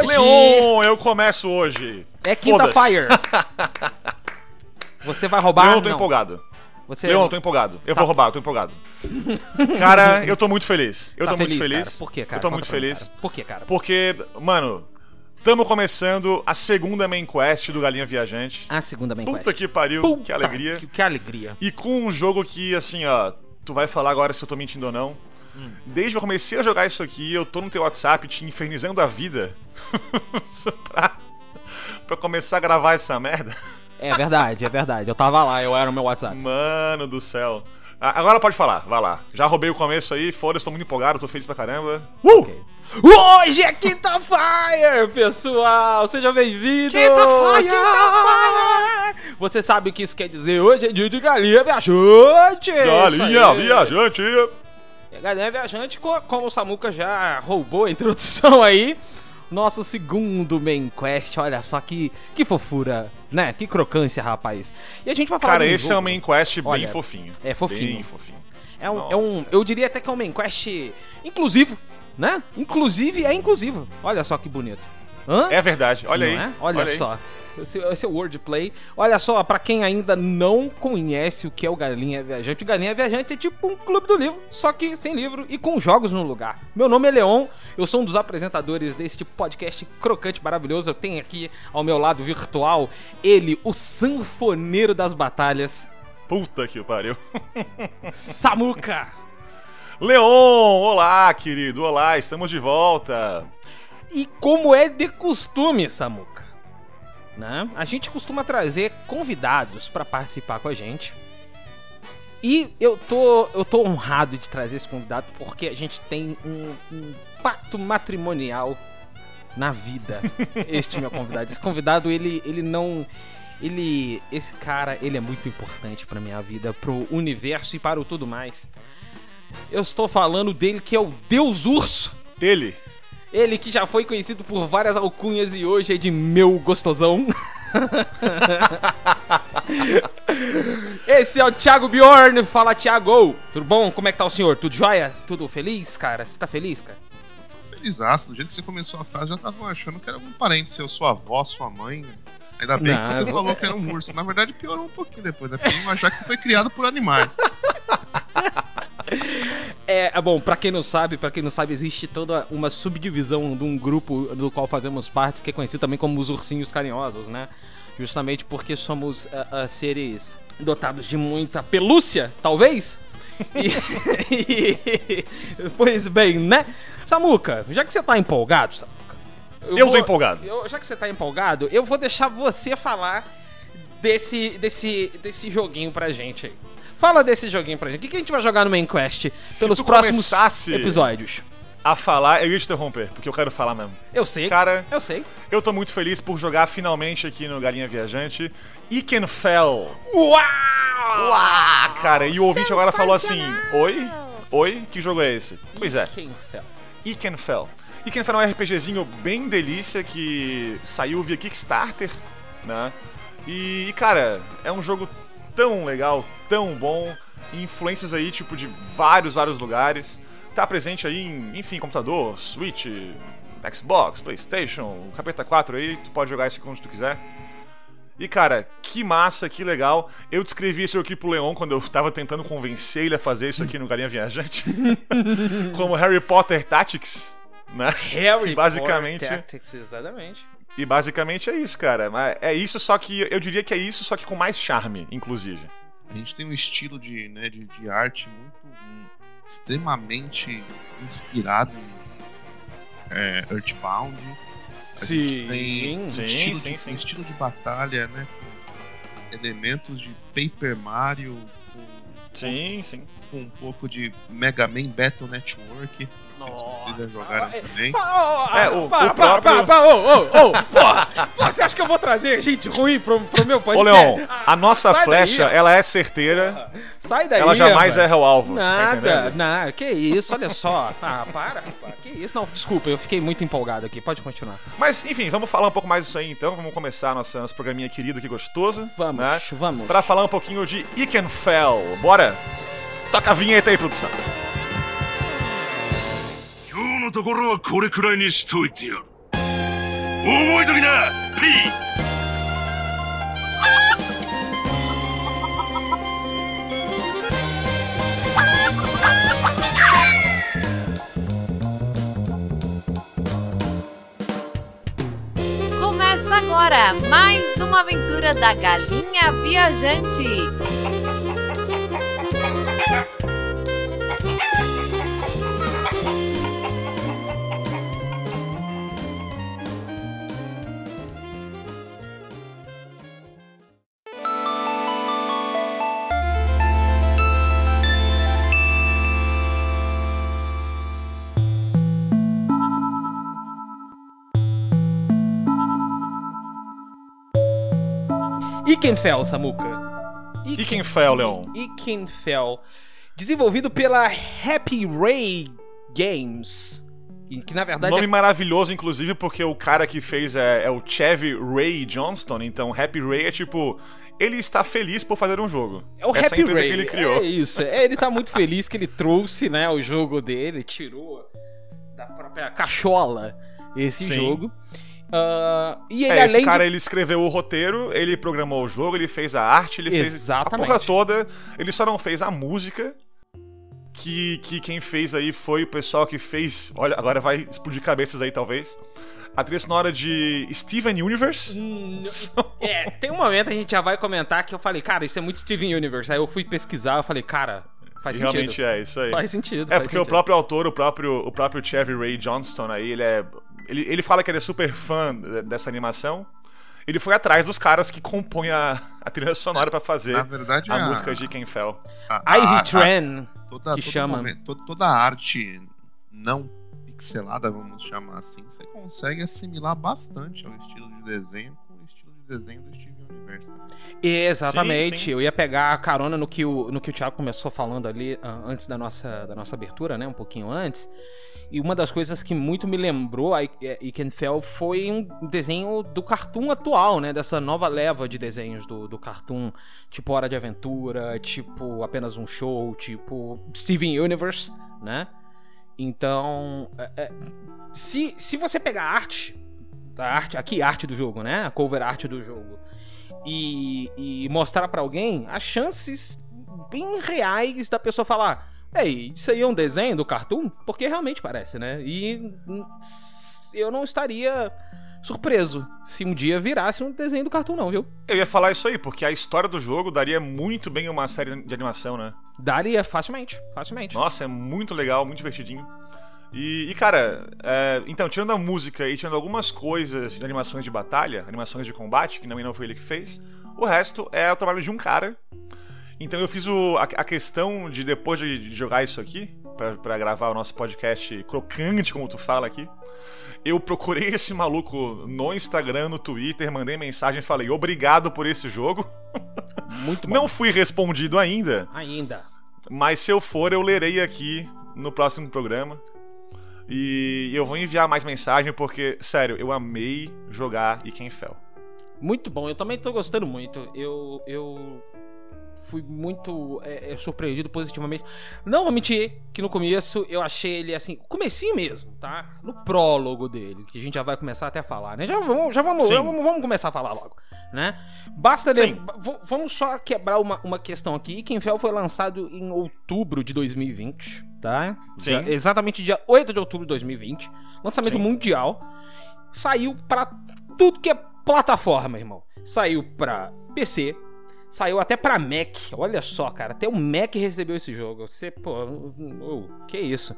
hoje Leon, eu começo hoje. é quinta fire. Você vai roubar? Leon, eu tô Não. empolgado. Você Leon, eu tô empolgado. Eu Tá. vou roubar, eu tô empolgado. Cara, eu tô muito feliz. Eu Tá tô muito feliz, feliz. cara? Por quê, cara? Eu tô Conta muito mim, feliz. cara. Por quê, cara? Porque, mano, tamo começando a segunda main quest do Galinha Viajante. A segunda main Puta quest. que pariu, Puta que alegria. Que, que alegria. E com um jogo que, assim, ó, tu vai falar agora se eu tô mentindo ou não. Desde que eu comecei a jogar isso aqui, eu tô no teu WhatsApp te infernizando a vida. Só pra, pra começar a gravar essa merda. É verdade, é verdade. Eu tava lá, eu era o meu WhatsApp. Mano do céu. Agora pode falar, vai lá. Já roubei o começo aí, foda-se, tô muito empolgado, tô feliz pra caramba. Uh! Ok. Hoje é Quinta Fire, pessoal! Seja bem-vindo! Quinta Fire! Quinta Fire! Você sabe o que isso quer dizer? Hoje é dia de galinha viajante! Galinha viajante! É Galinha viajante, co- como o Samuca já roubou a introdução aí. Nosso segundo main quest, olha só que, que fofura, né? Que crocância, rapaz. E a gente vai falar Cara, esse é jogo. um main quest bem Olha, fofinho. é fofinho. Bem fofinho. É um, Nossa. é um, eu diria até que é um main quest inclusivo, né? Inclusive é inclusivo. Olha só que bonito. Hã? É verdade, olha Não aí. é? Olha, aí. só. Esse, esse é o wordplay. Olha só, pra quem ainda não conhece o que é o Galinha Viajante, o Galinha Viajante é tipo um clube do livro, só que sem livro e com jogos no lugar. Meu nome é Leon, eu sou um dos apresentadores deste podcast crocante maravilhoso. Eu tenho aqui ao meu lado virtual ele, o sanfoneiro das batalhas, Puta que pariu. Samuca. Leon, olá, querido. Olá, estamos de volta. E como é de costume, Samuca, né? A gente costuma trazer convidados pra participar com a gente. E eu tô, eu tô honrado de trazer esse convidado porque a gente tem um, um pacto matrimonial na vida. Este meu convidado. Esse convidado, ele, ele não. Ele. Esse cara, ele é muito importante pra minha vida, pro universo e para o tudo mais. Eu estou falando dele que é o Deus Urso. Ele. Ele que já foi conhecido por várias alcunhas e hoje é de meu gostosão. Esse é o Thiago Bjorn. Fala, Thiago. Tudo bom? Como é que tá o senhor? Tudo jóia? Tudo feliz, cara? Você tá feliz, cara? Felizaço, do jeito que você começou a frase, já estavam achando que era algum parente seu, sua avó, sua mãe. né? Ainda bem Não, que você falou que era um urso. Na verdade, piorou um pouquinho depois, né? Porque iam achar que você foi criado por animais. É, é bom, pra quem não sabe, para quem não sabe, existe toda uma subdivisão de um grupo do qual fazemos parte, que é conhecido também como os ursinhos carinhosos, né? Justamente porque somos ah, ah, seres dotados de muita pelúcia, talvez? E- pois bem, né? Samuca, já que você tá empolgado, Samuca. Eu tô empolgado. eu- já que você tá empolgado, eu vou deixar você falar desse, desse, desse joguinho pra gente aí. Fala desse joguinho pra gente. O que, que a gente vai jogar no Main Quest Se pelos tu próximos começasse- episódios? A falar, eu ia te interromper, porque eu quero falar mesmo. Eu sei. Cara, Eu sei. eu tô muito feliz por jogar finalmente aqui no Galinha Viajante Ikenfell. Uau! Ah, cara, e o ouvinte agora falou assim: Oi? Oi? Que jogo é esse? Pois é, Quem fel? Ikenfell. Ikenfell é um RPGzinho bem delícia que saiu via Kickstarter, né? E, cara, é um jogo tão legal, tão bom, influências aí, tipo, de vários, vários lugares. Tá presente aí em, enfim, computador, Switch, Xbox, Playstation, Capeta 4 aí, tu pode jogar isso onde tu quiser. E cara, que massa, que legal. Eu descrevi isso aqui pro Leon quando eu tava tentando convencer ele a fazer isso aqui no Galinha Viajante. Como Harry Potter Tactics, né? Harry basicamente- Potter Tactics, exatamente. E basicamente é isso, cara. É isso, só que eu diria que é isso, só que com mais charme, inclusive. A gente tem um estilo de, né, de, de arte muito hum, extremamente inspirado em é, Earthbound. A gente tem um sim, estilo, sim, de, sim. um estilo de batalha, né? com Elementos de Paper Mario com, Sim, sim. com um pouco de Mega Man Battle Network. Vocês jogaram É, também. É, o- para, o para, próprio- para, para, ô, ô, ô, porra! Você acha que eu vou trazer gente ruim pro, pro meu Ô, podcast? Leon, a nossa sai flecha, daí, ela é certeira, Sai daí, ela jamais rapaz. erra o alvo. tá Nada, entendendo? nada, que isso, olha só. Ah, para, rapaz, que isso. Não, desculpa, eu fiquei muito empolgado aqui, pode continuar. Mas, enfim, vamos falar um pouco mais disso aí então. Vamos começar nossa, nosso programinha querido aqui gostoso. Vamos, né? vamos. Pra falar um pouquinho de Ikenfell. Bora? Toca a vinheta aí, produção. のところはこれくらいにしといてやる覚えときな P! Começa agora mais uma aventura da Galinha Viajante. Ikenfell, Samuka. Ikenfell, Leon. Ikenfell. Desenvolvido pela Happy Ray Games. E que na verdade Nome é... maravilhoso, inclusive, porque o cara que fez é, é o Chevy Ray Johnston. Então, Happy Ray é tipo. Ele está feliz por fazer um jogo. É o Essa Happy empresa Ray. que ele criou. É isso. É, ele tá muito feliz que ele trouxe, né, o jogo dele, tirou da própria cachola esse Sim. jogo. Ah, e ele É, esse cara de... ele escreveu o roteiro, ele programou o jogo, ele fez a arte, ele fez a Exatamente. porra toda. Ele só não fez a música. Que, que quem fez aí foi o pessoal que fez. Olha, agora vai explodir cabeças aí, talvez. A trilha sonora de Steven Universe. Hum, É, tem um momento que a gente já vai comentar que eu falei, cara, isso é muito Steven Universe. Aí eu fui pesquisar, eu falei, cara, faz sentido. realmente é isso aí. Faz sentido. É faz porque o sentido. próprio autor, o próprio, o próprio Chevy Ray Johnston aí, ele é. Ele, ele fala que ele é super fã de- dessa animação. Ele foi atrás dos caras que compõem a, a trilha sonora pra fazer Na verdade, a música de Ken Fell. a- Ivy a- a- Tran, toda, que chama. momento- to- toda a arte não pixelada, vamos chamar assim, você consegue assimilar bastante ao estilo de desenho com o estilo de desenho do Steven Universe também. Exatamente. Sim, sim. Eu ia pegar a carona no que o, no que o Thiago começou falando ali ah, antes da nossa, da nossa abertura, né? Um pouquinho antes. E uma das coisas que muito me lembrou a Ikenfell foi um desenho do cartoon atual, né? Dessa nova leva de desenhos do, do cartoon, tipo Hora de Aventura, tipo Apenas um Show, tipo Steven Universe, né? Então, é- é, se, se você pegar a arte, a arte, aqui arte do jogo, né? A cover art do jogo, e, e mostrar pra alguém, as chances bem reais da pessoa falar: Ei, isso aí é um desenho do cartoon? Porque realmente parece, né? E eu não estaria surpreso se um dia virasse um desenho do cartoon, não, viu? Eu ia falar isso aí, porque a história do jogo daria muito bem uma série de animação, né? Daria facilmente, facilmente. Nossa, é muito legal, muito divertidinho. E, e, cara, é, então, tirando a música e tirando algumas coisas de animações de batalha, animações de combate, que também não foi ele que fez, o resto é o trabalho de um cara. Então eu fiz o- a, a questão de, depois de, jogar isso aqui, pra, pra gravar o nosso podcast crocante, como tu fala aqui, eu procurei esse maluco no Instagram, no Twitter, mandei mensagem e falei, obrigado por esse jogo. Muito bom. Não fui respondido ainda, Ainda. mas se eu for, eu lerei aqui no próximo programa. E eu vou enviar mais mensagem porque, sério, eu amei jogar Ikenfell. Muito bom, eu também tô gostando muito. Eu, eu fui muito é, é, surpreendido positivamente. Não vou mentir que no começo eu achei ele assim, comecinho mesmo, tá? No prólogo dele, que a gente já vai começar até a falar, né? Já vamos, já vamos, já vamos, vamos começar a falar logo, né? Basta de, vamos só quebrar uma, uma questão aqui. Ikenfell foi lançado em outubro de 2020, tá? Sim. Dia- exatamente dia 8 de outubro de 2020. Lançamento Sim. mundial. Saiu pra tudo que é plataforma, irmão. Saiu pra PC, saiu até pra Mac. Olha só, cara, até o Mac recebeu esse jogo. Você, pô, ô, que isso?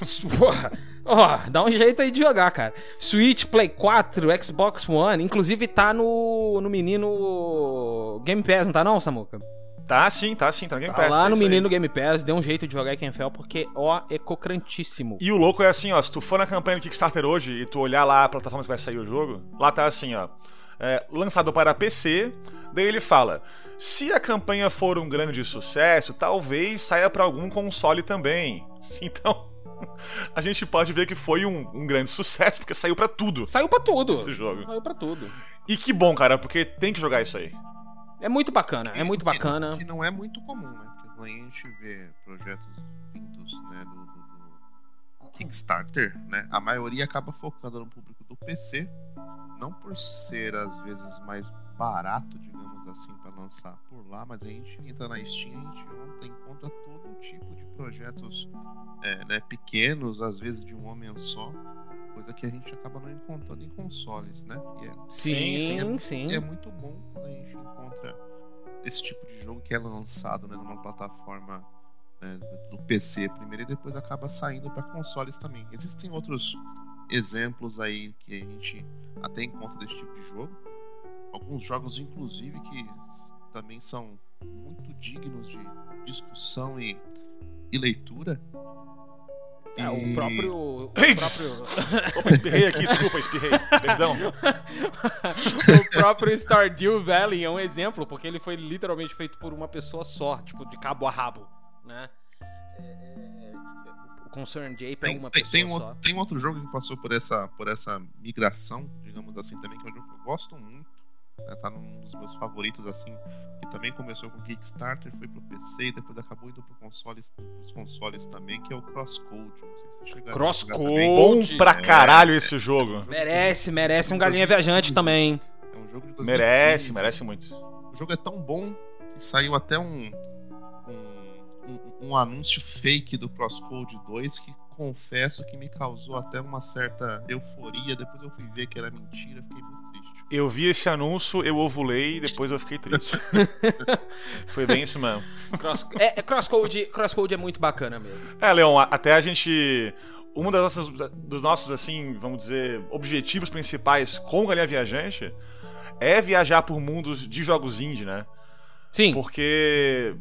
Porra, ó, dá um jeito aí de jogar, cara. Switch, Play 4, Xbox One, inclusive tá no, no menino Game Pass, não tá não, Samuca? Tá sim, tá sim, tá no Game Tá Pass. lá é no isso aí. menino Game Pass, deu um jeito de jogar Ikenfell, porque, ó, é cocrantíssimo. E o louco é assim, ó, se tu for na campanha do Kickstarter hoje e tu olhar lá a plataforma que vai sair o jogo, lá tá assim, ó, é, lançado para PC, daí ele fala, se a campanha for um grande sucesso, talvez saia para algum console também. Então, a gente pode ver que foi um, um grande sucesso, porque saiu pra tudo Saiu pra tudo. esse jogo. Saiu pra tudo. E que bom, cara, porque tem que jogar isso aí. É muito bacana, é muito Que- bacana. Que não é muito comum, né? Porque quando a gente vê projetos vindos, né, do, do- do- Kickstarter, né, a maioria acaba focando no público do PC, não por ser às vezes mais barato, digamos assim, para lançar por lá, mas a gente entra na Steam, a gente encontra todo tipo de projetos é, né, pequenos, às vezes de um homem só, coisa que a gente acaba não encontrando em consoles, né? É, sim, sim, é, sim. é muito bom quando a gente encontra esse tipo de jogo que é lançado né, numa plataforma né, do PC primeiro e depois acaba saindo para consoles também. Existem outros exemplos aí que a gente até encontra desse tipo de jogo. Alguns jogos, inclusive, que também são muito dignos de discussão e, e leitura. É, e... o próprio. O próprio... Opa, espirrei aqui, desculpa, espirrei. Perdão. o próprio Stardew Valley é um exemplo, porque ele foi literalmente feito por uma pessoa só, tipo, de cabo a rabo, né? É, é, Concern J tem, uma tem, pessoa tem, só. Um, tem outro jogo que passou por essa, por essa migração, digamos assim, também, que é um jogo que eu gosto muito né, tá num dos meus favoritos, assim, que também começou com Kickstarter, foi pro PC e depois acabou indo pro consoles, pros consoles também, que é o Crosscode. Se Crosscode! Bom pra é, caralho esse jogo. Merece, merece um galinha viajante também. É um jogo de 2015. Merece, merece muito. O jogo é tão bom que saiu até um, um, anúncio fake do Crosscode 2 que confesso que me causou até uma certa euforia. Depois eu fui ver que era mentira, fiquei muito eu vi esse anúncio, eu ovulei e depois eu fiquei triste. Foi bem isso mesmo. Cross, é, é, crosscode, crosscode é muito bacana mesmo. É, Leon, até a gente. Um das nossas, dos nossos, assim, vamos dizer, objetivos principais com Galinha Viajante é viajar por mundos de jogos indie, né? Sim. Porque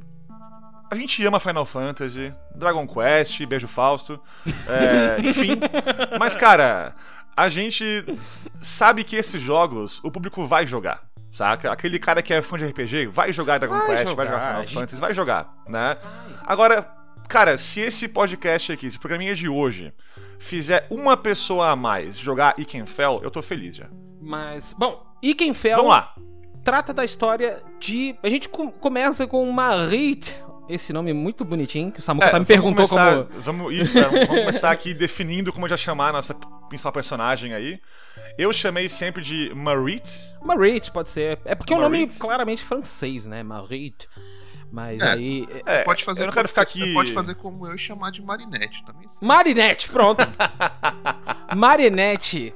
a gente ama Final Fantasy, Dragon Quest, Beijo Fausto, é, enfim. Mas, cara, a gente sabe que esses jogos o público vai jogar. Saca? Aquele cara que é fã de RPG vai jogar Dragon vai Quest, jogar, vai jogar Final. Fantasy, vai jogar, né? Agora, cara, se esse podcast aqui, esse programinha de hoje, fizer uma pessoa a mais jogar Ikenfell, eu tô feliz já. Mas, bom, Ikenfell. Vamos lá. Trata da história de. A gente começa com Marit, esse nome muito bonitinho, que o Samuka é, tá me perguntou começar, como. Vamos, isso, é, vamos começar aqui definindo como já chamar a nossa principal personagem aí. Eu chamei sempre de Marit. Marit, pode ser. É porque Marit. é um nome claramente francês, né? Marit. Mas é, aí. É, pode fazer eu não quero ficar aqui. Pode fazer como eu e chamar de Marinette também. Marinette, pronto. Marinette.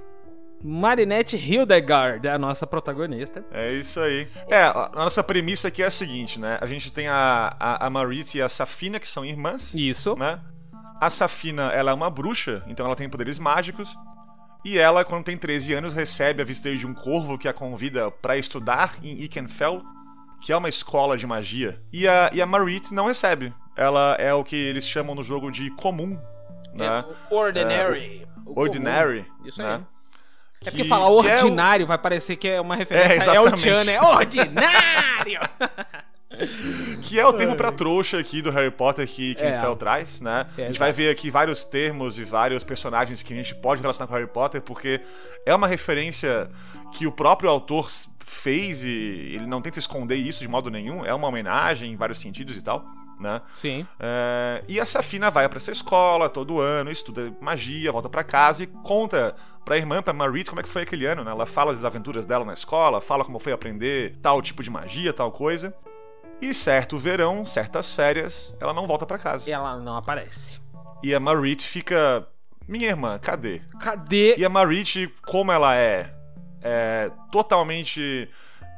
Marinette Hildegard é a nossa protagonista. É isso aí. É, a nossa premissa aqui é a seguinte, né? A gente tem a, a, a Marit e a Safina, que são irmãs. Isso. Né? A Safina, ela é uma bruxa, então ela tem poderes mágicos. E ela, quando tem 13 anos, recebe a visita de um corvo que a convida para estudar em Ikenfell, que é uma escola de magia. E a, e a Marit não recebe. Ela é o que eles chamam no jogo de comum. Né? É, ordinary. É, ordinary. Isso né? É porque falar ordinário é o... vai parecer que é uma referência é, é o Chan, né? Ordinário! que é o termo pra trouxa aqui do Harry Potter que Kim é, traz, né? É, a gente vai ver aqui vários termos e vários personagens que a gente pode relacionar com Harry Potter, porque é uma referência que o próprio autor fez e ele não tenta esconder isso de modo nenhum, é uma homenagem em vários sentidos e tal né? Sim. É, e a Safina vai para essa escola todo ano, estuda magia, volta para casa e conta pra irmã, pra Marit, como é que foi aquele ano, né? Ela fala das aventuras dela na escola, fala como foi aprender tal tipo de magia, tal coisa. E certo verão, certas férias, ela não volta para casa. E ela não aparece. E a Marit fica. Minha irmã, cadê? Cadê? E a Marit, como ela é, é totalmente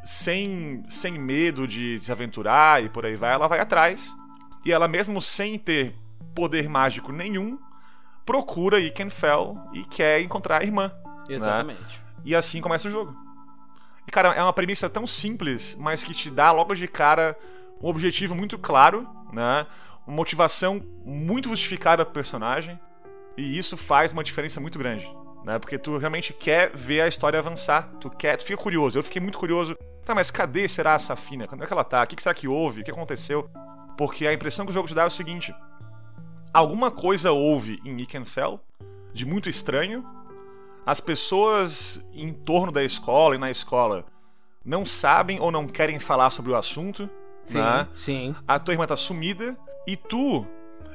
sem, sem medo de se aventurar e por aí vai, ela vai atrás e ela, mesmo sem ter poder mágico nenhum, procura Ikenfell e quer encontrar a irmã. Né? Exatamente. Né? E assim começa o jogo. E, cara, é uma premissa tão simples, mas que te dá logo de cara um objetivo muito claro, né? Uma motivação muito justificada pro personagem. E isso faz uma diferença muito grande, né? Porque tu realmente quer ver a história avançar. Tu quer, tu fica curioso. Eu fiquei muito curioso. Tá, mas cadê será a Safina? Quando é que ela tá? O que será que houve? O que aconteceu? Porque a impressão que o jogo te dá é o seguinte: alguma coisa houve em Ikenfell de muito estranho. As pessoas em torno da escola e na escola não sabem ou não querem falar sobre o assunto. Sim, né? sim. A tua irmã tá sumida e tu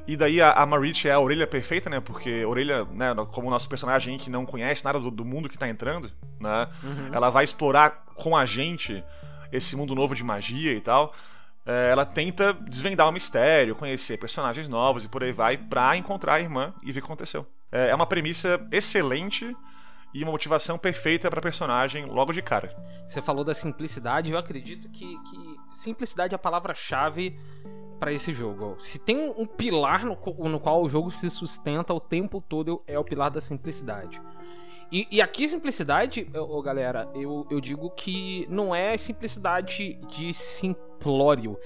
E daí a, a Marit é a orelha perfeita, né? Porque orelha, né, como nosso personagem que não conhece nada do, do mundo que tá entrando, né? Ela vai explorar com a gente esse mundo novo de magia e tal. É, ela tenta desvendar o mistério, conhecer personagens novos e por aí vai, pra encontrar a irmã e ver o que aconteceu. É, é uma premissa excelente e uma motivação perfeita pra personagem logo de cara. Você falou da simplicidade, eu acredito que, que simplicidade é a palavra-chave pra esse jogo. Se tem um pilar no, no qual o jogo se sustenta o tempo todo, é o pilar da simplicidade. E, e aqui, simplicidade, ô, ô, galera, eu, eu digo que não é simplicidade de simplório.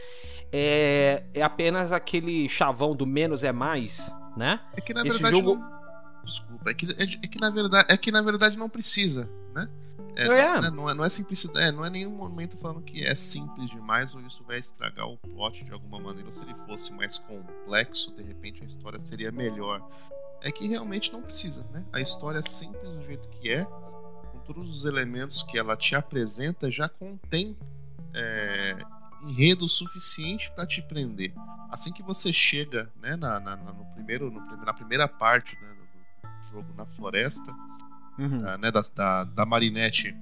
É, é apenas aquele chavão do menos é mais, né? É que na Esse verdade. jogo- não- Desculpa, é que, é, é que na verdade, é que na verdade não precisa, né? É, É. Não, é, não é, não é simplicidade, é, não é nenhum momento falando que é simples demais ou isso vai estragar o plot de alguma maneira. Se ele fosse mais complexo, de repente a história seria melhor. É que realmente não precisa, né? A história simples do jeito que é, com todos os elementos que ela te apresenta, já contém é, enredo suficiente para te prender. Assim que você chega, né, na, na- no primeiro, no prime- na primeira parte né, do, jogo na floresta, Uhum. ah, né, da, da, da Marinette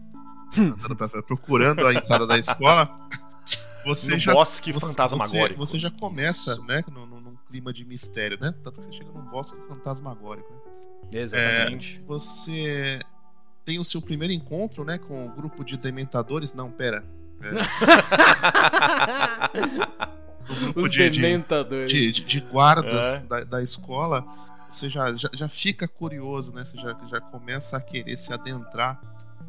pra, procurando a entrada da escola, você no já bosque você, fantasmagórico. Você, você já começa, né, num- num clima de mistério, né? Tanto que você chega num bosque fantasmagórico, né? Exatamente. Você tem o seu primeiro encontro, né, com o grupo de dementadores. Não, pera. O grupo Os de, de, dementadores. de, de- de guardas É. da, da escola, você já, já, já fica curioso, né? Você já, já começa a querer se adentrar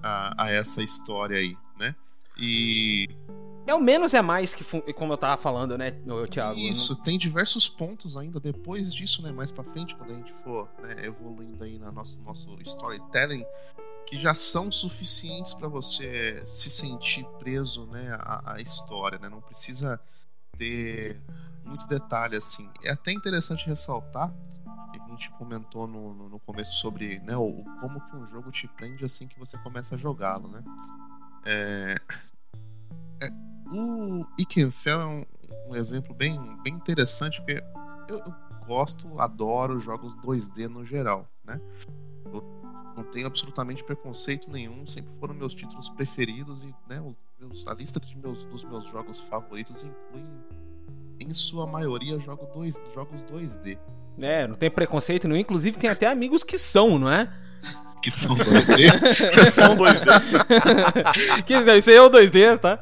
a, a essa história aí, né? E É o menos é mais que, como eu tava falando, né, Thiago? isso, tem diversos pontos ainda depois disso, né? Mais pra frente, quando a gente for né, evoluindo aí no nosso, nosso storytelling, que já são suficientes pra você se sentir preso, né? À, à história, né? Não precisa ter muito detalhe assim. É até interessante ressaltar a gente comentou no, no, no começo sobre né, o, como que um jogo te prende assim que você começa a jogá-lo, né? É, é, o Ikenfell é um, um exemplo bem, bem interessante porque eu, eu gosto, adoro jogos 2D no geral, né? Eu não tenho absolutamente preconceito nenhum, sempre foram meus títulos preferidos e né, meus- a lista de meus, dos meus jogos favoritos inclui em sua maioria jogo dois, jogos 2D. É, não tem preconceito nenhum. Inclusive, tem até amigos que são, não é? Que são 2D. São 2D. que, isso aí é o 2D, tá?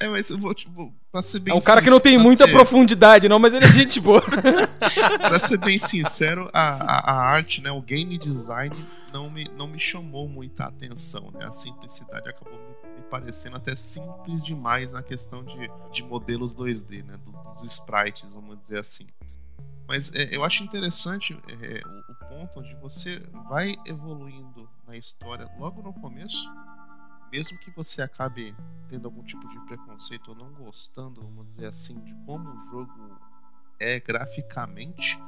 é, mas eu vou, tipo, pra ser bem É um cara que não tem muita ser- profundidade, não, mas ele é gente boa. Pra ser bem sincero, a, a, a arte, né, o game design não me, não me chamou muita atenção, né? A simplicidade acabou me, me parecendo até simples demais na questão de, de modelos 2D, né? do- dos sprites, vamos dizer assim. Mas é, eu acho interessante é, o ponto onde você vai evoluindo na história logo no começo, mesmo que você acabe tendo algum tipo de preconceito ou não gostando, vamos dizer assim, de como o jogo é graficamente,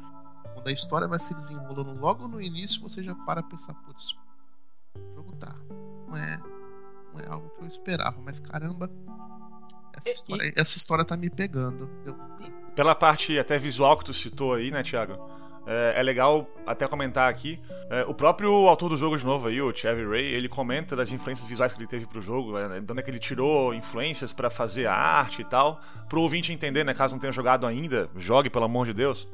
quando a história vai se desenrolando logo no início, você já para pra pensar, putz, o jogo tá. Não é, não é algo que eu esperava, mas caramba, essa E- história, essa história tá me pegando. Eu, Pela parte até visual que tu citou aí, né, Thiago? É, é legal até comentar aqui. é, o próprio autor do jogo de novo aí, o Chevy Ray, ele comenta das influências visuais que ele teve pro jogo, né, de onde é que ele tirou influências pra fazer a arte e tal. Pro ouvinte entender, né, caso não tenha jogado ainda, jogue pelo amor de Deus.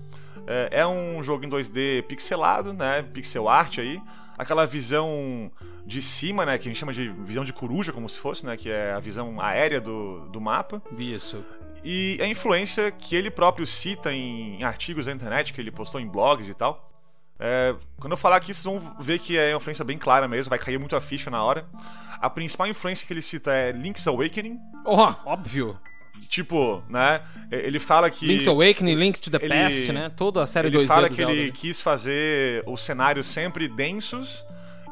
É, é um jogo em 2D pixelado, né, pixel art aí. Aquela visão de cima, né, que a gente chama de visão de coruja, como se fosse, né, que é a visão aérea do, do mapa. Isso. E a influência que ele próprio cita em artigos da internet, que ele postou em blogs e tal. É, quando eu falar aqui, vocês vão ver que é uma influência bem clara mesmo, vai cair muito a ficha na hora. A principal influência que ele cita é Link's Awakening. Oh, óbvio. Tipo, né? Ele fala que. Link's Awakening, Link to the ele- Past, né? Toda a série ele 2D fala do que Zelda. ele quis fazer os cenários sempre densos.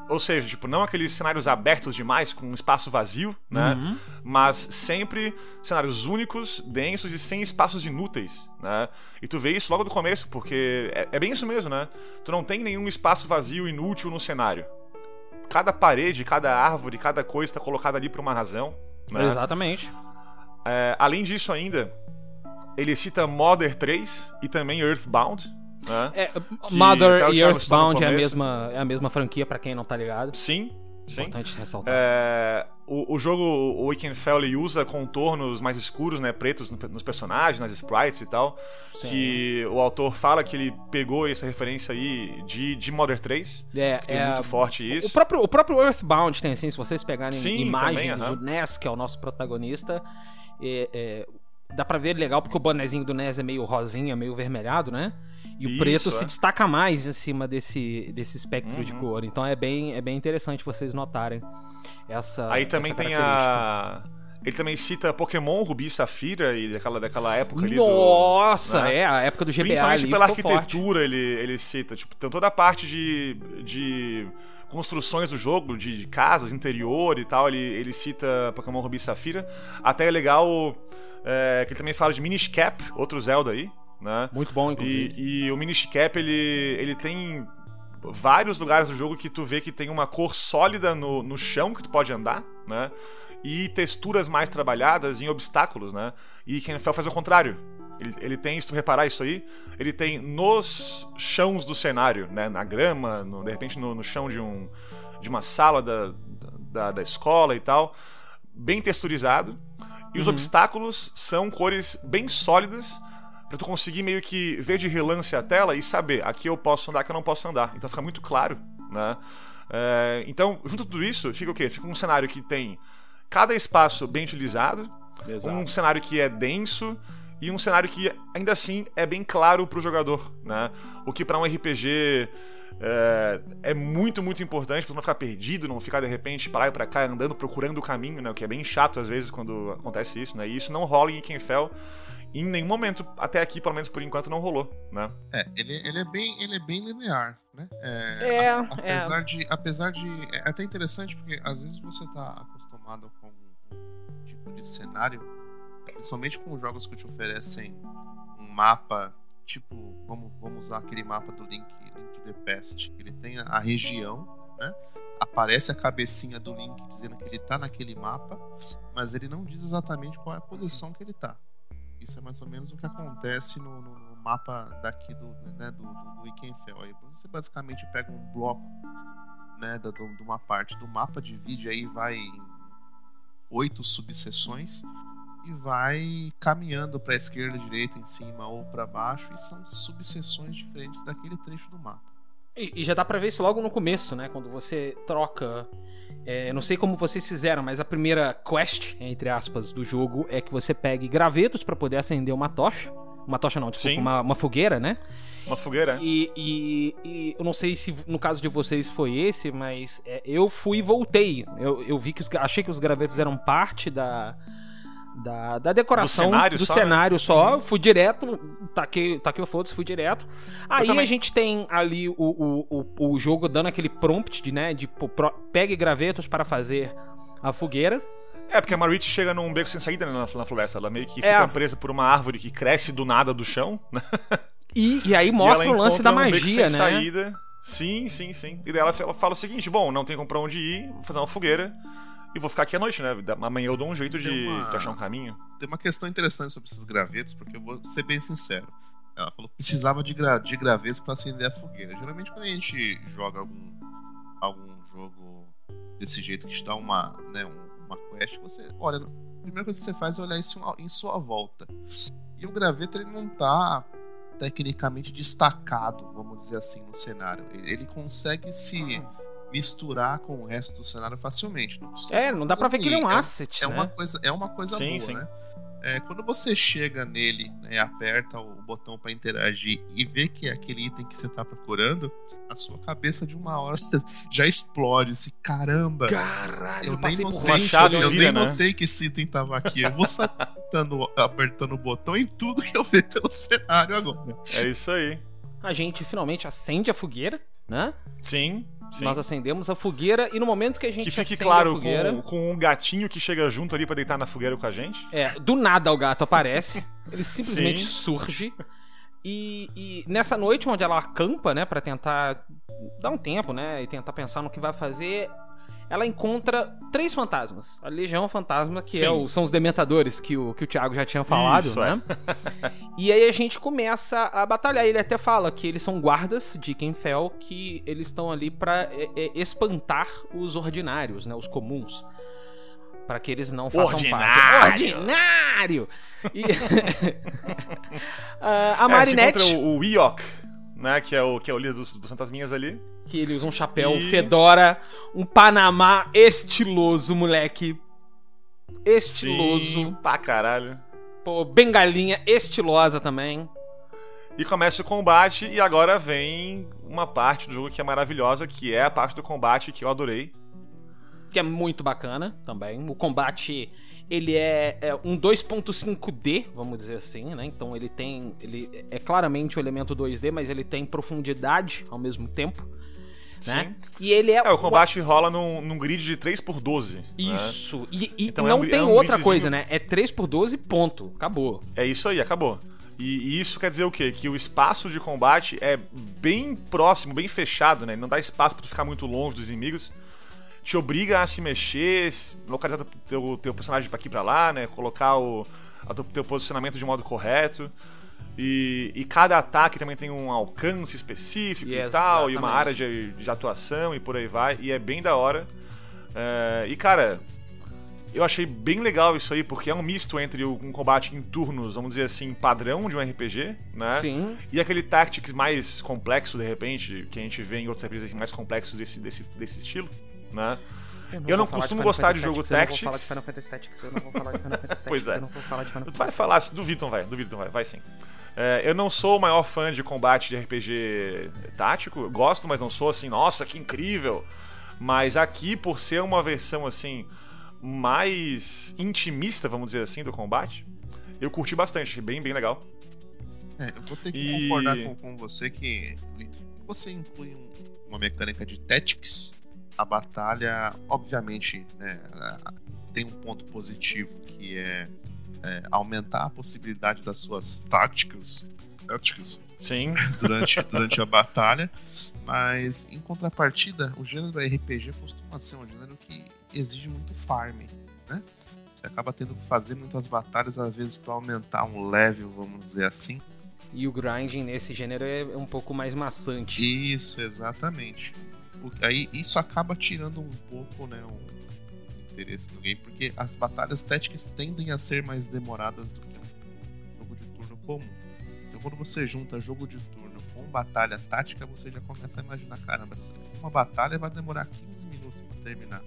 Ou seja, tipo, não aqueles cenários abertos demais, com um espaço vazio, né? Uhum. Mas sempre cenários únicos, densos e sem espaços inúteis, né? E tu vê isso logo do começo, porque é, é bem isso mesmo, né? Tu não tem nenhum espaço vazio inútil no cenário. Cada parede, cada árvore, cada coisa está colocada ali por uma razão. Né? Exatamente. É, além disso ainda, ele cita Modern 3 e também Earthbound. Né? É, Que Mother o e Earthbound é a, mesma, é a mesma franquia, pra quem não tá ligado. Sim, sim. Importante ressaltar. É, o, o jogo, o Weekend Fell, ele usa contornos mais escuros, né, pretos no- nos personagens, nas sprites e tal. Sim. Que o autor fala que ele pegou essa referência aí de, de Modern 3. É, que tem é, muito forte isso. O próprio, o próprio Earthbound tem assim, se vocês pegarem Sim, imagens também, aham. do Ness, que é o nosso protagonista, é, é, dá pra ver legal porque o bonezinho do Ness é meio rosinha, meio vermelhado, né? E o Isso, preto é. se destaca mais em cima desse, desse espectro de Uhum. cor. Então é bem, é bem interessante vocês notarem essa. Aí também essa tem a. Ele também cita Pokémon Rubi e Safira e daquela, daquela época ali. do- Nossa, né? é, a época do GBA Principalmente pela forte. arquitetura ele, ele cita. Tipo, tem toda a parte de, de construções do jogo, de, de casas, interior e tal. Ele, ele cita Pokémon Rubi e Safira. Até é legal é, que ele também fala de Minish Cap, outro Zelda aí, né? Muito bom, inclusive. E, e o Minish Cap, ele, ele tem vários lugares do jogo que tu vê que tem uma cor sólida no, no chão que tu pode andar, né? E texturas mais trabalhadas em obstáculos, né? E Kenfell faz o contrário. Ele, ele tem, se tu reparar isso aí, ele tem nos chãos do cenário, né? Na grama, no- de repente no, no chão de, um, de uma sala da, da, da escola e tal, bem texturizado. E os obstáculos são cores bem sólidas Pra tu conseguir meio que ver de relance a tela e saber aqui eu posso andar, aqui eu não posso andar. Então fica muito claro, né? É, então, junto a tudo isso, fica o quê? Fica um cenário que tem cada espaço bem utilizado, Exato. um cenário que é denso e um cenário que ainda assim é bem claro pro jogador, né? O que pra um RPG é, é muito, muito importante pra não ficar perdido, não ficar de repente pra lá e pra cá andando procurando o caminho, né? O que é bem chato às vezes quando acontece isso, né? E isso não rola em Ikenfell em nenhum momento até aqui, pelo menos por enquanto, não rolou, né? É, ele, ele é bem, ele é bem linear, né? É, a- é. apesar de, apesar de, é até interessante porque às vezes você tá acostumado com um tipo de cenário, principalmente com jogos que te oferecem um mapa, tipo, vamos, vamos usar aquele mapa do Link, Link to the Past, ele tem a, a região, né? Aparece a cabecinha do Link dizendo que ele tá naquele mapa, mas ele não diz exatamente qual é a posição que ele tá. Isso é mais ou menos o que acontece no, no- no mapa daqui do, né, do, do, do Ikenfell. Aí você basicamente pega um bloco né, da- de uma parte do mapa, divide aí, vai em oito subseções e vai caminhando para esquerda, direita, em cima ou para baixo e são subseções diferentes daquele trecho do mapa. E, e já dá pra ver isso logo no começo, né? Quando você troca. é, não sei como vocês fizeram, mas a primeira quest, entre aspas, do jogo é que você pegue gravetos pra poder acender uma tocha. Uma tocha não, desculpa, Sim. uma, uma fogueira, né? Uma fogueira. E, e- e eu não sei se no caso de vocês foi esse, mas é, eu fui e voltei. Eu, eu vi que os, achei que os gravetos eram parte da. Da, da decoração Do cenário do só, né? cenário só, fui direto, taquei, taquei o foda-se, fui direto. Aí a gente tem ali o, o, o, o jogo dando aquele prompt de, né, de pro- pegue gravetos para fazer a fogueira. É, porque a Marit chega num beco sem saída né, na, na floresta. Ela meio que É. fica presa por uma árvore que cresce do nada do chão, né? E, e aí E mostra ela o lance da um beco magia, né? sem saída. Sim, sim, sim. E daí ela, ela fala o seguinte: bom, não tem pra onde ir, vou fazer uma fogueira e vou ficar aqui à noite, né? Amanhã eu dou um jeito de, uma- de achar um caminho. Tem uma questão interessante sobre esses gravetos, porque eu vou ser bem sincero. Ela falou que precisava de, gra de gravetos para acender a fogueira. Geralmente, quando a gente joga algum, algum jogo desse jeito que te dá uma, né, um- uma quest, você olha. A primeira coisa que você faz é olhar isso em sua volta. E o graveto ele não tá tecnicamente destacado, vamos dizer assim, no cenário. Ele ele consegue se misturar com o resto do cenário facilmente. Não É, não dá pra ver que ele é um ruim, asset, é né? uma coisa, é uma coisa Sim, boa, sim. né? É, quando você chega nele né, e aperta o botão pra interagir e vê que é aquele item que você tá procurando, a sua cabeça de uma hora já explode. Esse caramba! Caralho, Eu nem notei, uma chave eu vira, nem né? notei que esse item tava aqui. Eu vou sair apertando, apertando o botão em tudo que eu ver pelo cenário agora. É isso aí. A gente finalmente acende a fogueira, né? Sim, sim. Nós acendemos a fogueira e no momento que a gente Que fique claro fogueira, com, com um gatinho que chega junto ali pra deitar na fogueira com a gente. é, do nada o gato aparece, ele simplesmente Sim. surge e, e nessa noite onde ela acampa, né, Pra tentar dar um tempo, né, e tentar pensar no que vai fazer, ela encontra três fantasmas. A Legião Fantasma, que é o- são os dementadores que o, que o Thiago já tinha falado, Isso, né? e aí a gente começa a batalhar. Ele até fala que eles são guardas de Kenfell, que eles estão ali pra é, é, espantar os ordinários, né? Os comuns. Pra que eles não façam parte. Ordinário! Ordinário! E... Ah, a É, Marinette, o, o Iok, né? Que é o, que é o líder dos, dos fantasminhas ali. que ele usa um chapéu E- fedora, um Panamá estiloso, moleque. Estiloso. Sim, pra caralho. Pô, bengalinha estilosa também. E começa o combate, e agora vem uma parte do jogo que é maravilhosa, que é a parte do combate que eu adorei. Que é muito bacana também. O combate, ele é, é um 2.5D, vamos dizer assim, né? Então ele tem. Ele é claramente um elemento 2D, mas ele tem profundidade ao mesmo tempo. Né? E ele é. É, o combate rola num, num grid de 3x12. né? Isso. E, e Então é não um- tem é um outra gridzinho- coisa, né? É 3 por 12 ponto. Acabou. É isso aí, acabou. E, e isso quer dizer o quê? Que o espaço de combate é bem próximo, bem fechado, né? Não dá espaço pra tu ficar muito longe dos inimigos. Te obriga a se mexer, localizar teu, teu, personagem pra aqui pra lá, né? Colocar o a teu, teu posicionamento de modo correto. E, e cada ataque também tem um alcance específico e, E tal, e uma exatamente. área de, de atuação e por aí vai. E é bem da hora. É, e cara, eu achei bem legal isso aí, porque é um misto entre um combate em turnos, vamos dizer assim, padrão de um RPG, né? Sim. E aquele Tactics mais complexo, de repente, que a gente vê em outros RPGs mais complexos desse, desse, desse estilo, né? Eu não vou falar costumo Final gostar de jogo Tactics, Eu não vou falar de Final Fantasy Tactics. Eu não vou falar de Final Fantasy Tactics. Pois é. Eu não vou falar de Final Tu Fantasy vai falar, se duvido não vai, duvido não vai, vai sim. É, eu não sou o maior fã de combate de RPG tático, eu gosto, mas não sou assim, nossa, que incrível. Mas aqui, por ser uma versão assim, mais intimista, vamos dizer assim, do combate, eu curti bastante, achei bem, bem legal. É, eu vou ter que E- concordar com, com você que você inclui um- uma mecânica de tactics, a batalha, obviamente, né, tem um ponto positivo que é, é, aumentar a possibilidade das suas táticas, táticas Sim, durante, durante a batalha, mas em contrapartida, o gênero RPG costuma ser um gênero que exige muito farm, né? Você acaba tendo que fazer muitas batalhas, às vezes, para aumentar um level, vamos dizer assim. E o grinding nesse gênero é um pouco mais maçante. Isso, exatamente. Aí isso acaba tirando um pouco, né, o interesse do game, porque as batalhas táticas tendem a ser mais demoradas do que um jogo de turno comum. Então quando você junta jogo de turno com batalha tática, você já começa a imaginar, caramba, uma batalha vai demorar 15 minutos para terminar.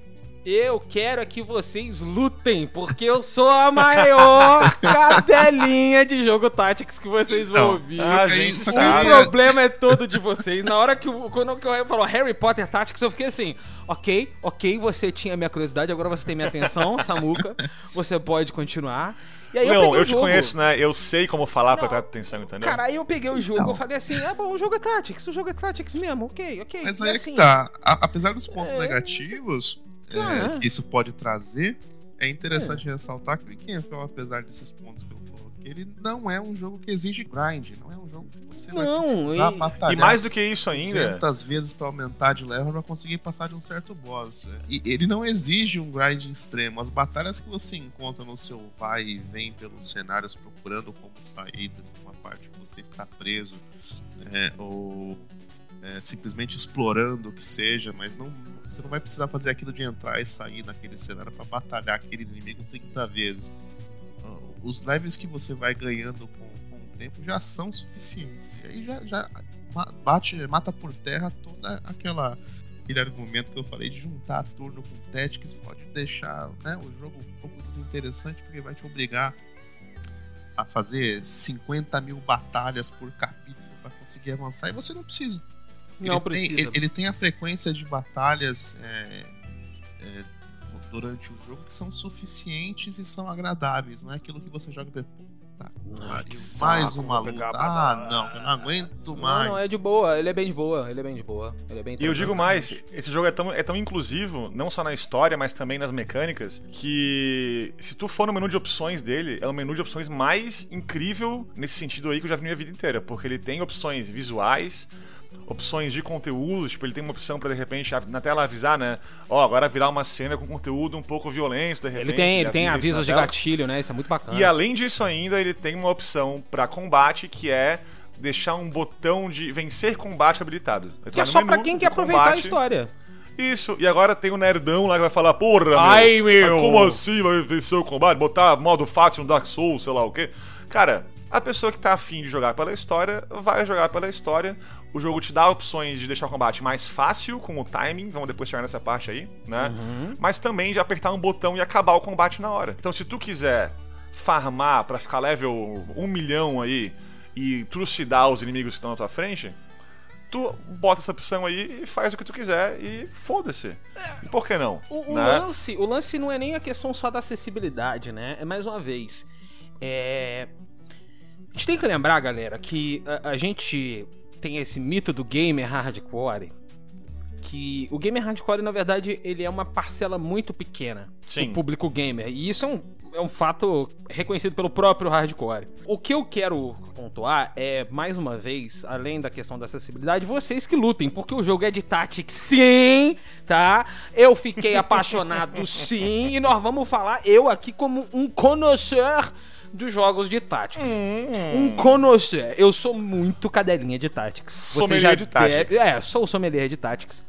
Eu quero é que vocês lutem, porque eu sou a maior cadelinha de jogo Tactics que vocês vão Então, ouvir. Ah, gente, O sabe. é- problema é todo de vocês. Na hora que o, quando Harry falou Harry Potter Tactics, eu fiquei assim, ok, ok, você tinha minha curiosidade, agora você tem minha atenção, Samuca. Você pode continuar. E aí eu não, eu o te jogo. conheço, né? Eu sei como falar pra Não. prestar atenção, entendeu? Cara, aí eu peguei o jogo, Então. eu falei assim, ah bom, o jogo é Tactics, o jogo é Tactics mesmo, ok, ok. Mas aí é assim, que tá. A- apesar dos pontos É. negativos é, Ah. que isso pode trazer, é interessante ressaltar que o Weekend apesar desses pontos que eu coloquei, ele não é um jogo que exige grind, não é um jogo que você vai Não, precisar e- batalhar E mais do que isso ainda, 200 vezes pra aumentar de level pra conseguir passar de um certo boss. E ele não exige um grind extremo. As batalhas que você encontra no seu vai e vem pelos cenários procurando como sair de uma parte que você está preso, é, ou é, simplesmente explorando o que seja, mas não, você não vai precisar fazer aquilo de entrar e sair naquele cenário pra batalhar aquele inimigo 30 vezes. Ah, Os levels que você vai ganhando com, com o tempo já são suficientes. E aí já, já bate, mata por terra toda aquela aquele argumento que eu falei de juntar turno com Tactics pode deixar né, o jogo um pouco desinteressante porque vai te obrigar a fazer 50 mil batalhas por capítulo para conseguir avançar e você não precisa. Não ele, precisa. Tem, ele, ele tem a frequência de batalhas é, é, durante o jogo que são suficientes e são agradáveis. Não é aquilo que você joga e Ai, pariu, que mais saco, uma luta. Ah, não, eu não aguento Não, mais. não, é de boa, ele é bem de boa, ele é bem de boa. Ele é bem E eu digo mais, esse jogo é tão, é tão inclusivo, não só na história, mas também nas mecânicas, que se tu for no menu de opções dele, é o menu de opções mais incrível nesse sentido aí que eu já vi na minha vida inteira, porque ele tem opções visuais, opções de conteúdo, tipo, ele tem uma opção pra de repente na tela avisar, né? Ó, agora virar uma cena com conteúdo um pouco violento, de repente. Ele tem, ele tem avisa isso avisos de tela. gatilho, né? Isso é muito bacana. E além disso ainda, ele tem uma opção pra combate que é deixar um botão de vencer combate habilitado. Que é só pra menu quem quer aproveitar a combate. história. Isso, e agora tem o nerdão lá que vai falar, porra, Ai, meu. como assim vai vencer o combate? Botar modo fácil no Dark Souls, sei lá o quê. Cara, a pessoa que tá afim de jogar pela história, vai jogar pela história. O jogo te dá opções de deixar o combate mais fácil, com o timing, vamos depois chegar nessa parte aí, né? Mas também de apertar um botão e acabar o combate na hora. Então se tu quiser farmar pra ficar level 1 milhão aí e trucidar os inimigos que estão na tua frente, tu bota essa opção aí e faz o que tu quiser e foda-se. E por que não? O, o né? lance, o lance não é nem a questão só da acessibilidade, né? É mais uma vez. É... A gente tem que lembrar, galera, que a, a gente tem esse mito do gamer hardcore. Que o gamer hardcore, na verdade, ele é uma parcela muito pequena Sim. do público gamer. E isso é um, é um fato reconhecido pelo próprio hardcore. O que eu quero pontuar é, mais uma vez, além da questão da acessibilidade, vocês que lutem, porque o jogo é de Tactics, sim, tá? Eu fiquei apaixonado, sim, e nós vamos falar, eu aqui como um connoisseur dos jogos de Tactics. Um connoisseur. Eu sou muito cadelinha de Tactics. Você Sommelier já de Tactics. deve- É, sou sommelier de Tactics.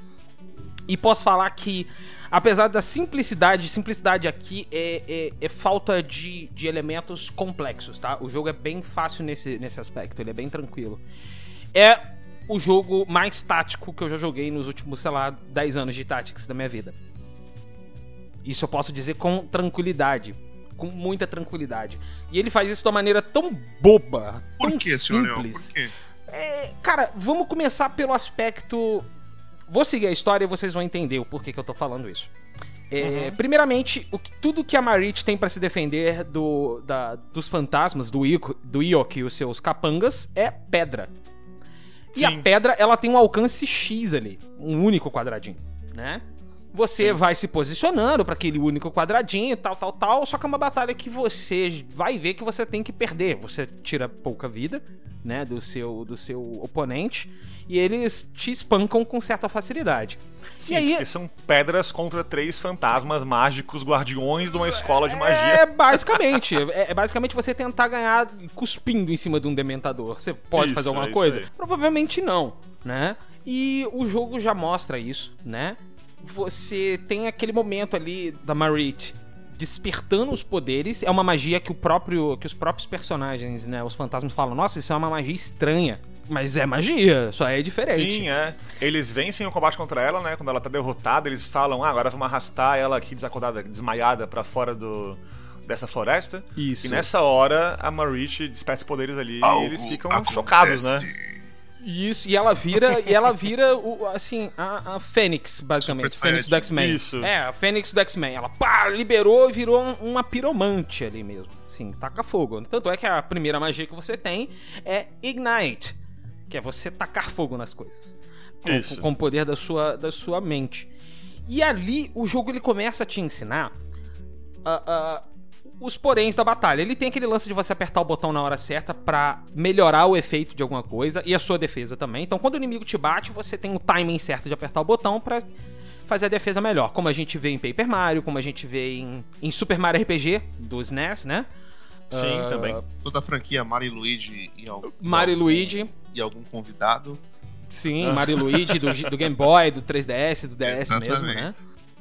E posso falar que, apesar da simplicidade, simplicidade aqui é, é- é falta de, de elementos complexos, tá? O jogo é bem fácil nesse, nesse aspecto, ele é bem tranquilo. É o jogo mais tático que eu já joguei nos últimos, sei lá, 10 anos de Tactics da minha vida. Isso eu posso dizer com tranquilidade. Com muita tranquilidade. E ele faz isso de uma maneira tão boba, Por tão que, simples. Por quê? É, cara, vamos começar pelo aspecto. Vou seguir a história e vocês vão entender o porquê que eu tô falando isso. É, Primeiramente, o que- tudo que a Marit tem pra se defender do, da- dos fantasmas, do, Iko, do Iok e os seus capangas, é pedra. E a Sim. pedra, ela tem um alcance X ali, um único quadradinho, né? Você vai se posicionando pra aquele único quadradinho, tal, tal, tal. Só que é uma batalha que você vai ver que você tem que perder. Você tira pouca vida, né, do seu, do seu oponente. E eles te espancam com certa facilidade. Sim, e aí, porque são pedras contra três fantasmas mágicos guardiões de uma escola de É magia. basicamente. é, é basicamente você tentar ganhar cuspindo em cima de um dementador. Você pode Isso, fazer alguma é coisa? aí. Provavelmente não, né? E o jogo já mostra isso, né? Você tem aquele momento ali da Marit despertando os poderes. É uma magia que o próprio que os próprios personagens, né, os fantasmas falam: "Nossa, isso é uma magia estranha". Mas é magia, só é diferente. Sim, é. Eles vencem o combate contra ela, né? Quando ela tá derrotada, eles falam: ah, agora vamos arrastar ela aqui desacordada, desmaiada pra fora do dessa floresta. Isso. E nessa hora, a Marit desperta os poderes ali Algo e eles ficam acontece. chocados, né? Isso, e ela vira, e ela vira o, assim, a, a Fênix, basicamente. Super Fênix do. X-Men. Isso. É, a Fênix do X-Men. Ela pá, liberou e virou um- uma piromante ali mesmo. Assim, taca fogo. Tanto é que a primeira magia que você tem é Ignite, que é você tacar fogo nas coisas. Com, Isso. com- o poder da sua, da sua mente. E ali o jogo ele começa a te ensinar ah, ah, os poréns da batalha. Ele tem aquele lance de você apertar o botão na hora certa pra melhorar o efeito de alguma coisa e a sua defesa também. Então, quando o inimigo te bate, você tem o timing certo de apertar o botão pra fazer a defesa melhor. Como a gente vê em Paper Mario, como a gente vê em, em Super Mario RPG do SNES, né? Sim, Ah, também. Toda a franquia Mario e Luigi e algum, Mario e algum- Luigi. E algum convidado. Sim, Mario e Luigi do, do Game Boy, do 3DS, do DS mesmo, Exatamente. né?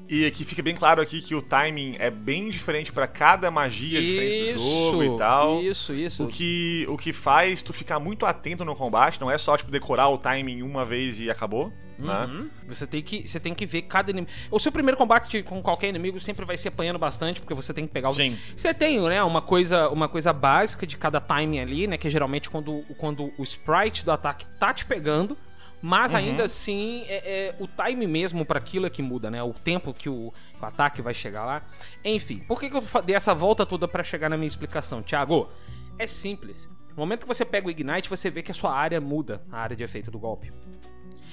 E aqui fica bem claro aqui que o timing é bem diferente pra cada magia diferente do jogo e tal. Isso, isso. O que, o que faz tu ficar muito atento no combate, não é só tipo decorar o timing uma vez e acabou, né? Uhum. Você tem que você tem que ver cada inimigo. O seu primeiro combate com qualquer inimigo sempre vai se apanhando bastante, porque você tem que pegar o. Sim. Você tem, né, uma coisa, uma coisa básica de cada timing ali, né, que é geralmente quando, quando o sprite do ataque tá te pegando, mas Uhum. ainda assim é, é o time mesmo para aquilo é que muda, né? O tempo que o, o ataque vai chegar lá. Enfim, por que, que eu dei essa volta toda para chegar na minha explicação, Thiago? É simples. No momento que você pega o Ignite, você vê que a sua área muda, a área de efeito do golpe.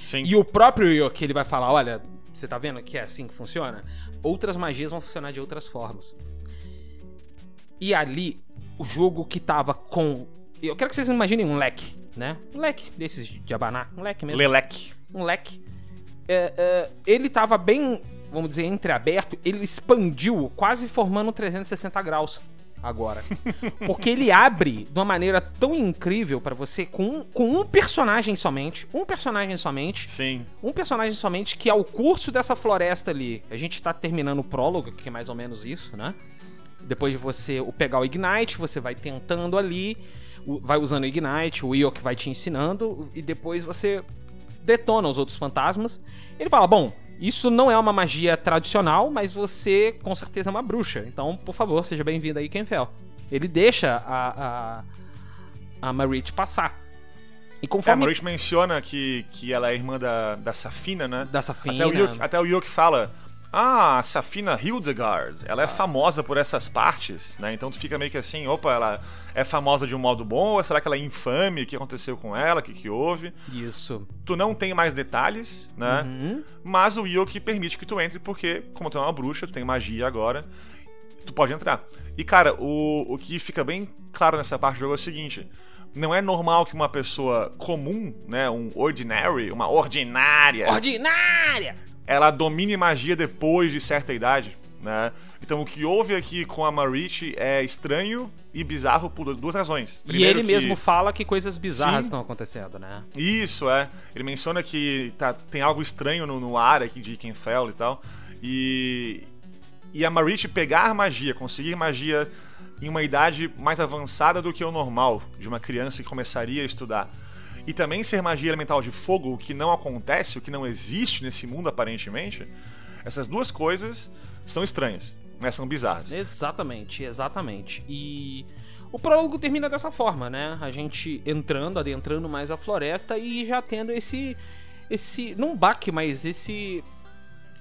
Sim. E o próprio Yoki, ele vai falar, olha, você tá vendo que é assim que funciona? Outras magias vão funcionar de outras formas. E ali, o jogo que tava com... Eu quero que vocês imaginem um leque. Né? Um leque desses de abanar, um leque mesmo. Leleque. um leque. É, é, ele tava bem, vamos dizer, entreaberto. Ele expandiu, quase formando um 360 graus agora. Porque ele abre de uma maneira tão incrível pra você, com, um- com um personagem somente. Um personagem somente. Sim. Um personagem somente que é o curso dessa floresta ali. A gente tá terminando o prólogo, que é mais ou menos isso, né? Depois de você pegar o Ignite, você vai tentando ali, vai usando o Ignite, o Io que vai te ensinando, e depois você detona os outros fantasmas. Ele fala: Bom, isso não é uma magia tradicional, mas você com certeza é uma bruxa. Então, por favor, seja bem-vindo aí, Kenfel. Ele deixa a, a, a Marit passar. E É, a conforme. Marit menciona que, que ela é irmã da, da Safina, né? Da Safina. Até o, Yuki, até o Yuki fala: Ah, a Safina Hildegard, ela é famosa por essas partes, né? Então tu fica meio que assim: opa, ela é famosa de um modo bom ou será que ela é infame? O que aconteceu com ela? O que, que houve? Isso. Tu não tem mais detalhes, né? Uhum. Mas o Yoki permite que tu entre, porque, como tu é uma bruxa, tu tem magia agora, tu pode entrar. E, cara, o, o que fica bem claro nessa parte do jogo é o seguinte: não é normal que uma pessoa comum, né, um ordinary, uma ordinária, Ordinária! Ela domine magia depois de certa idade, né? Então o que houve aqui com a Marit é estranho e bizarro por duas razões. E Primeiro ele que- mesmo fala que coisas bizarras Sim. estão acontecendo, né? Isso, é. Ele menciona que tá, tem algo estranho no, no ar aqui de Kenfell e tal. E. E a Marit pegar magia, conseguir magia em uma idade mais avançada do que o normal de uma criança que começaria a estudar. E também ser magia elemental de fogo, o que não acontece, o que não existe nesse mundo aparentemente. Essas duas coisas são estranhas, né? São bizarras. Exatamente, exatamente. E o prólogo termina dessa forma, né? A gente entrando, adentrando mais a floresta e já tendo esse. Esse. Não baque, mas esse.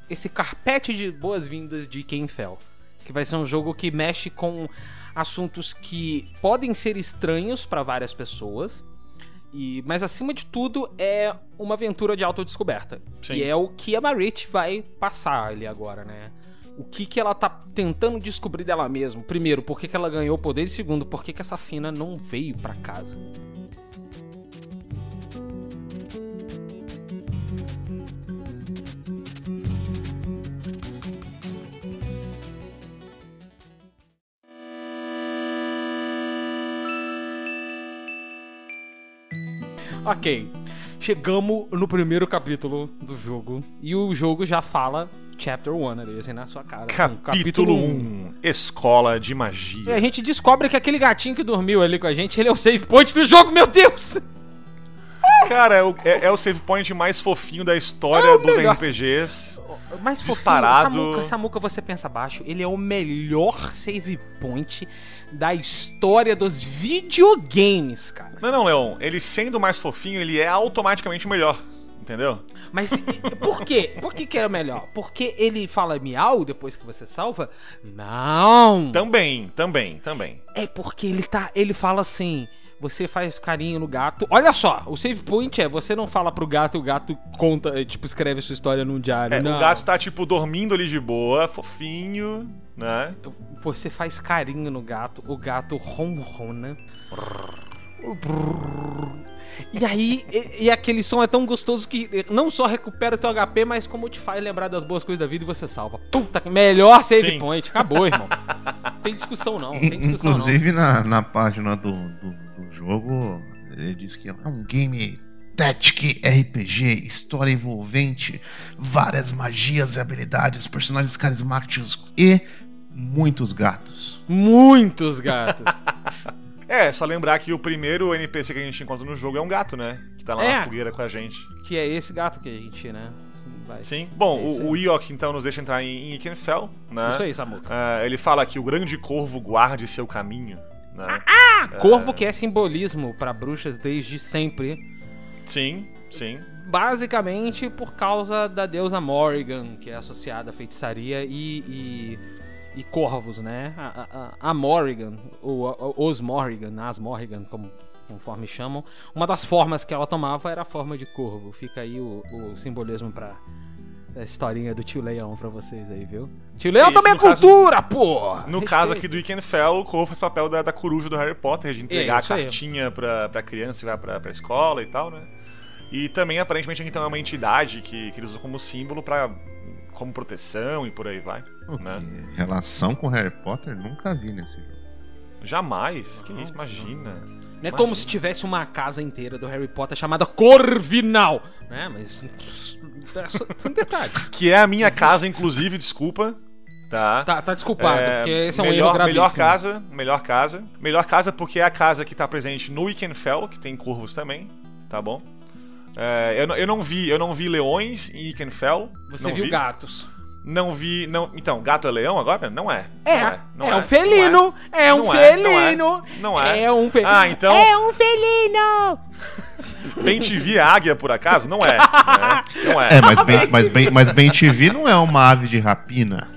Esse carpete de boas-vindas de Kenfell. Que vai ser um jogo que mexe com assuntos que podem ser estranhos para várias pessoas. E, mas acima de tudo é uma aventura de autodescoberta. Sim. E é o que a Marit vai passar ali agora, né? O que, que ela tá tentando descobrir dela mesma. Primeiro, por que, que ela ganhou poder. E segundo, por que, que essa fina não veio pra casa. Ok. Chegamos no primeiro capítulo do jogo. E o jogo já fala Chapter 1 ali, assim, na sua cara. Capítulo 1 um. Escola de E Magia. a gente descobre que aquele gatinho que dormiu ali com a gente, ele é o save point do jogo, meu Deus! Cara, é o, é- é o save point mais fofinho da história É dos melhor. RPGs. Fofinho, Disparado. Samuca, Samuca, você pensa baixo, ele é o melhor save point da história dos videogames, cara. Não, não, Leon. Ele sendo mais fofinho, ele é automaticamente melhor. Entendeu? Mas por quê? Por que, que o melhor? Porque ele fala miau depois que você salva? Não! Também, também, também. É porque ele tá. Ele fala assim. Você faz carinho no gato. Olha só, o save point é você não fala pro gato e o gato conta, é, tipo, escreve sua história num diário. É, não. o gato tá, tipo, dormindo ali de boa, fofinho, né? Você faz carinho no gato, o gato ronrona. E aí, e, e aquele som é tão gostoso que não só recupera teu HP, mas como te faz lembrar das boas coisas da vida e você salva. Puta, que melhor save Sim. point. Acabou, irmão. tem discussão não, tem discussão não. Inclusive na, na página do, do, do jogo, ele diz que é um game Tactic RPG, história envolvente, várias magias e habilidades, personagens carismáticos e muitos gatos. Muitos gatos. É, só lembrar que o primeiro NPC que a gente encontra no jogo é um gato, né? Que tá lá É. na fogueira com a gente. que é esse gato que a gente, né? Vai. Sim. Bom, É o, o. Iok, então, nos deixa entrar em, em Ikenfell, né? Isso aí, Samuca. Ah, ele fala que o grande corvo guarde seu caminho, né? Corvo que é simbolismo pra bruxas desde sempre. Sim, sim. Basicamente por causa da deusa Morrigan, que é associada à feitiçaria e, e, e corvos, né? A, a, a Morrigan, ou a- os Morrigan, as Morrigan, como, conforme chamam, uma das formas que ela tomava era a forma de corvo. Fica aí o, o simbolismo pra, a historinha do tio Leão pra vocês aí, viu? Tio Leão E também é no caso- cultura, pô! No caso aqui do Weekend Fell, o Cole faz papel da, da coruja do Harry Potter, de entregar É, a isso aí. cartinha pra, pra criança que vai pra, pra escola e tal, né? E também, aparentemente, aqui tem uma entidade que, que eles usam como símbolo pra. como proteção e por aí vai. O Né? Relação com Harry Potter, nunca vi nesse jogo. Jamais. Que isso, imagina. Não é como se tivesse uma casa inteira do Harry Potter chamada Corvinal, né? Mas. É só um detalhe. Que é a minha casa, inclusive, desculpa. Tá? Tá, tá desculpado, É, porque esse é um melhor, erro gravíssimo. melhor casa, melhor casa. Melhor casa porque é a casa que tá presente no Weekend Fell, que tem corvos também, tá bom? É, eu, não- eu não vi, eu não vi leões em Weekend Fell. Você não viu vi. gatos. Não vi, não. Então, gato é leão agora? Não é. É, não é, não é um felino, é, um Não é, não é, felino. não é. É um felino. Ah, então- É um felino. Bem TV é águia, por acaso? Não é. Não é. É, mas bem, mas bem, mas bem TV não é uma ave de rapina.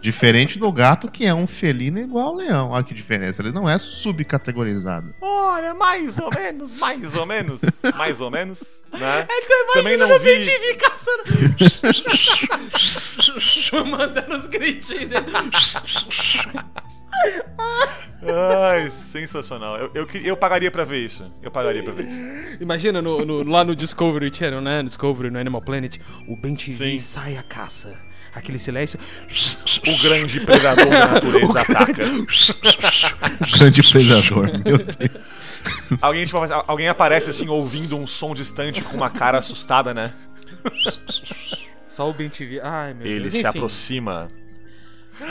Diferente do gato, que é um felino igual ao leão. Olha que diferença. Ele não é subcategorizado. Olha, mais ou menos, mais ou menos, mais ou menos, né? Então Também não vi. MTV caçando. Mandando os gritinhos dele. Ai, sensacional. Eu, eu, queria- eu pagaria pra ver isso. Eu pagaria pra ver isso. Imagina no, no- lá no Discovery Channel, né? No Discovery, no Animal Planet, o Ben TV sai à caça. Aquele silêncio. O grande predador da natureza ataca. Grande predador, meu Deus. Alguém, tipo, alguém aparece assim, ouvindo um som distante com uma cara assustada, né? Só o Ben TV. Ai, meu Ele Deus. se Enfim. aproxima.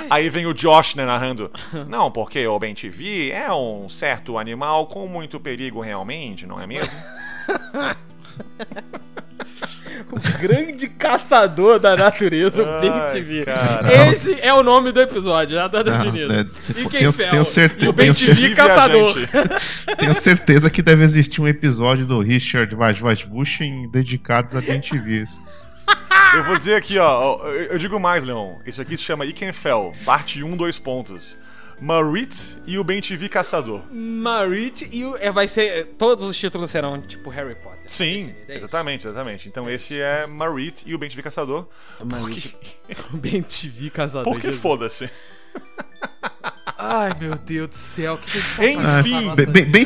Aí vem o Josh, né, narrando. Não, porque o Ben TV é um certo animal com muito perigo realmente, não é mesmo? O grande caçador da natureza, o Ben Ai, TV. cara. Esse é o nome do episódio, já tá definido. é, e quem tenho- fel? tenho certe- E o Ben tenho TV caçador. Tenho certeza que deve existir um episódio do Richard Vajbush dedicados a Ben TVs. Eu vou dizer aqui, ó. Eu digo mais, Leon. Isso aqui se chama Ikenfell, parte 1, dois pontos. Marit e o Ben TV Caçador. Marit e o. É, vai ser. Todos os títulos serão tipo Harry Potter. Sim, É isso. exatamente, exatamente. Então esse é Marit e o Ben TV Caçador. Marit. O Ben TV caçador. Porque foda-se. Ai, meu Deus do céu. Que Enfim. Bem, bem,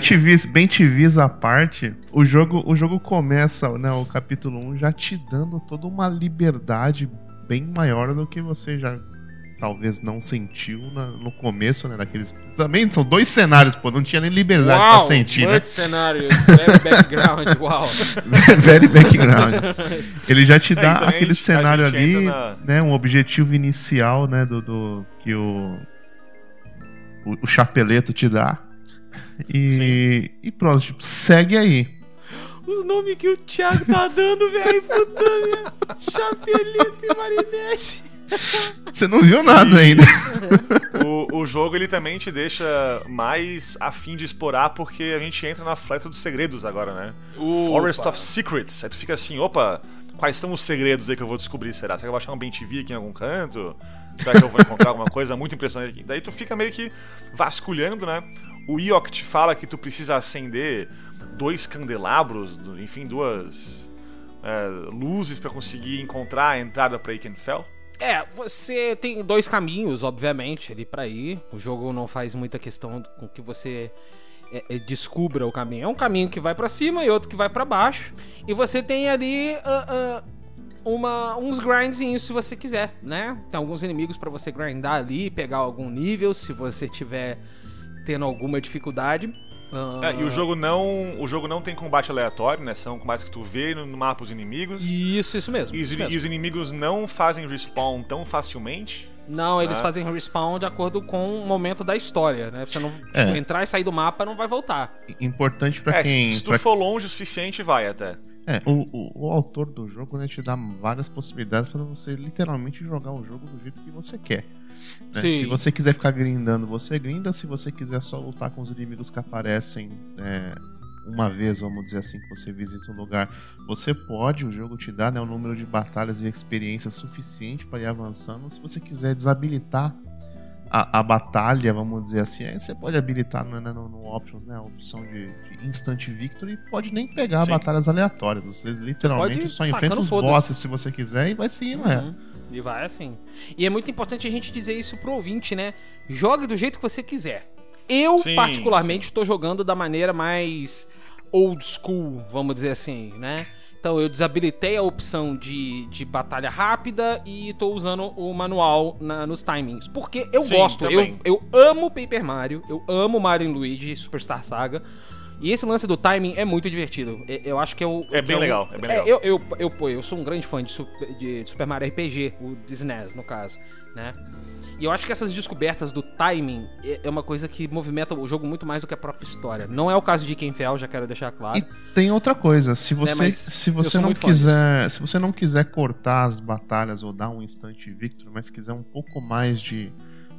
bem TVs à parte, o jogo, o jogo começa, né, o capítulo 1, já te dando toda uma liberdade bem maior do que você já talvez não sentiu na- no começo, né, daqueles... Também são dois cenários, pô, não tinha nem liberdade Uau, pra sentir, né? cenário, very background, uau. Very background. Ele já te É, dá então a aquele gente- cenário ali, entra né? Um objetivo inicial, né? Do, do- que o, o, o chapeleto te dá. E, e pronto, tipo, segue aí. Os nomes que o Thiago tá dando, velho, puta minha. Chapelito e Marinette. Você não viu nada ainda. O, o jogo ele também te deixa mais afim de explorar porque a gente entra na floresta dos segredos agora, né? Forest of Secrets. Aí tu fica assim, opa, quais são os segredos aí que eu vou descobrir? Será? Será que eu vou achar um TV aqui em algum canto? Será que eu vou encontrar alguma coisa muito impressionante aqui? Daí tu fica meio que vasculhando, né? O Iok te fala que tu precisa acender dois candelabros, enfim, duas é, luzes pra conseguir encontrar a entrada pra Ikenfell. É, você tem dois caminhos, obviamente, ali pra ir. O jogo não faz muita questão com que você é, é, descubra o caminho. É um caminho que vai pra cima e outro que vai pra baixo. E você tem ali ah, ah, uma, uns grindzinhos se você quiser, né? Tem alguns inimigos pra você grindar ali, pegar algum nível se você tiver tendo alguma dificuldade. Ah, É, e o jogo não. O jogo não tem combate aleatório, né? São combates que tu vê no, mapa os inimigos. Isso, isso mesmo. E os, isso mesmo. e os inimigos não fazem respawn tão facilmente. Não, eles Ah. fazem respawn de acordo com o momento da história, né? Você não tipo, É. entrar e sair do mapa não vai voltar. Importante pra é, se- quem. se, tu pra- for longe o suficiente, vai até. É, o, o, o autor do jogo né, te dá várias possibilidades pra você literalmente jogar o jogo do jeito que você quer. Né? Se você quiser ficar grindando, você grinda. Se você quiser só lutar com os inimigos que aparecem é, uma vez, vamos dizer assim, que você visita um lugar, você pode, o jogo te dá né, o número de batalhas e experiência suficiente para ir avançando. Se você quiser desabilitar a, a batalha, vamos dizer assim, aí você pode habilitar no, no, no Options, né? A opção de, de Instant Victory pode nem pegar Sim. batalhas aleatórias. Você literalmente pode só enfrenta os bosses se você quiser e vai seguindo, é. E vai assim. E é muito importante a gente dizer isso pro ouvinte, né? Jogue do jeito que você quiser. Eu, Sim, particularmente, estou jogando da maneira mais old school, vamos dizer assim, né? Então eu desabilitei a opção de, de batalha rápida e tô usando o manual na- nos timings. Porque eu Sim, gosto, eu, também. eu amo Paper Mario, eu amo Mario Luigi, Superstar Saga. E esse lance do timing é muito divertido. É- Eu acho que é o. É bem o- legal, é bem legal. eu, eu, eu, pô, eu sou um grande fã de, Super- de Super Mario RPG, o de SNES, no caso, né? E eu acho que essas descobertas do timing é é uma coisa que movimenta o jogo muito mais do que a própria história. Não é o caso de Ken Fel, já quero deixar claro. E tem outra coisa, se você, mas se você não quiser, se você não quiser cortar as batalhas ou dar um instante victory, mas quiser um pouco mais de,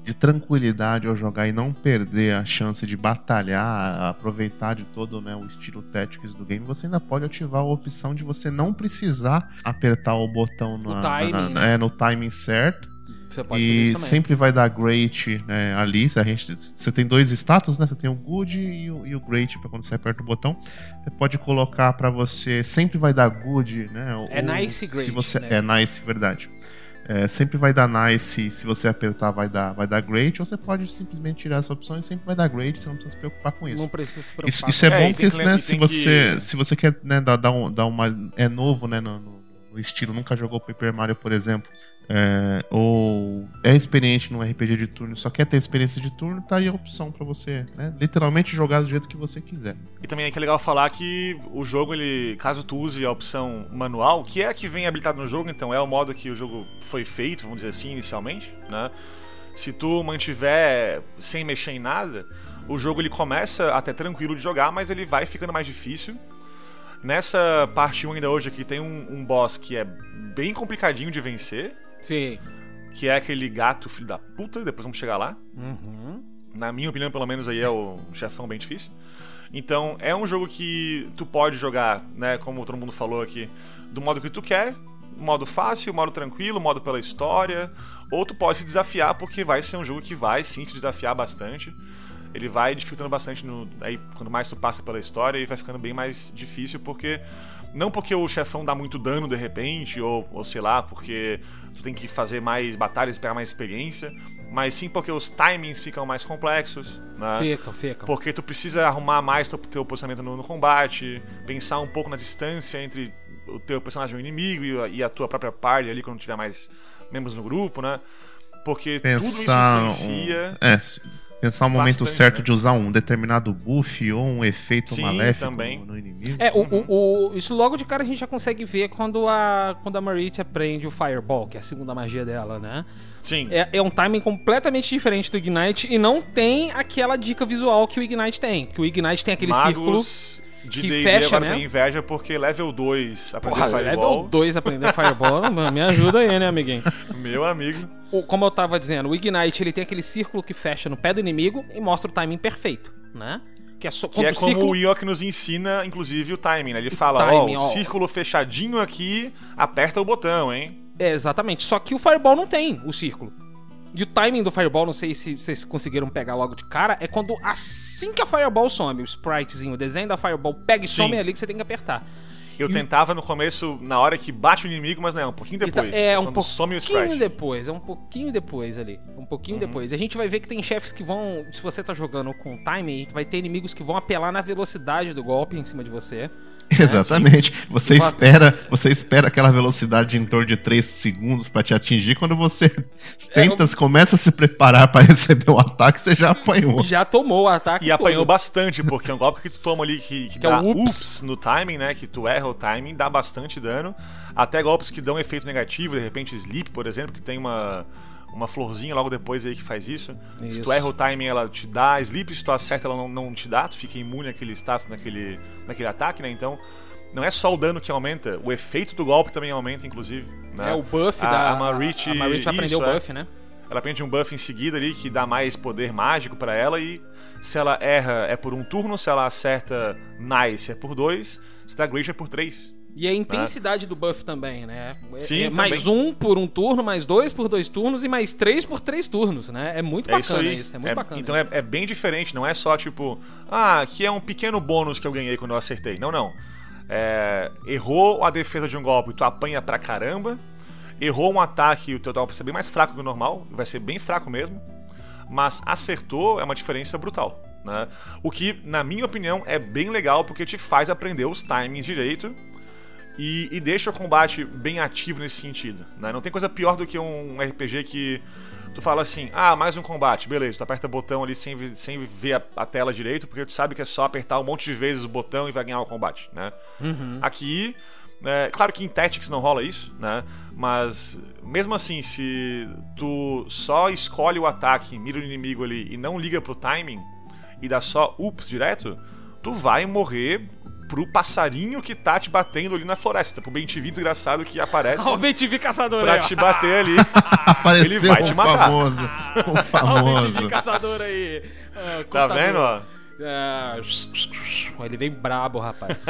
de tranquilidade ao jogar e não perder a chance de batalhar, aproveitar de todo né, o estilo Tactics do game, você ainda pode ativar a opção de você não precisar apertar o botão No na- na- timing, na- né? é, no timing certo. Você pode fazer E sempre vai dar great né, ali. A gente, você tem dois status, né? Você tem o good e o, e o great para quando você aperta o botão. Você pode colocar para você. Sempre vai dar good, né? É nice great, Se você, né? É nice, verdade. É, sempre vai dar nice, se você apertar vai dar, vai dar great, ou você pode simplesmente tirar essa opção e sempre vai dar great, você não precisa se preocupar com isso. Não precisa se preocupar. Isso, isso é, É, bom porque que né, se, você, que- se você quer né, dar, dar, um- dar uma. É novo né, no, no- no estilo, nunca jogou Paper Mario, por exemplo. É, ou é experiente no RPG de turno, só quer ter experiência de turno, tá aí a opção pra você, né? Literalmente jogar do jeito que você quiser. E também é que é legal falar que o jogo, ele, caso tu use a opção manual, que é a que vem habilitado no jogo, então é o modo que o jogo foi feito, vamos dizer assim, inicialmente, né? Se tu mantiver sem mexer em nada, o jogo ele começa até tranquilo de jogar, mas ele vai ficando mais difícil. Nessa parte 1 ainda hoje aqui tem um, um boss que é bem complicadinho de vencer, Sim. que é aquele gato filho da puta, depois vamos chegar lá. Uhum. Na minha opinião, pelo menos aí é o chefão bem difícil. Então, é um jogo que tu pode jogar, né, como todo mundo falou aqui, do modo que tu quer, modo fácil, modo tranquilo, modo pela história, ou tu pode se desafiar porque vai ser um jogo que vai sim se desafiar bastante. Ele vai dificultando bastante no aí quando mais tu passa pela história e vai ficando bem mais difícil porque não porque o chefão dá muito dano de repente ou, ou sei lá, porque tu tem que fazer mais batalhas, pegar mais experiência, mas sim porque os timings ficam mais complexos, né? Fica, fica. Porque tu precisa arrumar mais teu, teu posicionamento no, no combate, pensar um pouco na distância entre o teu personagem e o inimigo e a, e a tua própria party ali quando tiver mais membros no grupo, né? Porque Pensar. tudo um- isso influencia. é, s- pensar o momento bastante, certo né? de usar um determinado buff ou um efeito Sim, maléfico também. no, no inimigo. É, o, Uhum. o, o- isso logo de cara a gente já consegue ver quando a, quando a Marit aprende o Fireball, que é a segunda magia dela, né? Sim. É, é um timing completamente diferente do Ignite e não tem aquela dica visual que o Ignite tem. Que o Ignite tem aquele círculo. De que D&D fecha, agora né? tem inveja porque level 2 aprender Porra, Fireball. level 2 aprender Fireball, me ajuda aí, né, amiguinho? Meu amigo. O- como eu tava dizendo, o Ignite ele tem aquele círculo que fecha no pé do inimigo e mostra o timing perfeito, né? Que é, só, Que é como círculo- o Ioki nos ensina, inclusive, o timing, né? Ele fala, timing, ó, círculo fechadinho aqui, aperta o botão, hein? É, exatamente. Só que o Fireball não tem o círculo. E o timing do Fireball, não sei se vocês conseguiram pegar logo de cara, é quando assim que a Fireball some, o spritezinho, o desenho da Fireball pega e Sim. some é ali que você tem que apertar. Eu E- tentava no começo, na hora que bate o inimigo, mas não, um pouquinho E tá- depois. é, um quando some o pouquinho sprite. depois, é um pouquinho depois ali. Um pouquinho Uhum. depois. A gente vai ver que tem chefes que vão. Se você tá jogando com timing, vai ter inimigos que vão apelar na velocidade do golpe em cima de você. Exatamente. Você Uma- espera, você espera aquela velocidade em torno de 3 segundos pra te atingir. Quando você tenta, começa a se preparar pra receber o ataque, você já apanhou. Já tomou o ataque. E apanhou todo. bastante, porque é um golpe que tu toma ali que, que, Que é dá o ups. ups no timing, né? Que tu erra o timing, dá bastante dano. Até golpes que dão efeito negativo, de repente sleep, por exemplo, que tem uma, uma florzinha logo depois aí que faz isso. Se Isso. tu erra o timing, ela te dá sleep, se tu acerta, ela não, não te dá, tu fica imune àquele status naquele, naquele ataque, né? Então, não é só o dano que aumenta, o efeito do golpe também aumenta, inclusive. Né? É o buff A- da. a Marit- a Marit vai aprender isso, o é. buff, né? Ela aprende um buff em seguida ali que dá mais poder mágico pra ela e se ela erra é por um turno, se ela acerta nice é por dois, se dá great é por três. E a intensidade do buff também, né? É- Sim, é mais um por um turno, mais dois por dois turnos e mais três por três turnos, né? É muito É isso bacana aí. isso, é muito bacana. Então isso. é, é bem diferente, não é só tipo, ah, aqui é um pequeno bônus que eu ganhei quando eu acertei. Não, não. É, errou a defesa de um golpe, tu apanha pra caramba. Errou um ataque, o teu golpe vai ser bem mais fraco que o normal, vai ser bem fraco mesmo. Mas acertou é uma diferença brutal. Né? O que, na minha opinião, é bem legal porque te faz aprender os timings direito e, e deixa o combate bem ativo nesse sentido. Né? Não tem coisa pior do que um RPG que tu fala assim, ah, mais um combate, beleza, tu aperta o botão ali sem, sem ver a, a tela direito, porque tu sabe que é só apertar um monte de vezes o botão e vai ganhar o combate, né? Aqui, é, claro que em Tactics não rola isso, né? Mas mesmo assim, se tu só escolhe o ataque, mira o inimigo ali e não liga pro timing e dá só ups direto, tu vai morrer pro passarinho que tá te batendo ali na floresta, pro bem TV desgraçado que aparece Ó, o BTV caçador pra aí, te bater ali. Apareceu Ele vai o te matar. famoso. O Ó, o famoso. caçador aí. Ah, Tá vendo, ó? Ah, ele vem brabo, rapaz.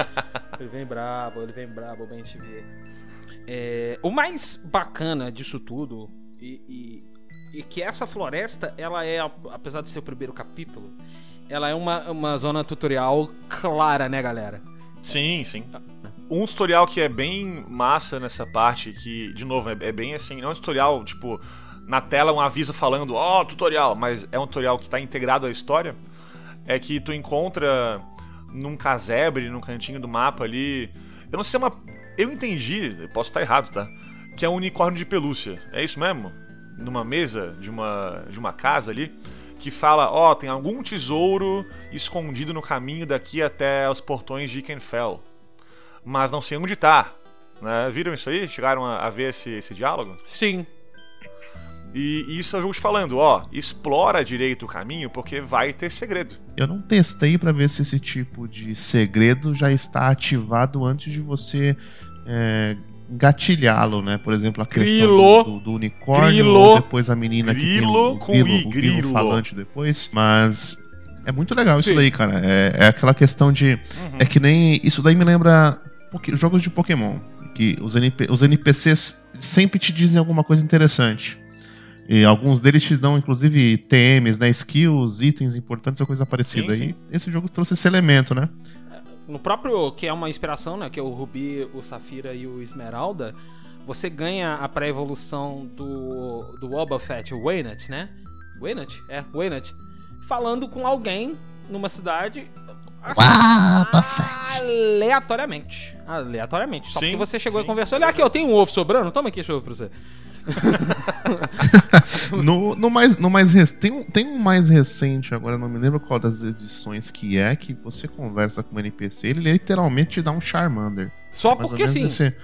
ele vem brabo, ele vem brabo, te ver. É, o mais bacana disso tudo e, e, e que essa floresta, ela é, apesar de ser o primeiro capítulo, ela é uma, uma zona tutorial clara, né, galera? Sim, sim. Um tutorial que é bem massa nessa parte, que, de novo, é, é bem assim, não é um tutorial, tipo, na tela um aviso falando, ó, tutorial, mas é um tutorial que tá integrado à história, é que tu encontra num casebre, num cantinho do mapa ali, eu não sei se é uma... Eu entendi, posso estar errado, tá? Que é um unicórnio de pelúcia, é isso mesmo? Numa mesa de uma, de uma casa ali, que fala, ó, tem algum tesouro escondido no caminho daqui até os portões de Ikenfell. Mas não sei onde tá. Né? Viram isso aí? Chegaram a, a ver esse, esse diálogo? Sim. E, e isso é o jogo te falando, ó, explora direito o caminho porque vai ter segredo. Eu não testei pra ver se esse tipo de segredo já está ativado antes de você é, engatilhá-lo, né? Por exemplo, a questão Grilo. do, do- unicórnio, Grilo. depois a menina que tem Grilo o, grilo, o grilo grilo. falante depois. Mas é muito legal isso Sim. daí, cara. É, é aquela questão de... Uhum. É que nem... Isso daí me lembra jogos de Pokémon. Que os, NP, os NPCs sempre te dizem alguma coisa interessante. E alguns deles te dão, inclusive, TMs, né? Skills, itens importantes ou coisa parecida. Sim, sim. E esse jogo trouxe esse elemento, né? No próprio, que é uma inspiração, né? Que é o Rubi, o Safira e o Esmeralda. Você ganha a pré-evolução do, do Wobbuffet, o Waynut, né? Waynut? É, Waynut. Falando com alguém numa cidade. Wobbuffet. Aleatoriamente. Aleatoriamente. Só Sim, porque você chegou sim. e conversou. Olha aqui, eu tenho um ovo sobrando. Toma aqui esse ovo pra você. No, no mais, no mais rec- tem, um, tem um mais recente, agora não me lembro qual das edições que é, que você conversa com o NPC, ele literalmente te dá um Charmander. Só Mais porque sim. esse-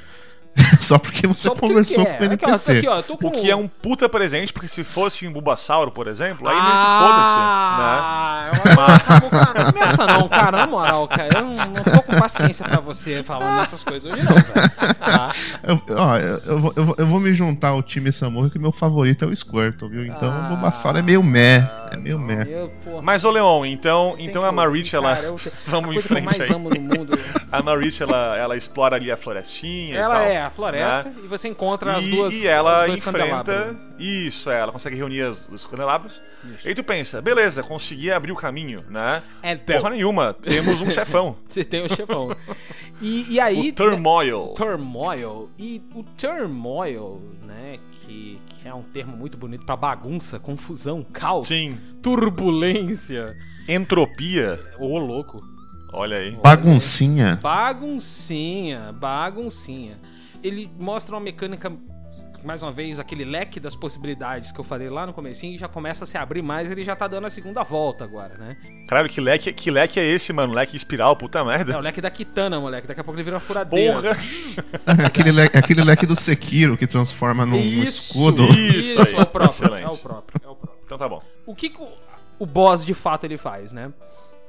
Só porque você Só porque conversou quer. com o NPC. aqui, ó, eu tô com O que é um puta presente, porque se fosse um Bulbasauro, por exemplo, aí meio Ah, eu- Samuca, não Começa não, cara, na moral, cara. Eu não, não tô com paciência pra você falando essas coisas hoje, não, velho. Tá? Eu, ó, eu, eu vou, eu, vou, eu vou me juntar ao time Samuka, que meu favorito é o Squirtle, viu? Então Ah, o Bulbasaur é meio meh. É meio meh. Eu, Mas, ô Leon, então, então que a Marich, ela... cara, eu- Vamos a em que eu frente mais aí. amo no mundo. A Marich, ela, ela explora ali a florestinha e Ela é a floresta né? e você encontra as e, duas. e ela enfrenta. candelabros. Isso, é, ela consegue reunir as- os candelabros. Isso. E aí tu pensa, beleza, consegui abrir o caminho, né? Então, Porra nenhuma, temos um chefão. você tem o chefão. E, e aí. o Turmoil. Turmoil. E o turmoil, né? Que, que é um termo muito bonito pra bagunça, confusão, caos, Sim. turbulência. Entropia. Ô, louco. Olha aí. Baguncinha. Baguncinha, baguncinha. Ele mostra uma mecânica, mais uma vez, aquele leque das possibilidades que eu falei lá no comecinho e já começa a se abrir mais, ele já tá dando a segunda volta agora, né? Caralho, que leque, que leque é esse, mano? Leque espiral, puta É merda. o leque da Kitana, moleque. Daqui a pouco ele vira uma furadeira. Porra. aquele, le- aquele leque do Sekiro que transforma num Isso, escudo. Isso aí, é o próprio. É o próprio, é o próprio. Então tá bom. O que, que o, o boss de fato ele faz, né?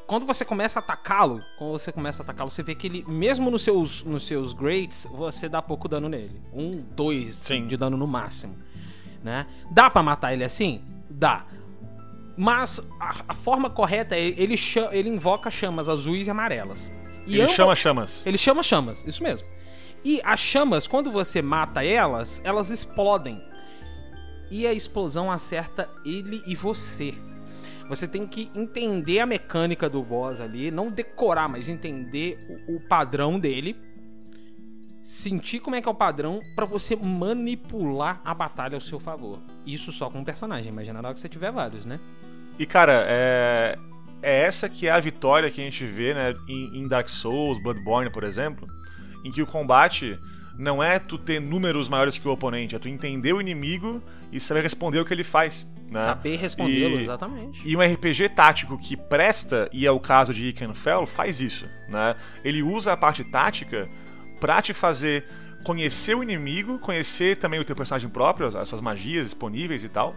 Quando você começa a atacá-lo, quando você começa a atacá-lo, você vê que ele, mesmo nos seus, nos seus greats, você dá pouco dano nele. Um, dois Sim. de dano no máximo. Né? Dá pra matar ele assim? Dá. Mas a, a forma correta é ele, cha- ele invoca chamas azuis e amarelas. E Ele amba- chama chamas. ele chama chamas, isso mesmo. E as chamas, quando você mata elas, elas explodem. E a explosão acerta ele e você. Você tem que entender a mecânica do boss ali, não decorar, mas entender o, o padrão dele. Sentir como é que é o padrão pra você manipular a batalha ao seu favor. Isso só com um personagem, imagina na que você tiver vários, né? E cara, é. É essa que é a vitória que a gente vê, né, em Dark Souls, Bloodborne, por exemplo, em que o combate não é tu ter números maiores que o oponente, é tu entender o inimigo e saber responder o que ele faz. Né? Saber respondê-lo, exatamente. E um RPG tático que presta, e é o caso de Ikenfell, faz isso. Né? Ele usa a parte tática pra te fazer conhecer o inimigo, conhecer também o teu personagem próprio, as suas magias disponíveis e tal,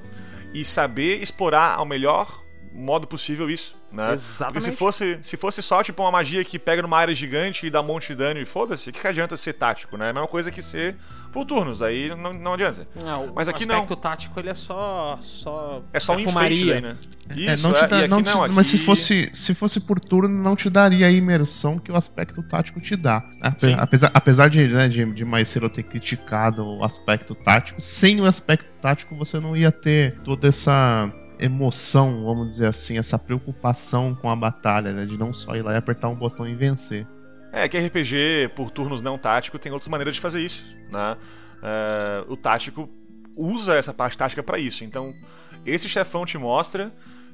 e saber explorar ao melhor modo possível isso. Né? Porque se Exatamente. fosse, se fosse só tipo uma magia que pega numa área gigante e dá um monte de dano e foda-se, o que, que adianta ser tático, né? É a mesma coisa que ser por turnos, aí não, não adianta. Não, Mas o aqui aspecto tático ele é só só É só um enfeite né? É, não te é, dá- e aqui não te- não, Mas se aqui- fosse, se fosse por turno, não te daria a imersão que o aspecto tático te dá. Ape- Sim. Apesar, apesar de, né, de, de Maicelo ter criticado o aspecto tático, sem o aspecto tático você não ia ter toda essa emoção, vamos dizer assim, essa preocupação com a batalha, né, de não só ir lá e apertar um botão e vencer. É, que RPG por turnos não tático tem outras maneiras de fazer isso, né? É, o tático usa essa parte tática pra isso. Então, esse chefão te mostra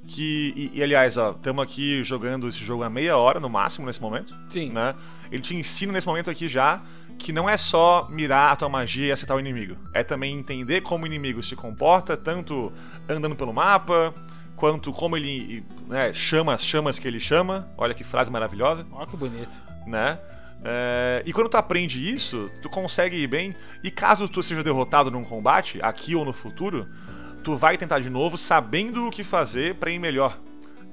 que. E, e, aliás, ó, estamos aqui jogando esse jogo a meia hora no máximo nesse momento, Sim. né? Ele te ensina nesse momento aqui já que não é só mirar a tua magia e acertar o inimigo. É também entender como o inimigo se comporta, tanto andando pelo mapa, quanto como ele né, chama as chamas que ele chama. Olha que frase maravilhosa Olha que bonito. né? É, e quando tu aprende isso, tu consegue ir bem. E caso tu seja derrotado num combate, aqui ou no futuro, tu vai tentar de novo, sabendo o que fazer pra ir melhor.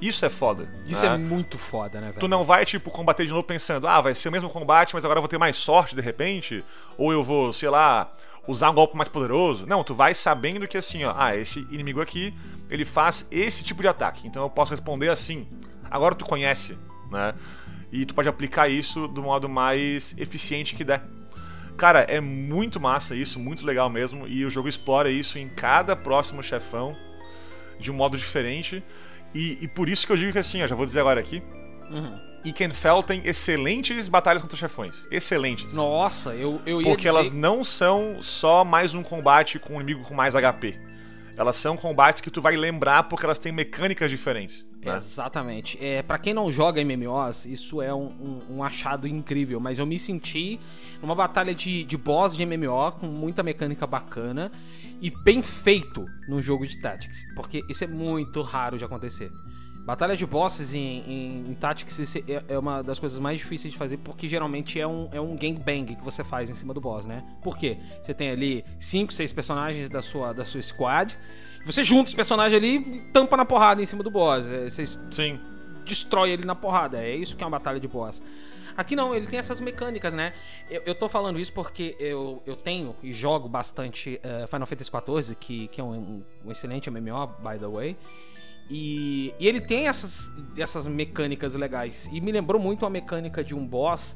Isso é foda. Isso né? é muito foda, né, velho? Tu não vai, tipo, combater de novo pensando, ah, vai ser o mesmo combate, mas agora eu vou ter mais sorte de repente, ou eu vou, sei lá, usar um golpe mais poderoso. Não, tu vai sabendo que assim, ó, ah, esse inimigo aqui, ele faz esse tipo de ataque, então eu posso responder assim. Agora tu conhece, né? E tu pode aplicar isso do modo mais eficiente que der. Cara, é muito massa isso, muito legal mesmo, e o jogo explora isso em cada próximo chefão de um modo diferente. E, e por isso que eu digo que assim, ó, já vou dizer agora aqui, Uhum. Ikenfell tem excelentes batalhas contra chefões. Excelentes. Nossa, eu, eu ia Porque dizer... elas não são só mais um combate com um inimigo com mais HP. Elas são combates que tu vai lembrar porque elas têm mecânicas diferentes. Né? Exatamente. É, para quem não joga MMOs, isso é um, um- um achado incrível. Mas eu me senti numa batalha de, de boss de MMO com muita mecânica bacana e bem feito num jogo de Tactics. Porque isso é muito raro de acontecer. Batalha de bosses em, em, em Tactics é, é uma das coisas mais difíceis de fazer porque geralmente é um, é um gangbang que você faz em cima do boss, né? Por quê? Você tem ali 5, 6 personagens da sua, da sua squad. Você junta os personagens ali e tampa na porrada em cima do boss. É, Vocês Sim. destrói ele na porrada. É isso que é uma batalha de boss. Aqui não, ele tem essas mecânicas, né? Eu, eu tô falando isso porque eu, eu tenho e jogo bastante eh, Final Fantasy XIV, que, que é um, um excelente MMO, by the way. E, e ele tem essas, essas mecânicas legais. E me lembrou muito a mecânica de um boss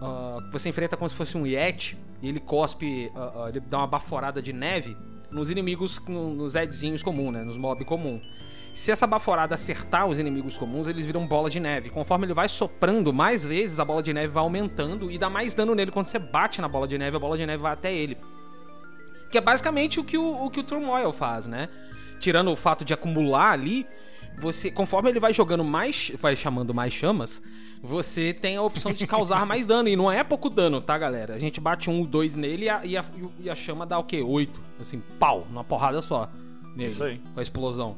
ah, que você enfrenta como se fosse um Yeti. E ele cospe, ah, ele dá uma baforada de neve nos inimigos, no- nos Edzinhos comuns, né? Nos mob comum. Se essa baforada acertar os inimigos comuns, eles viram bola de neve. Conforme ele vai soprando mais vezes, a bola de neve vai aumentando e dá mais dano nele. Quando você bate na bola de neve, a bola de neve vai até ele. Que é basicamente o que o, o que o Turmoil faz, né? Tirando o fato de acumular ali, você, conforme ele vai jogando mais, vai chamando mais chamas, você tem a opção de causar mais dano. E não é pouco dano, tá, galera? A gente bate um, dois nele e a, e a, e a chama dá o quê? Oito. Assim, pau, numa porrada só. Nele, Isso aí. Com a explosão.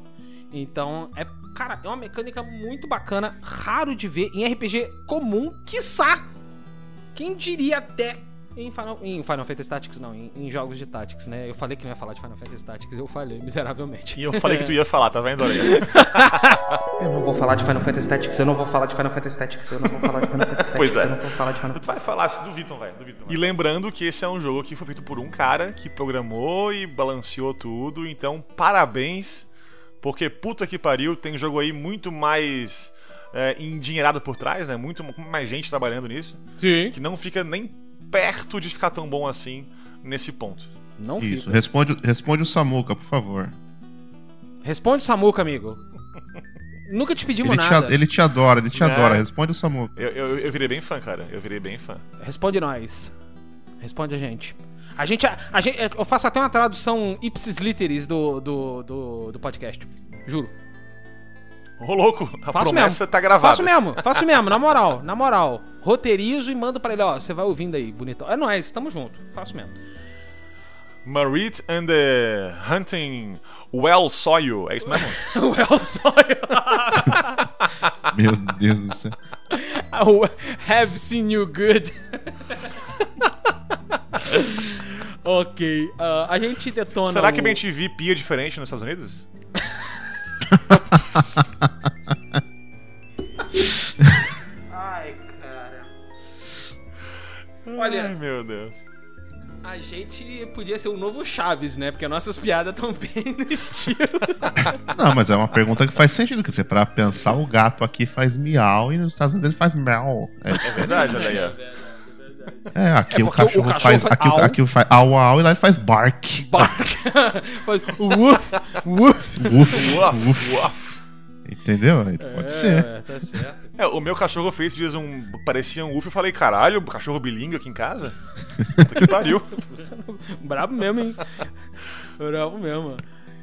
Então, é, cara, é uma mecânica muito bacana, raro de ver em RPG comum, quiçá. Quem diria até em Final, em Final Fantasy Tactics, não, em, em jogos de Tactics, né? Eu falei que não ia falar de Final Fantasy Tactics, eu falhei miseravelmente. E eu falei que tu ia falar, tá vendo, Aranha? Eu não vou falar de Final Fantasy Tactics, eu não vou falar de Final Fantasy Tactics, eu não vou falar de Final Fantasy Tactics, Pois é. eu não vou falar de Final Tu vai falar, se duvidam, velho, duvidam. E lembrando que esse é um jogo que foi feito por um cara que programou e balanceou tudo, então parabéns, porque puta que pariu, tem jogo aí muito mais é, endinheirado por trás, né? Muito mais gente trabalhando nisso, Sim. que não fica nem perto de ficar tão bom assim nesse ponto. Não Isso. fica. Responde, responde o Samuca, por favor. Responde o Samuca, amigo. Nunca te pedimos Ele te, nada. ele te adora, ele te Né? adora. Responde o Samuca. Eu, eu, eu virei bem fã, cara. Eu virei bem fã. Responde nós. Responde a gente. A gente, a, a gente. Eu faço até uma tradução ipsis literis do, do, do, do podcast. Juro. Ô, louco, a Faço promessa mesmo. tá gravada. Faço mesmo, faço mesmo, na moral, na moral. Roteirizo e mando pra ele, ó. Você vai ouvindo aí, bonitão. É nóis, tamo junto. Faço mesmo. Marit and the Hunting Well Soil. É isso mesmo? well, sorry. Meu Deus do céu. I have seen you good. ok. ah, a gente detona. Será que o... a MTV pia diferente nos Estados Unidos? Ai, cara. Ai, Olha, meu Deus. a gente podia ser o novo Chaves, né? Porque nossas piadas estão bem no estilo. Não, mas é uma pergunta que faz sentido, que você pra pensar, o gato aqui faz miau e nos Estados Unidos ele faz meow. É, É verdade, olha aí. É, aqui É o porque o cachorro, cachorro faz. faz Aqui, o- au. aqui faz au au e lá ele faz bark. Faz woof, woof. Uf, Uaf, uf. uaf. Entendeu? Aí Pode ser. É, tá certo. É, o meu cachorro fez esses dias um. parecia um UF. Eu falei, caralho, cachorro bilíngue aqui em casa? Puta que pariu. Brabo mesmo, hein? Brabo mesmo.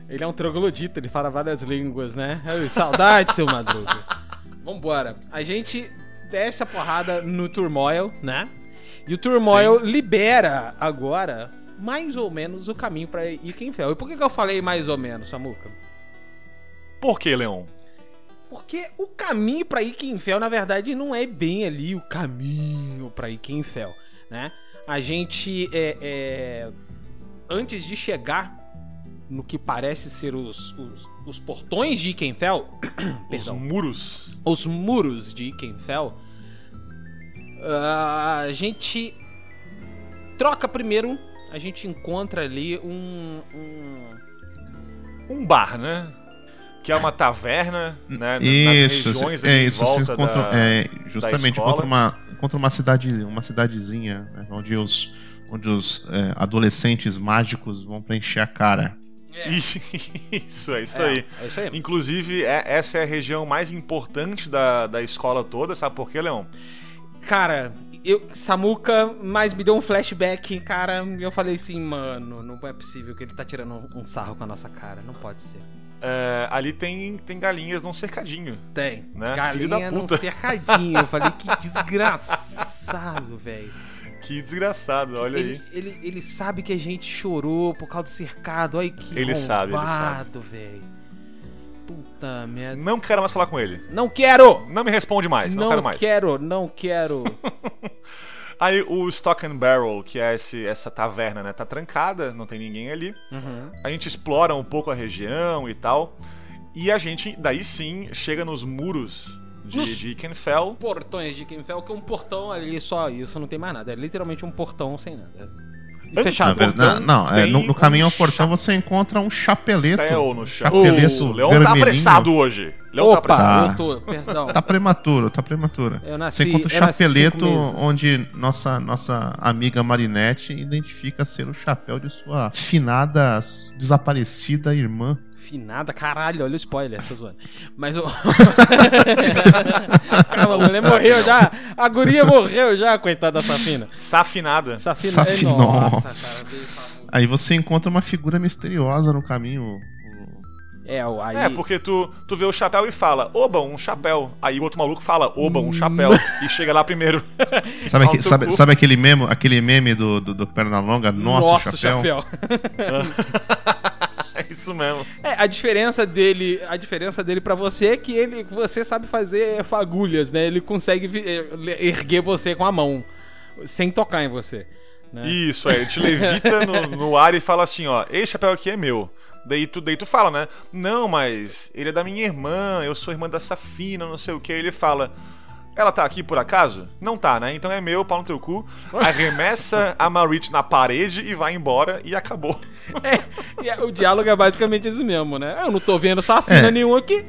Ele é um troglodita, ele fala várias línguas, né? Ai, Saudade, seu Madruga. Vambora. A gente desce a porrada no Turmoil, né? E o Turmoil libera agora, mais ou menos, o caminho pra Ikenfell. E por que, que eu falei mais ou menos, Samuca? Por que, Leon? Porque o caminho pra Ikenfell, na verdade, não é bem ali o caminho pra Ikenfell, né? A gente, é, é, antes de chegar no que parece ser os, os, os portões de Ikenfell, Os muros. os muros de Ikenfell, ah, a gente troca primeiro, a gente encontra ali um- um Um bar, né? Que é uma taverna, né? nas Isso, regiões é isso. Você volta encontra, da- é, justamente encontra uma, encontra uma cidade, uma cidadezinha, né, onde os, onde os é, adolescentes mágicos vão preencher a cara. Isso, é isso É, aí. é isso aí. Inclusive, é- essa é a região mais importante da, da escola toda, sabe por quê, Leon? Cara, eu, Samuca, mas me deu um flashback, cara. E eu falei assim, mano, não é possível que ele tá tirando um, sarro com a nossa cara. Não pode ser. É, ali tem, tem galinhas num cercadinho. Tem. Né? Galinha num cercadinho. Eu falei, que desgraçado, velho. Que desgraçado, olha Ele, aí. ele, ele sabe que a gente chorou por causa do cercado. Olha que Ele sabe, ele arrombado, velho. Puta merda. Não quero mais falar com ele. Não quero! Não me responde mais, não, Não, quero mais. quero, não quero. Aí o Stock and Barrel, que é esse, essa taverna, né? Tá trancada, não tem ninguém ali. Uhum. A gente explora um pouco a região e tal. E a gente, daí sim, chega nos muros de, Nos- de Ikenfell. Portões de Kenfell, que é um portão ali, só isso, não tem mais nada. É literalmente um portão sem nada. E Antes fechado. Na verdade, portão não, é, no, no caminho um ao portão você encontra um chapeleto. É, no chão. chapeleto O vermelhinho. tá apressado hoje. Leon tá Opa, apressado. Tá. eu tô, perdão. Tá prematuro, tá prematuro. Eu nasci- Você encontra o chapeleto onde nossa, nossa amiga Marinette identifica ser o chapéu de sua finada, desaparecida irmã. Finada, caralho, olha o spoiler, tô zoando. Mas o. Caramba, a mulher morreu já. A guria morreu já, coitada da Safina. Safinada. Safina. Safi- Nossa, Nossa. cara. Aí você encontra uma figura misteriosa no caminho. É, o- aí. É, porque tu, tu vê o chapéu e fala, oba, um chapéu. Aí o outro maluco fala, oba, um chapéu. e chega lá primeiro. Sabe, Alto sabe, sabe aquele meme, aquele meme do, do, do Pernalonga? Nosso, chapéu. é isso mesmo. É, a diferença dele, a diferença dele para você é que ele, você sabe fazer fagulhas, né? Ele consegue eh, erguer você com a mão, sem tocar em você. Né? Isso, é, ele te levita no, no ar e fala assim, ó, esse chapéu aqui é meu. Daí tu, daí tu fala, né? Não, mas ele é da minha irmã, eu sou irmã da Safina, não sei o que. Ele fala, ela tá aqui por acaso? Não tá, né? Então é meu, pau no teu cu. Arremessa a Marit na parede e vai embora e acabou. É, e o diálogo é basicamente esse mesmo, né? Eu não tô vendo safina É. nenhum aqui.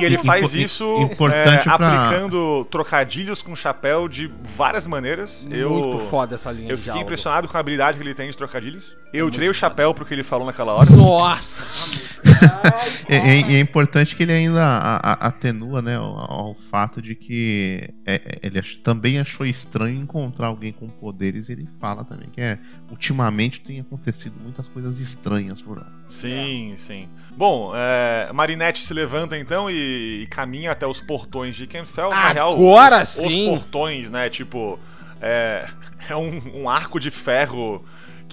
E ele faz im- isso importante é, pra- aplicando trocadilhos com chapéu de várias maneiras. Eu, Muito foda essa linha Eu fiquei diálogo. impressionado com a habilidade que ele tem de trocadilhos. Eu tirei o chapéu pro que ele falou naquela hora. Nossa! E é, e é importante que ele ainda atenua né, ao, ao fato de que é, é, ele também achou estranho encontrar alguém com poderes e ele fala também que é, ultimamente tem acontecido muitas coisas estranhas por lá. Sim, sim. Bom, é, Marinette se levanta então e, e caminha até os portões de Kenfell. Na real, Agora os, sim! Os portões, né? Tipo, é, é um, um arco de ferro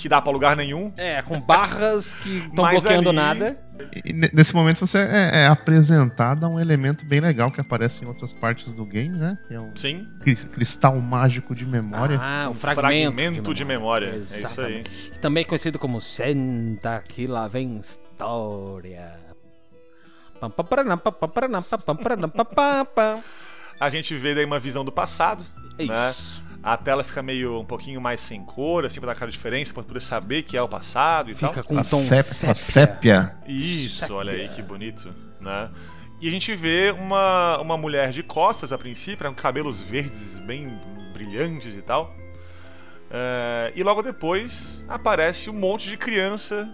que dá pra lugar nenhum. É, com barras que estão bloqueando ali- nada. E ne- nesse momento você é, é apresentado a um elemento bem legal que aparece em outras partes do game, né? Que é um Sim. cri- cristal mágico de memória. Ah, o Um fragmento, fragmento de memória. É isso aí. Também conhecido como Senta, que lá vem história. A gente vê daí uma visão do passado. É né? A tela fica meio um pouquinho mais sem cor, assim, pra dar aquela diferença, pra poder saber que é o passado e Fica tal. com um a, tom sépia. sépia. Isso, Sépia. olha aí que bonito, né? E a gente vê uma, uma mulher de costas a princípio, com cabelos verdes bem brilhantes e tal. É, e logo depois aparece um monte de criança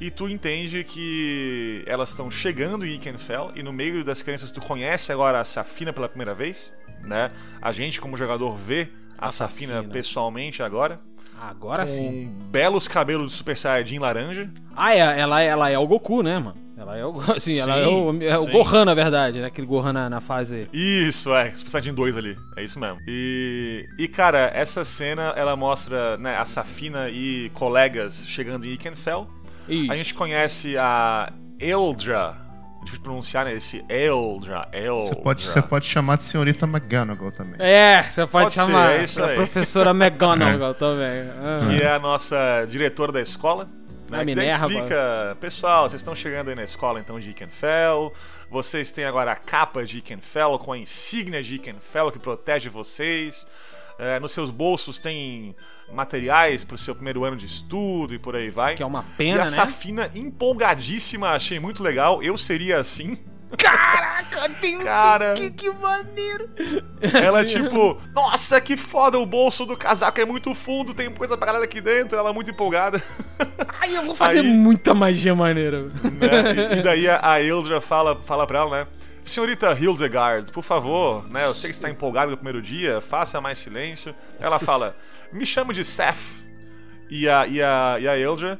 e tu entende que elas estão chegando em Ikenfell e no meio das crianças tu conhece agora a Safina pela primeira vez, né? A gente como jogador vê a, A Safina, Safina. pessoalmente agora, Agora com sim. belos cabelos de Super Saiyajin laranja. Ah, é, ela, ela é o Goku, né, mano? Ela é o, assim, ela é Sim, o, é o sim. Gohan, na verdade, né? Aquele Gohan na, na fase. Isso, é, Super Saiyajin 2 ali, é isso mesmo. E, e cara, essa cena ela mostra né, a Safina e colegas chegando em Ikenfell. Isso. A gente conhece a Eldra, difícil pronunciar né, esse Eldra, Eldra. Você pode, você pode chamar de senhorita McGonagall também. É, você pode, Pode ser, chamar é isso a aí. professora McGonagall também. Ah. que é a nossa diretora da escola. Né, A que explica, pessoal, vocês estão chegando aí na escola então de Ikenfell, vocês têm agora a capa de Ikenfell com a insígnia de Ikenfell que protege vocês. É, nos seus bolsos tem materiais para o seu primeiro ano de estudo e por aí vai. Que é uma e pena, a né? Safina empolgadíssima, achei muito legal. Eu seria assim. Caraca, tem um Cara. que, que maneiro. Ela é tipo, nossa, que foda, o bolso do casaco é muito fundo, tem coisa pra galera aqui dentro. Ela é muito empolgada. Ai, eu vou fazer Aí- muita magia maneira. né? E, e daí a, a Eldra fala, fala pra ela, né? Senhorita Hildegard, por favor, né? Eu sei que você tá empolgada no primeiro dia, faça mais silêncio. Ela fala, me chamo de Seth. E a, e a, e a Eldra,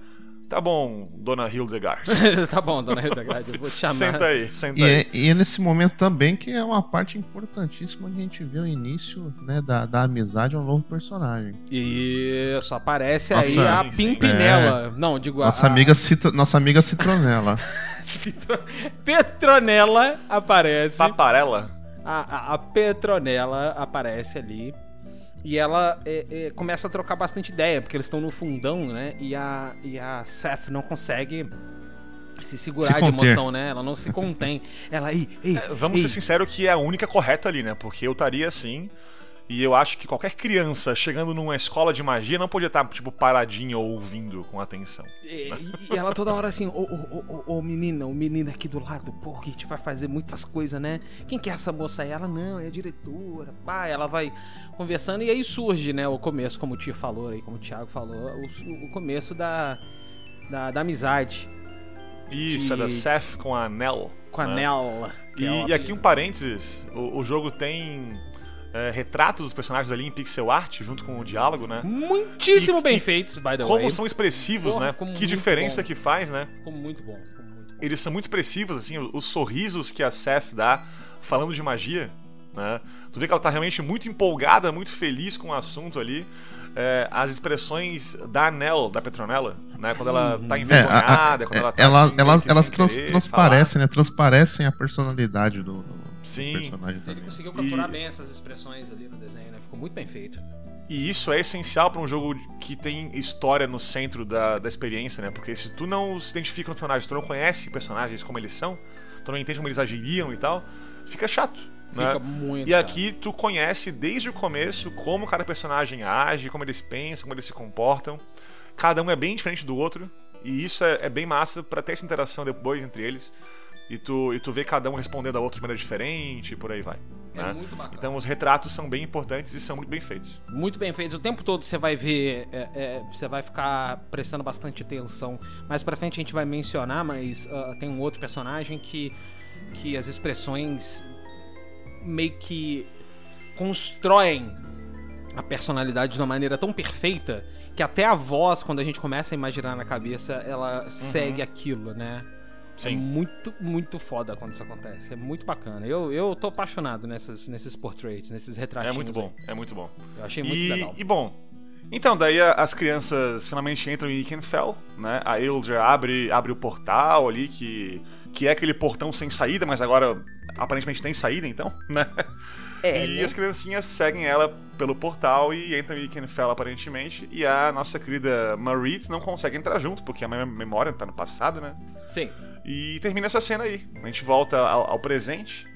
tá bom, dona Hildegard. tá bom, dona Hildegard, eu vou te chamar. senta aí, senta E aí. é, e é nesse momento também que é uma parte importantíssima onde a gente vê o início né, da, da amizade a um novo personagem. Isso, aparece Nossa, aí a sim. Pimpinela. Não, digo a- Nossa a, amiga, Citro- nossa amiga Citronela. Citro- Petronella aparece. Paparela? A, a- a Petronella aparece ali. E ela é, é, começa a trocar bastante ideia, porque eles estão no fundão, né? E a, e a Seth não consegue se segurar Se de emoção, né? Ela não se contém. Ela, ei, ei, Vamos ei. ser sinceros que é a única correta ali, né? Porque eu estaria assim. E eu acho que qualquer criança chegando numa escola de magia não podia estar, tipo, paradinha ou ouvindo com atenção. E, e ela toda hora assim, ô, ô, ô, menina, o menino aqui do lado, pô, que a gente vai fazer muitas coisas, né? Quem que é essa moça aí? Ela não, é a diretora, pá, ela vai conversando e aí surge, né, o começo, como o tio falou aí, como o Thiago falou, o, o começo da, da, da amizade Isso, Que- é da Seth com a Nell. com a né? Nell. que é E, o e aqui um parênteses: o, o jogo tem é, retratos dos personagens ali em pixel art, junto com o diálogo, né? Muitíssimo E- bem e feitos, by the Como way. são expressivos, Porra, né? Que diferença bom. que faz, né? Ficou muito bom, ficou muito bom. Eles são muito expressivos, assim, os sorrisos que a Seth dá falando de magia, né? Tu vê que ela tá realmente muito empolgada, muito feliz com o assunto ali. É, as expressões da Nell, da Petronella, né? Quando ela tá É, a- a- envergonhada, quando ela tá ela, assim, ela- elas trans- querer transparecem, né? Transparecem a personalidade do, do Sim. personagem Ele também. conseguiu capturar E- bem essas expressões ali no desenho, né? Ficou muito bem feito. E isso é essencial para um jogo que tem história no centro da, da experiência, né? Porque se tu não se identifica com os personagens, tu não conhece personagens como eles são, tu não entende como eles agiriam e tal, fica chato. né? Fica muito E chato. aqui tu conhece desde o começo como cada personagem age, como eles pensam, como eles se comportam. Cada um é bem diferente do outro. E isso é, é bem massa pra ter essa interação depois entre eles. E tu, e tu vê cada um respondendo a outro de maneira diferente e por aí vai. É né? muito bacana. Então os retratos são bem importantes e são muito bem feitos. Muito bem feitos. O tempo todo você vai ver, é, é, você vai ficar prestando bastante atenção. Mais pra frente a gente vai mencionar, mas ah, tem um outro personagem que, que as expressões meio que constroem a personalidade de uma maneira tão perfeita que até a voz, quando a gente começa a imaginar na cabeça, ela segue aquilo, né? É Sim. muito, muito foda quando isso acontece. É muito bacana. Eu, eu tô apaixonado nessas, nesses portraits, nesses É retratinhos. muito bom, aí. é muito bom. Eu achei muito E, legal. e bom, então daí as crianças finalmente entram em Ikenfell, né? A Eldra abre, abre o portal ali, que, que é aquele portão sem saída, mas agora aparentemente tem saída, então, né? É, e né? as criancinhas seguem ela pelo portal e entram em Ikenfell aparentemente. E a nossa querida Marit não consegue entrar junto, porque a mem- memória tá no passado, né? Sim. E termina essa cena aí. A gente volta ao, ao presente.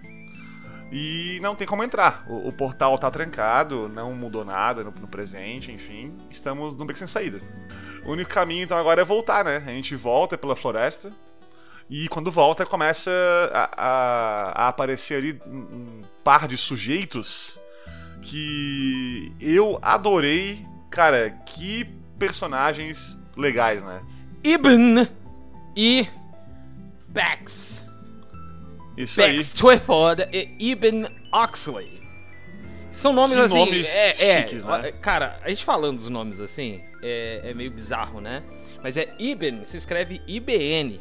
E não tem como entrar. O, o portal tá trancado, não mudou nada no, no presente, enfim. Estamos num beco sem saída. O único caminho então agora é voltar, né? A gente volta pela floresta. E quando volta, começa a, a- a aparecer ali um, um par de sujeitos que eu adorei. Cara, que personagens legais, né? Ibn e Bex. Isso aí. Bex Twyford e Ibn Oxley. São nomes Que assim. nomes é, é, chiques, né? Cara, a gente falando os nomes assim é, é meio bizarro, né? Mas é Ibn, se escreve IBN.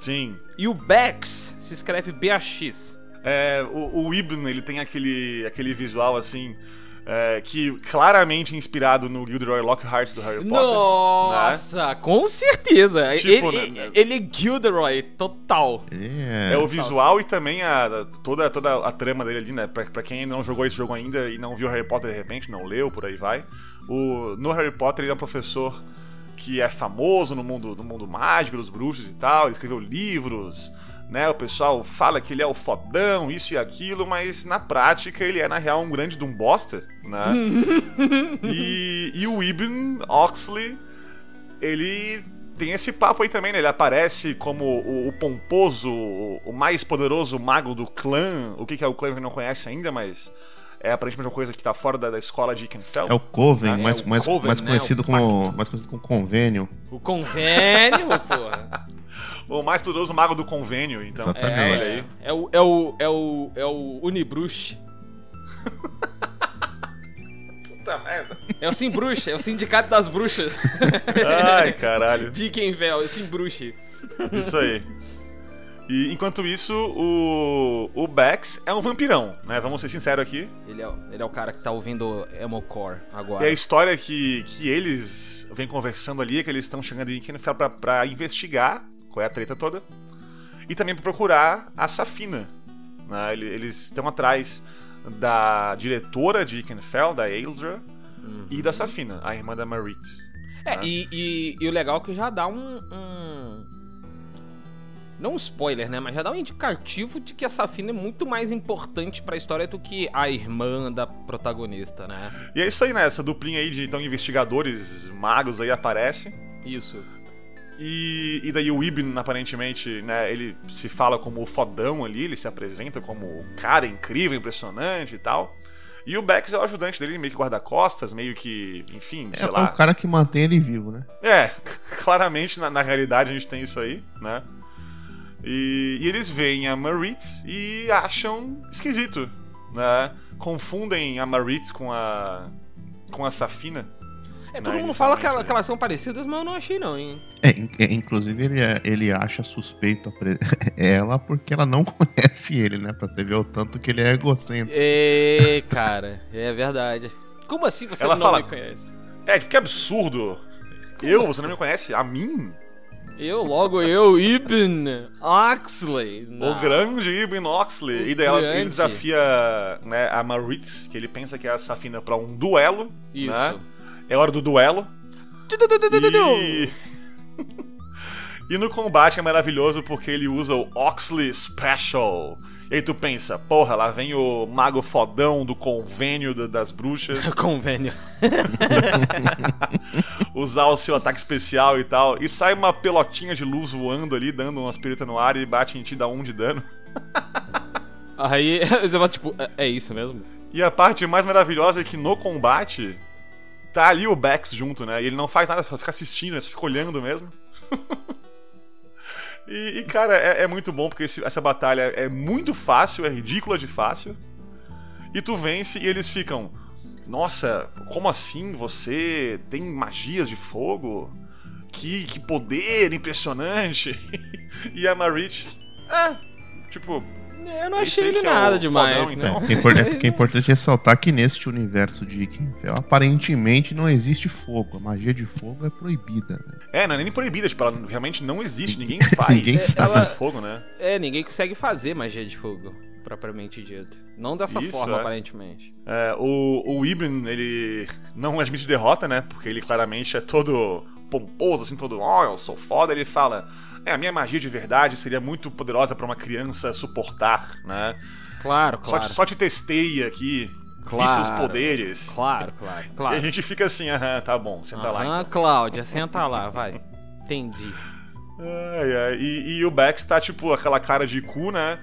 Sim. E o Bex se escreve BAX. É, o, o Ibn, ele tem aquele, aquele visual assim. É, que claramente inspirado no Gilderoy Lockhart do Harry Potter. Nossa, com certeza. Tipo, ele, né? ele é Gilderoy, total. É, É o visual e também a, toda, toda a trama dele ali, né? Pra, pra quem não jogou esse jogo ainda e não viu Harry Potter de repente, não leu, por aí vai. O, no Harry Potter ele é um professor que é famoso no mundo, no mundo mágico, dos bruxos e tal. Ele escreveu livros, né? O pessoal fala que ele é o fodão, isso e aquilo, mas na prática ele é, na real, um grande de um bosta, né? e, e o Ibn Oxley, ele tem esse papo aí também, né? Ele aparece como o, o pomposo, o, o mais poderoso mago do clã. O que, que é o clã que não conhece ainda, mas é aparentemente uma coisa que tá fora da, da escola de Ikenfell. é o Coven, Ah, é mais, o mais, Coven, mais né? conhecido como mais conhecido como convênio. O convênio, porra. O mais poderoso mago do convênio, então. Exatamente. É, olha aí. É o, é o, é o, é o Unibrush. Puta merda. É o Simbrush, é o Sindicato das Bruxas. Ai, caralho. De Kenvel, Simbrush. Isso aí. E enquanto isso, o, o Bex é um vampirão, né? Vamos ser sinceros aqui. Ele é, o- ele é o cara que tá ouvindo Emocore agora. E a história que, que eles vêm conversando ali é que eles estão chegando em Ikenfell pra, pra investigar qual é a treta toda. E também pra procurar a Safina. né? Ele- Eles estão atrás da diretora de Ikenfell, da Aeldra, e da Safina, a irmã da Marit. É, né? e, e- e o legal é que já dá um, um- Não um spoiler, né? Mas já dá um indicativo de que a Safina é muito mais importante pra história do que a irmã da protagonista, né? E é isso aí, né? Essa duplinha aí de então, investigadores magos aí aparece. Isso. E, e daí o Ibn, aparentemente, né, ele se fala como o fodão ali, ele se apresenta como o cara incrível, impressionante e tal. E o Bex é o ajudante dele, meio que guarda-costas, meio que, enfim, É, sei é lá. o cara que mantém ele vivo, né? É, claramente na, na realidade a gente tem isso aí, né? E, e eles veem a Marit e acham esquisito, né? Confundem a Marit com a com a Safina. É, todo mundo fala que, ela- né? que elas são parecidas, mas eu não achei não, hein? É, é, inclusive ele, é- ele acha suspeito a pre- ela porque ela não conhece ele, né? Pra você ver o tanto que ele é egocêntrico. É, cara, é verdade. Como assim você Ela não fala- me conhece? É, que absurdo! Eu, você não me conhece? A mim? Eu, logo eu, Ibn Oxley. O Não. grande Ibn Oxley. O e daí ela- ele desafia né, a Marit, que ele pensa que é a Safina, pra um duelo. Isso. Né? É hora do duelo. E... E no combate é maravilhoso porque ele usa o Oxley Special. E aí tu pensa, porra, lá vem o mago fodão do convênio da- das bruxas Convênio. usar o seu ataque especial e tal. E sai uma pelotinha de luz voando ali, dando umas peritas no ar e bate em ti, dá um de dano. Aí você fala, tipo, é, é isso mesmo? E a parte mais maravilhosa é que no combate tá ali o Bex junto, né? E ele não faz nada, só fica assistindo, né? só fica olhando mesmo. e, e, cara, é, é muito bom porque esse- essa batalha é muito fácil, é ridícula de fácil. E tu vence e eles ficam. Nossa, como assim você tem magias de fogo? Que, que poder impressionante! e a Marit. É, tipo, Eu não achei ele é nada demais, fodão, né? então. É, porque é é porque é importante ressaltar que neste universo de Ikenfell, aparentemente não existe fogo. A magia de fogo é proibida. né? É, não é nem proibida, tipo, ela realmente não existe, ninguém faz. Ninguém sabe. Ela... fogo, né? É, ninguém consegue fazer magia de fogo, propriamente dito. Não dessa Isso, forma, é. aparentemente. É, o, o Ibn, ele não admite derrota, né? Porque ele claramente é todo pomposo, assim, todo, ó, eu sou foda. Ele fala, é, a minha magia de verdade seria muito poderosa pra uma criança suportar, né? Claro, Só, claro. te, só te testei aqui, Claro. seus poderes. Claro, claro, E claro. a gente fica assim, aham, tá bom, senta lá. Aham, Então. Cláudia, senta lá, vai. Entendi. Ai, ai. E, e o Bex tá, tipo, aquela cara de cu, né?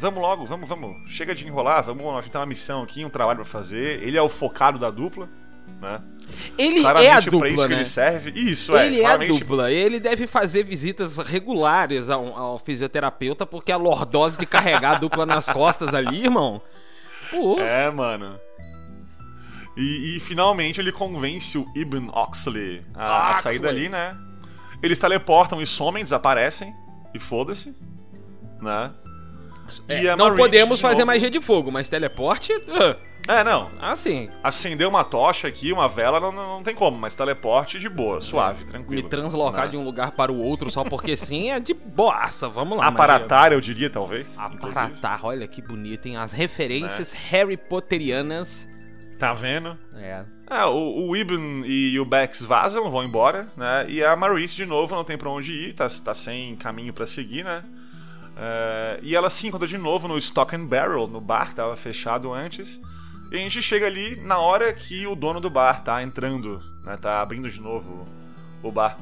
Vamos logo, vamos, vamos. Chega de enrolar, vamos. A gente tem uma missão aqui, um trabalho pra fazer. Ele é o focado da dupla, né? Ele Claramente é a pra dupla, isso que né? ele serve. Isso, é. Ele é a claramente. dupla. Ele deve fazer visitas regulares ao, ao fisioterapeuta, porque a lordose de carregar a dupla nas costas ali, irmão. Pô, É, mano. E, e, finalmente ele convence o Ibn Oxley a, a sair dali, né? Eles teleportam e somem, desaparecem. E foda-se. Né? É, não podemos de fazer magia de fogo, mas teleporte. ah, É, não. Assim, Acender uma tocha aqui, uma vela, não, não tem como, mas teleporte de boa, suave, me tranquilo. translocar né? de um lugar para o outro só porque sim é de boaça. Vamos lá. Aparatar, eu diria, talvez. magia. inclusive. Aparatar, olha que bonito, hein? As referências Harry Potterianas. Tá vendo? É. É, o, o Ibn e o Bex vazam, vão embora, né? E a Marit, de novo, não tem pra onde ir, tá, tá sem caminho pra seguir, né? É, e ela se encontra de novo no Stock and Barrel, no bar que tava fechado antes. E a gente chega ali na hora que o dono do bar tá entrando, né? Tá abrindo de novo o bar.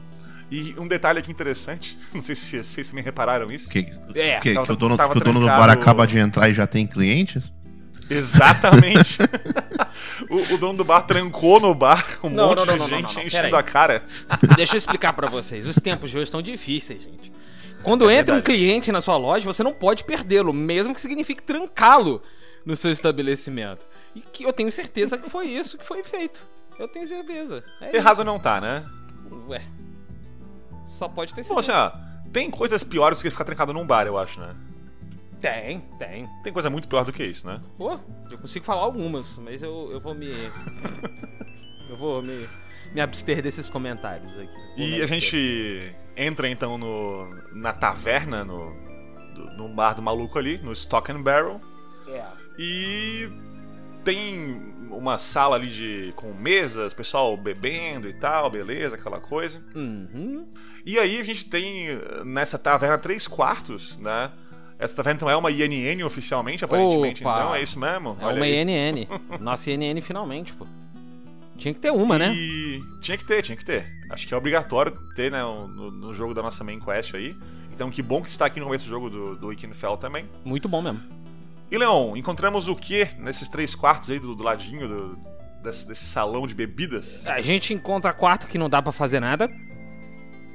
E um detalhe aqui interessante, não sei se vocês também repararam isso. Que, É, que, tava- que o dono, que o dono do bar acaba de entrar e já tem clientes? Exatamente. o, o dono do bar trancou no bar com um Não, monte não, não, de gente não, não, enchendo a cara. Deixa eu explicar pra vocês. Os tempos de hoje estão difíceis, gente. Quando É entra um verdade. cliente na sua loja, você não pode perdê-lo, mesmo que signifique trancá-lo no seu estabelecimento. E que eu tenho certeza que foi isso que foi feito. Eu tenho certeza. É Errado não tá, né? isso. Ué. Só pode ter sido. Bom, assim, ó, tem coisas piores do que ficar trancado num bar, eu acho, né? Tem, tem. Tem coisa muito pior do que isso, né? Pô, eu consigo falar algumas, mas eu, eu vou me. eu vou me, me abster desses comentários aqui. E a gente entra então no, na taverna, no, no bar do maluco ali, no Stock and Barrel. É. E tem uma sala ali de com mesas, pessoal bebendo e tal, beleza, aquela coisa. Uhum. E aí a gente tem nessa taverna três quartos, né? Essa taverna então é uma INN oficialmente, aparentemente, Opa. então é isso mesmo? É Olha uma aí. INN. Nossa INN finalmente, pô. Tinha que ter uma, né? E tinha que ter, tinha que ter. Acho que é obrigatório ter, né, no, no jogo da nossa main quest aí. Então que bom que está aqui no começo do jogo do, do Wickenfell também. Muito bom mesmo. E Leon, encontramos o que nesses três quartos aí do, do ladinho do- desse, desse salão de bebidas? A gente encontra quarto que não dá pra fazer nada.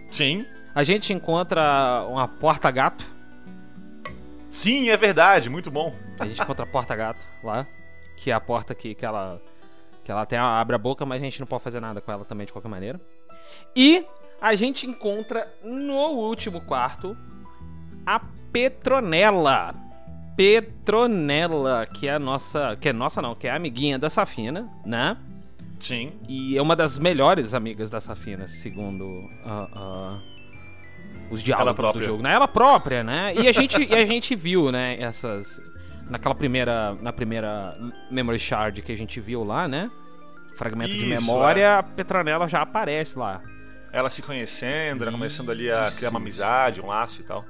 Sim. A gente encontra uma porta-gato. Sim, é verdade, muito bom. A gente encontra a porta-gato lá. Que é a porta que, que ela. Que ela até abre a boca, mas a gente não pode fazer nada com ela também de qualquer maneira. E a gente encontra no último quarto a Petronella. Petronella, que é a nossa. Que é nossa não, que é a amiguinha da Safina, né? Sim. E é uma das melhores amigas da Safina, segundo ah, ah, os diálogos do própria. jogo. Né? Ela própria, né? E a gente, e a gente viu, né, essas. Naquela primeira. Na primeira Memory Shard que a gente viu lá, né? Fragmento de Isso, memória, é. a Petronella já aparece lá. ela se conhecendo, ela começando ali a criar uma amizade, um laço e tal.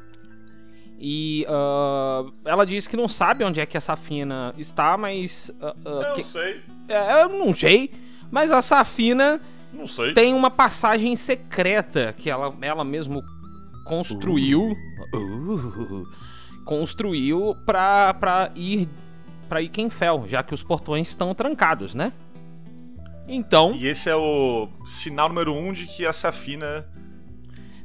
E ah, ela diz que não sabe onde é que a Safina está, mas. ah, ah, Eu que- sei, é, eu não sei. Mas a Safina não sei. tem uma passagem secreta que ela, ela mesmo construiu. Uh, construiu pra, pra ir pra Ikenfell, já que os portões estão trancados, né? Então, E esse é o sinal número um de que a Safina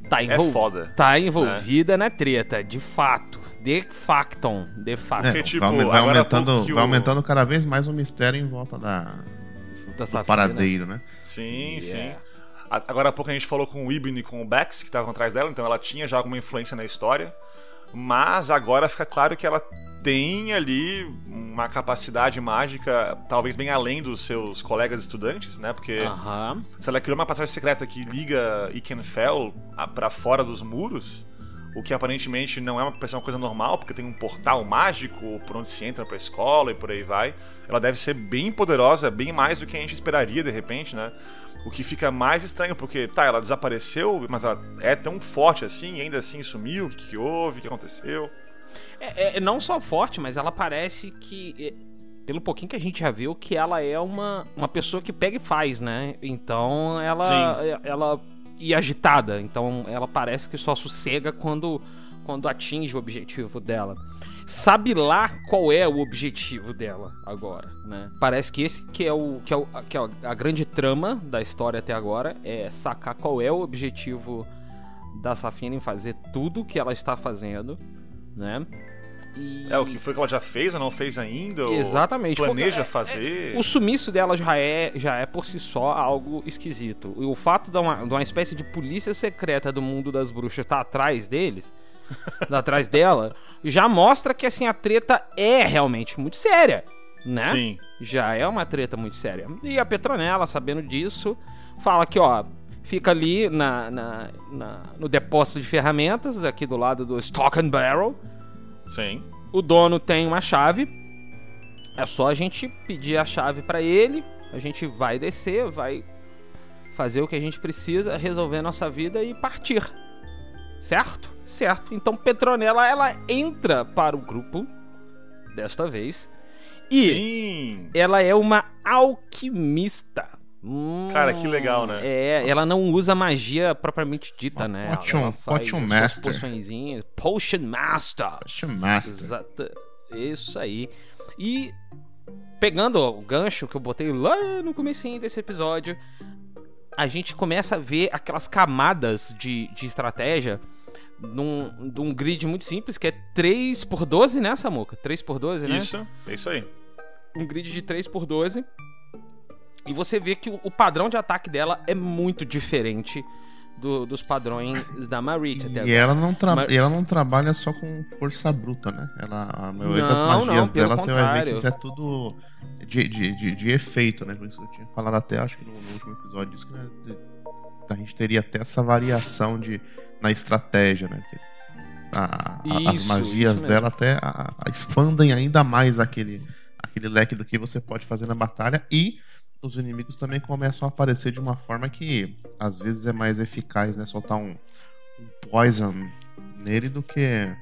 tá, é envol... foda. tá envolvida na treta, de fato. De facto. De fato. Porque, É, tipo, vai, vai aumentando, vai aumentando cada vez mais o mistério em volta da, Da do Safina. paradeiro, né? Sim, sim. Yeah. A- Agora há pouco a gente falou com o Ibn e com o Bex, que estavam atrás dela, então ela tinha já alguma influência na história. Mas agora fica claro que ela tem ali uma capacidade mágica, talvez bem além dos seus colegas estudantes, né? Porque se ela criou uma passagem secreta que liga Ikenfell a- pra fora dos muros, o que aparentemente não é uma, uma coisa normal, porque tem um portal mágico por onde se entra pra escola e por aí vai. Ela deve ser bem poderosa, bem mais do que a gente esperaria de repente, né? O que fica mais estranho, porque, tá, ela desapareceu, mas ela é tão forte assim, ainda assim sumiu, o que, que houve, o que aconteceu? É, é não só forte, mas ela parece que. é, Pelo pouquinho que a gente já viu, que ela é uma, uma pessoa que pega e faz, né? Então ela. Sim. é- ela. E agitada. Então ela parece que só sossega quando, quando atinge o objetivo dela. Sabe lá qual é o objetivo dela agora, né? Parece que esse que é o que é, o, que é a grande trama da história até agora é sacar qual é o objetivo da Safina em fazer tudo que ela está fazendo, né? E- É, o que foi que ela já fez ou não fez ainda? Exatamente. Planeja Porque, é- fazer? O sumiço dela já é, já é por si só algo esquisito. E o fato de uma, de uma espécie de polícia secreta do mundo das bruxas estar atrás deles, atrás dela, já mostra que assim a treta é realmente muito séria, né? Sim. Já é uma treta muito séria. E a Petronella, sabendo disso, fala que, ó, fica ali na, na- na- no depósito de ferramentas, aqui do lado do Stock and Barrel. Sim. O dono tem uma chave. É só a gente pedir a chave pra ele. A gente vai descer, vai fazer o que a gente precisa, resolver a nossa vida e partir. Certo? Certo. Então Petronella ela entra para o grupo desta vez e Sim. ela é uma alquimista. Hum, Cara, que legal, né? É, ela não usa magia propriamente dita, Uma né? potion- ela faz potion master. Potion Master. Poxa, Master. Exato. Isso aí. E pegando o gancho que eu botei lá no comecinho desse episódio, a gente começa a ver aquelas camadas de, de estratégia num, num grid muito simples, que é 3 por 12 né, Samuca? 3 por 12 né? Isso, é isso aí. um grid de 3 por 12 E você vê que o, o padrão de ataque dela é muito diferente do- dos padrões da Marit até E agora. ela, não tra- Mas- e ela não trabalha só com força bruta, né? Ela, a maioria das magias não, pelo dela você vai ver que isso é tudo de, de, de, de efeito, né? Por isso que eu tinha falado até, acho que no, no último episódio disso, que né, a gente teria até essa variação de, na estratégia, né? A- a- as Isso, magias isso dela até a- a- expandem ainda mais aquele, aquele leque do que você pode fazer na batalha e os inimigos também começam a aparecer de uma forma que às vezes é mais eficaz, né? Soltar um, um poison nele do que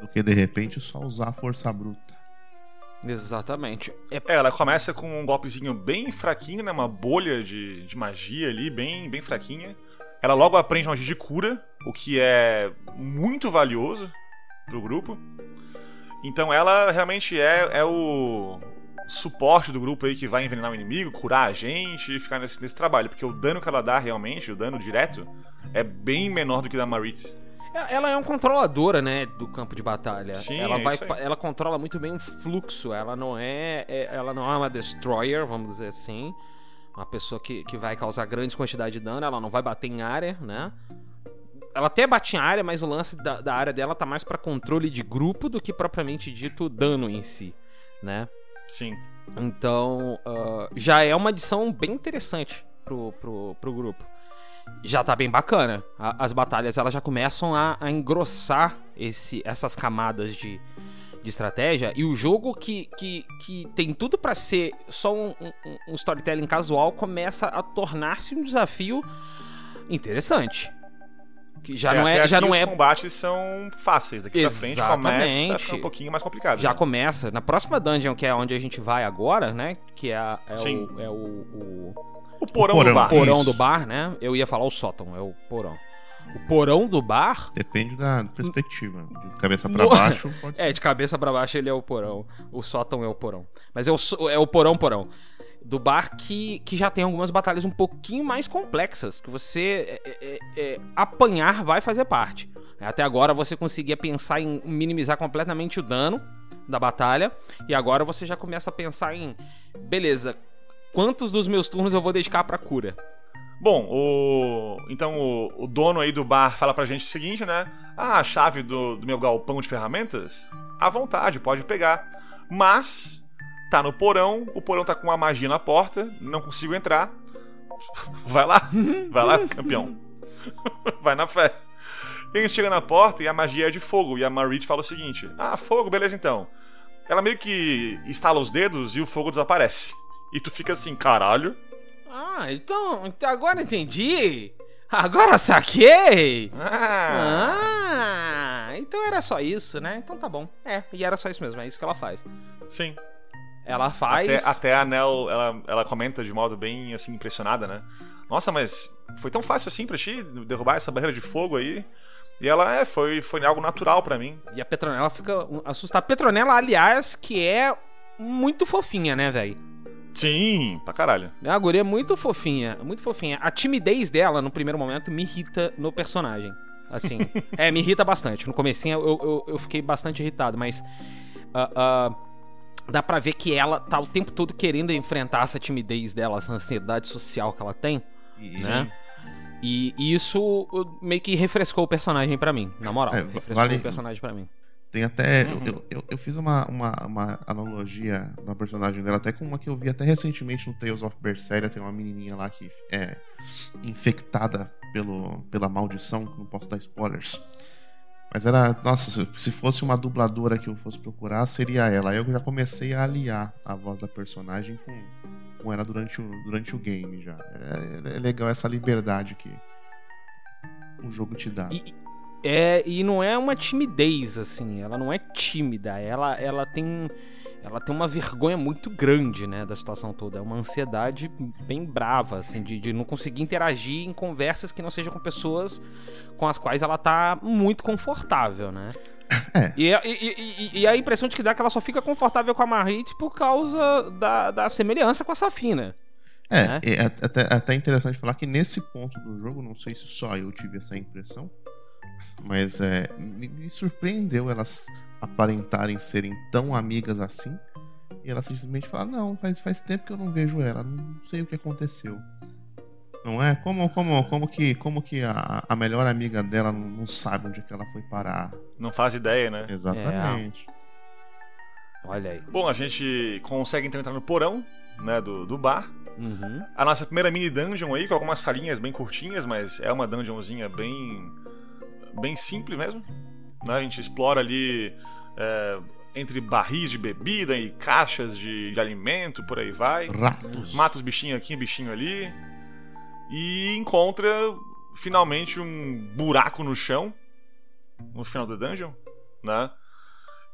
do que de repente só usar a força bruta. Exatamente. É, É, ela começa com um golpezinho bem fraquinho, né? Uma bolha de, de magia ali, bem, bem fraquinha. Ela logo aprende magia de cura, o que é muito valioso pro grupo. Então ela realmente é, é o suporte do grupo aí que vai envenenar o inimigo, curar a gente e ficar nesse, nesse trabalho. Porque o dano que ela dá realmente, o dano direto, é bem menor do que da Marit. Ela é uma controladora, né, do campo de batalha. Sim, ela é vai, ela controla muito bem o fluxo. Ela não é, é- ela não é uma destroyer, vamos dizer assim, uma pessoa que, que vai causar grandes quantidades de dano. Ela não vai bater em área, né? Ela até bate em área, mas o lance da, da área dela tá mais pra controle de grupo do que propriamente dito dano em si, né? Sim. Então, ah, já é uma adição bem interessante pro, pro, pro grupo. Já tá bem bacana. A- as batalhas elas já começam a, a engrossar esse, essas camadas de, de estratégia. E o jogo que, que, que tem tudo pra ser só um, um- um storytelling casual começa a tornar-se um desafio interessante. Que já É, não é, já não os é combates são fáceis. Daqui pra frente começa a Exatamente. ficar um pouquinho mais complicado. já né? começa na próxima dungeon, que é onde a gente vai agora, né? Que é, é Sim. o, é o, o O porão, O porão. do bar. porão Isso. do bar, né? Eu ia falar o sótão, é o porão. O porão do bar Depende da perspectiva. De cabeça pra No- baixo, pode É, ser. de cabeça pra baixo ele é o porão. O sótão é o porão. Mas é o, é o porão porão. Do bar que, que já tem algumas batalhas um pouquinho mais complexas. Que você é, é, é, apanhar vai fazer parte. Até agora você conseguia pensar em minimizar completamente o dano da batalha. E agora você já começa a pensar em. Beleza, quantos dos meus turnos eu vou dedicar pra cura? Bom, o... então o, o dono aí do bar fala pra gente o seguinte, né? Ah, a chave do, do meu galpão de ferramentas? À vontade, pode pegar. Mas, tá no porão, o porão tá com uma magia na porta, não consigo entrar. Vai lá, vai lá, campeão. Vai na fé. E gente chega na porta e a magia é de fogo. E a Marit fala o seguinte: Ah, fogo, beleza então. Ela meio que estala os dedos e o fogo desaparece. E tu fica assim, caralho. Ah, então. então Agora entendi! Agora saquei! Ah, Ah, então era só isso, né? Então tá bom. É, e era só isso mesmo, é isso que ela faz. sim. Ela faz. Até, até a Nell, ela, ela comenta de modo bem, assim, impressionada, né? Nossa, mas foi tão fácil assim pra ti derrubar essa barreira de fogo aí? E ela, é, foi, foi algo natural pra mim. E a Petronella fica assustada. Petronella, aliás, que é muito fofinha, né, velho? Sim, pra caralho. É uma guria muito fofinha, muito fofinha. A timidez dela, no primeiro momento, me irrita no personagem. Assim, é, me irrita bastante. No comecinho eu, eu, eu fiquei bastante irritado, mas... ah, ah, dá pra ver que ela tá o tempo todo querendo enfrentar essa timidez dela, essa ansiedade social que ela tem. E- né? E e isso uh, meio que refrescou o personagem pra mim, na moral. É, refrescou vale- o personagem pra mim. Tem até. Uhum. Eu, eu, eu fiz uma, uma, uma analogia na personagem dela, até com uma que eu vi até recentemente no Tales of Berseria. Tem uma menininha lá que é infectada pelo, pela maldição. Não posso dar spoilers. Mas era. Nossa, se, se fosse uma dubladora que eu fosse procurar, seria ela. Aí eu já comecei a aliar a voz da personagem com, com ela durante o, durante o game já. É, é legal essa liberdade que o jogo te dá. E, é, e não é uma timidez, assim, ela não é tímida, ela, ela tem. Ela tem uma vergonha muito grande, né, da situação toda. É uma ansiedade bem brava, assim, de, de não conseguir interagir em conversas que não sejam com pessoas com as quais ela tá muito confortável, né? É. E, e- e- e- a impressão de que dá é que ela só fica confortável com a Marit por causa da, da semelhança com a Safina. É, né? é até, até interessante falar que nesse ponto do jogo, não sei se só eu tive essa impressão, mas é, me, me surpreendeu elas aparentarem serem tão amigas assim. E ela simplesmente fala: Não, faz, faz tempo que eu não vejo ela, não sei o que aconteceu. Não é? Como, como, como que, como que a, a melhor amiga dela não, não sabe onde é que ela foi parar? Não faz ideia, né? Exatamente. Olha aí. Bom, a gente consegue então entrar no porão, né, do, do bar. Uhum. A nossa primeira mini dungeon aí, com algumas salinhas bem curtinhas, mas é uma dungeonzinha bem. Bem simples mesmo. Né? A gente explora ali é, entre barris de bebida e caixas de, de alimento, por aí vai. Ratos. Mata os bichinhos aqui, bichinho ali. E encontra finalmente um buraco no chão. No final da dungeon, né?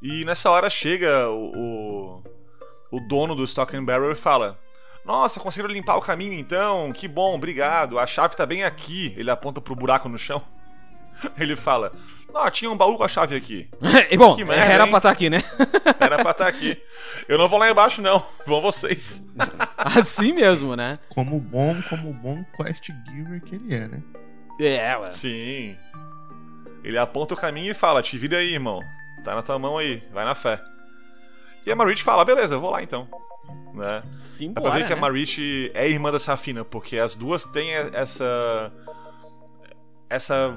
E nessa hora chega o, o, o dono do Stock and Barrel e fala: Nossa, conseguiram limpar o caminho então? Que bom, obrigado. A chave tá bem aqui. Ele aponta pro buraco no chão. Ele fala: Não, tinha um baú com a chave aqui. e bom, Que merda, era hein? pra estar aqui, né? Era pra estar aqui. Eu não vou lá embaixo, não. Vão vocês. Assim mesmo, né? Como bom, como bom quest giver que ele é, né? É, ué. Sim. Ele aponta o caminho e fala: Te vira aí, irmão. Tá na tua mão aí, vai na fé. E a Marit fala: Beleza, eu vou lá então. Né? Sim, Dá pra ver bora, que a né? Marit é irmã da Safina, porque as duas têm essa. essa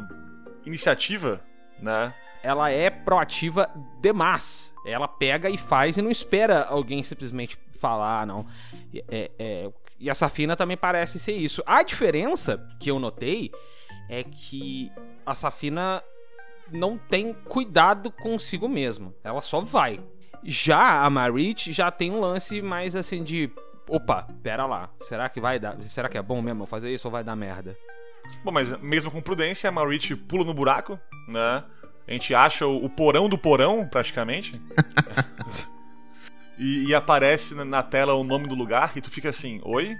iniciativa, né? Ela é proativa demais. Ela pega e faz e não espera alguém simplesmente falar, não. E- é- é- e a Safina também parece ser isso. A diferença que eu notei é que a Safina não tem cuidado consigo mesma. Ela só vai. Já a Marit já tem um lance mais assim de. Opa, pera lá. Será que vai dar. Será que é bom mesmo eu fazer isso ou vai dar merda? Bom, mas mesmo com prudência, a Maurite pula no buraco, né? A gente acha o, o porão do porão, praticamente. e, e aparece na- na tela o nome do lugar e tu fica assim, oi?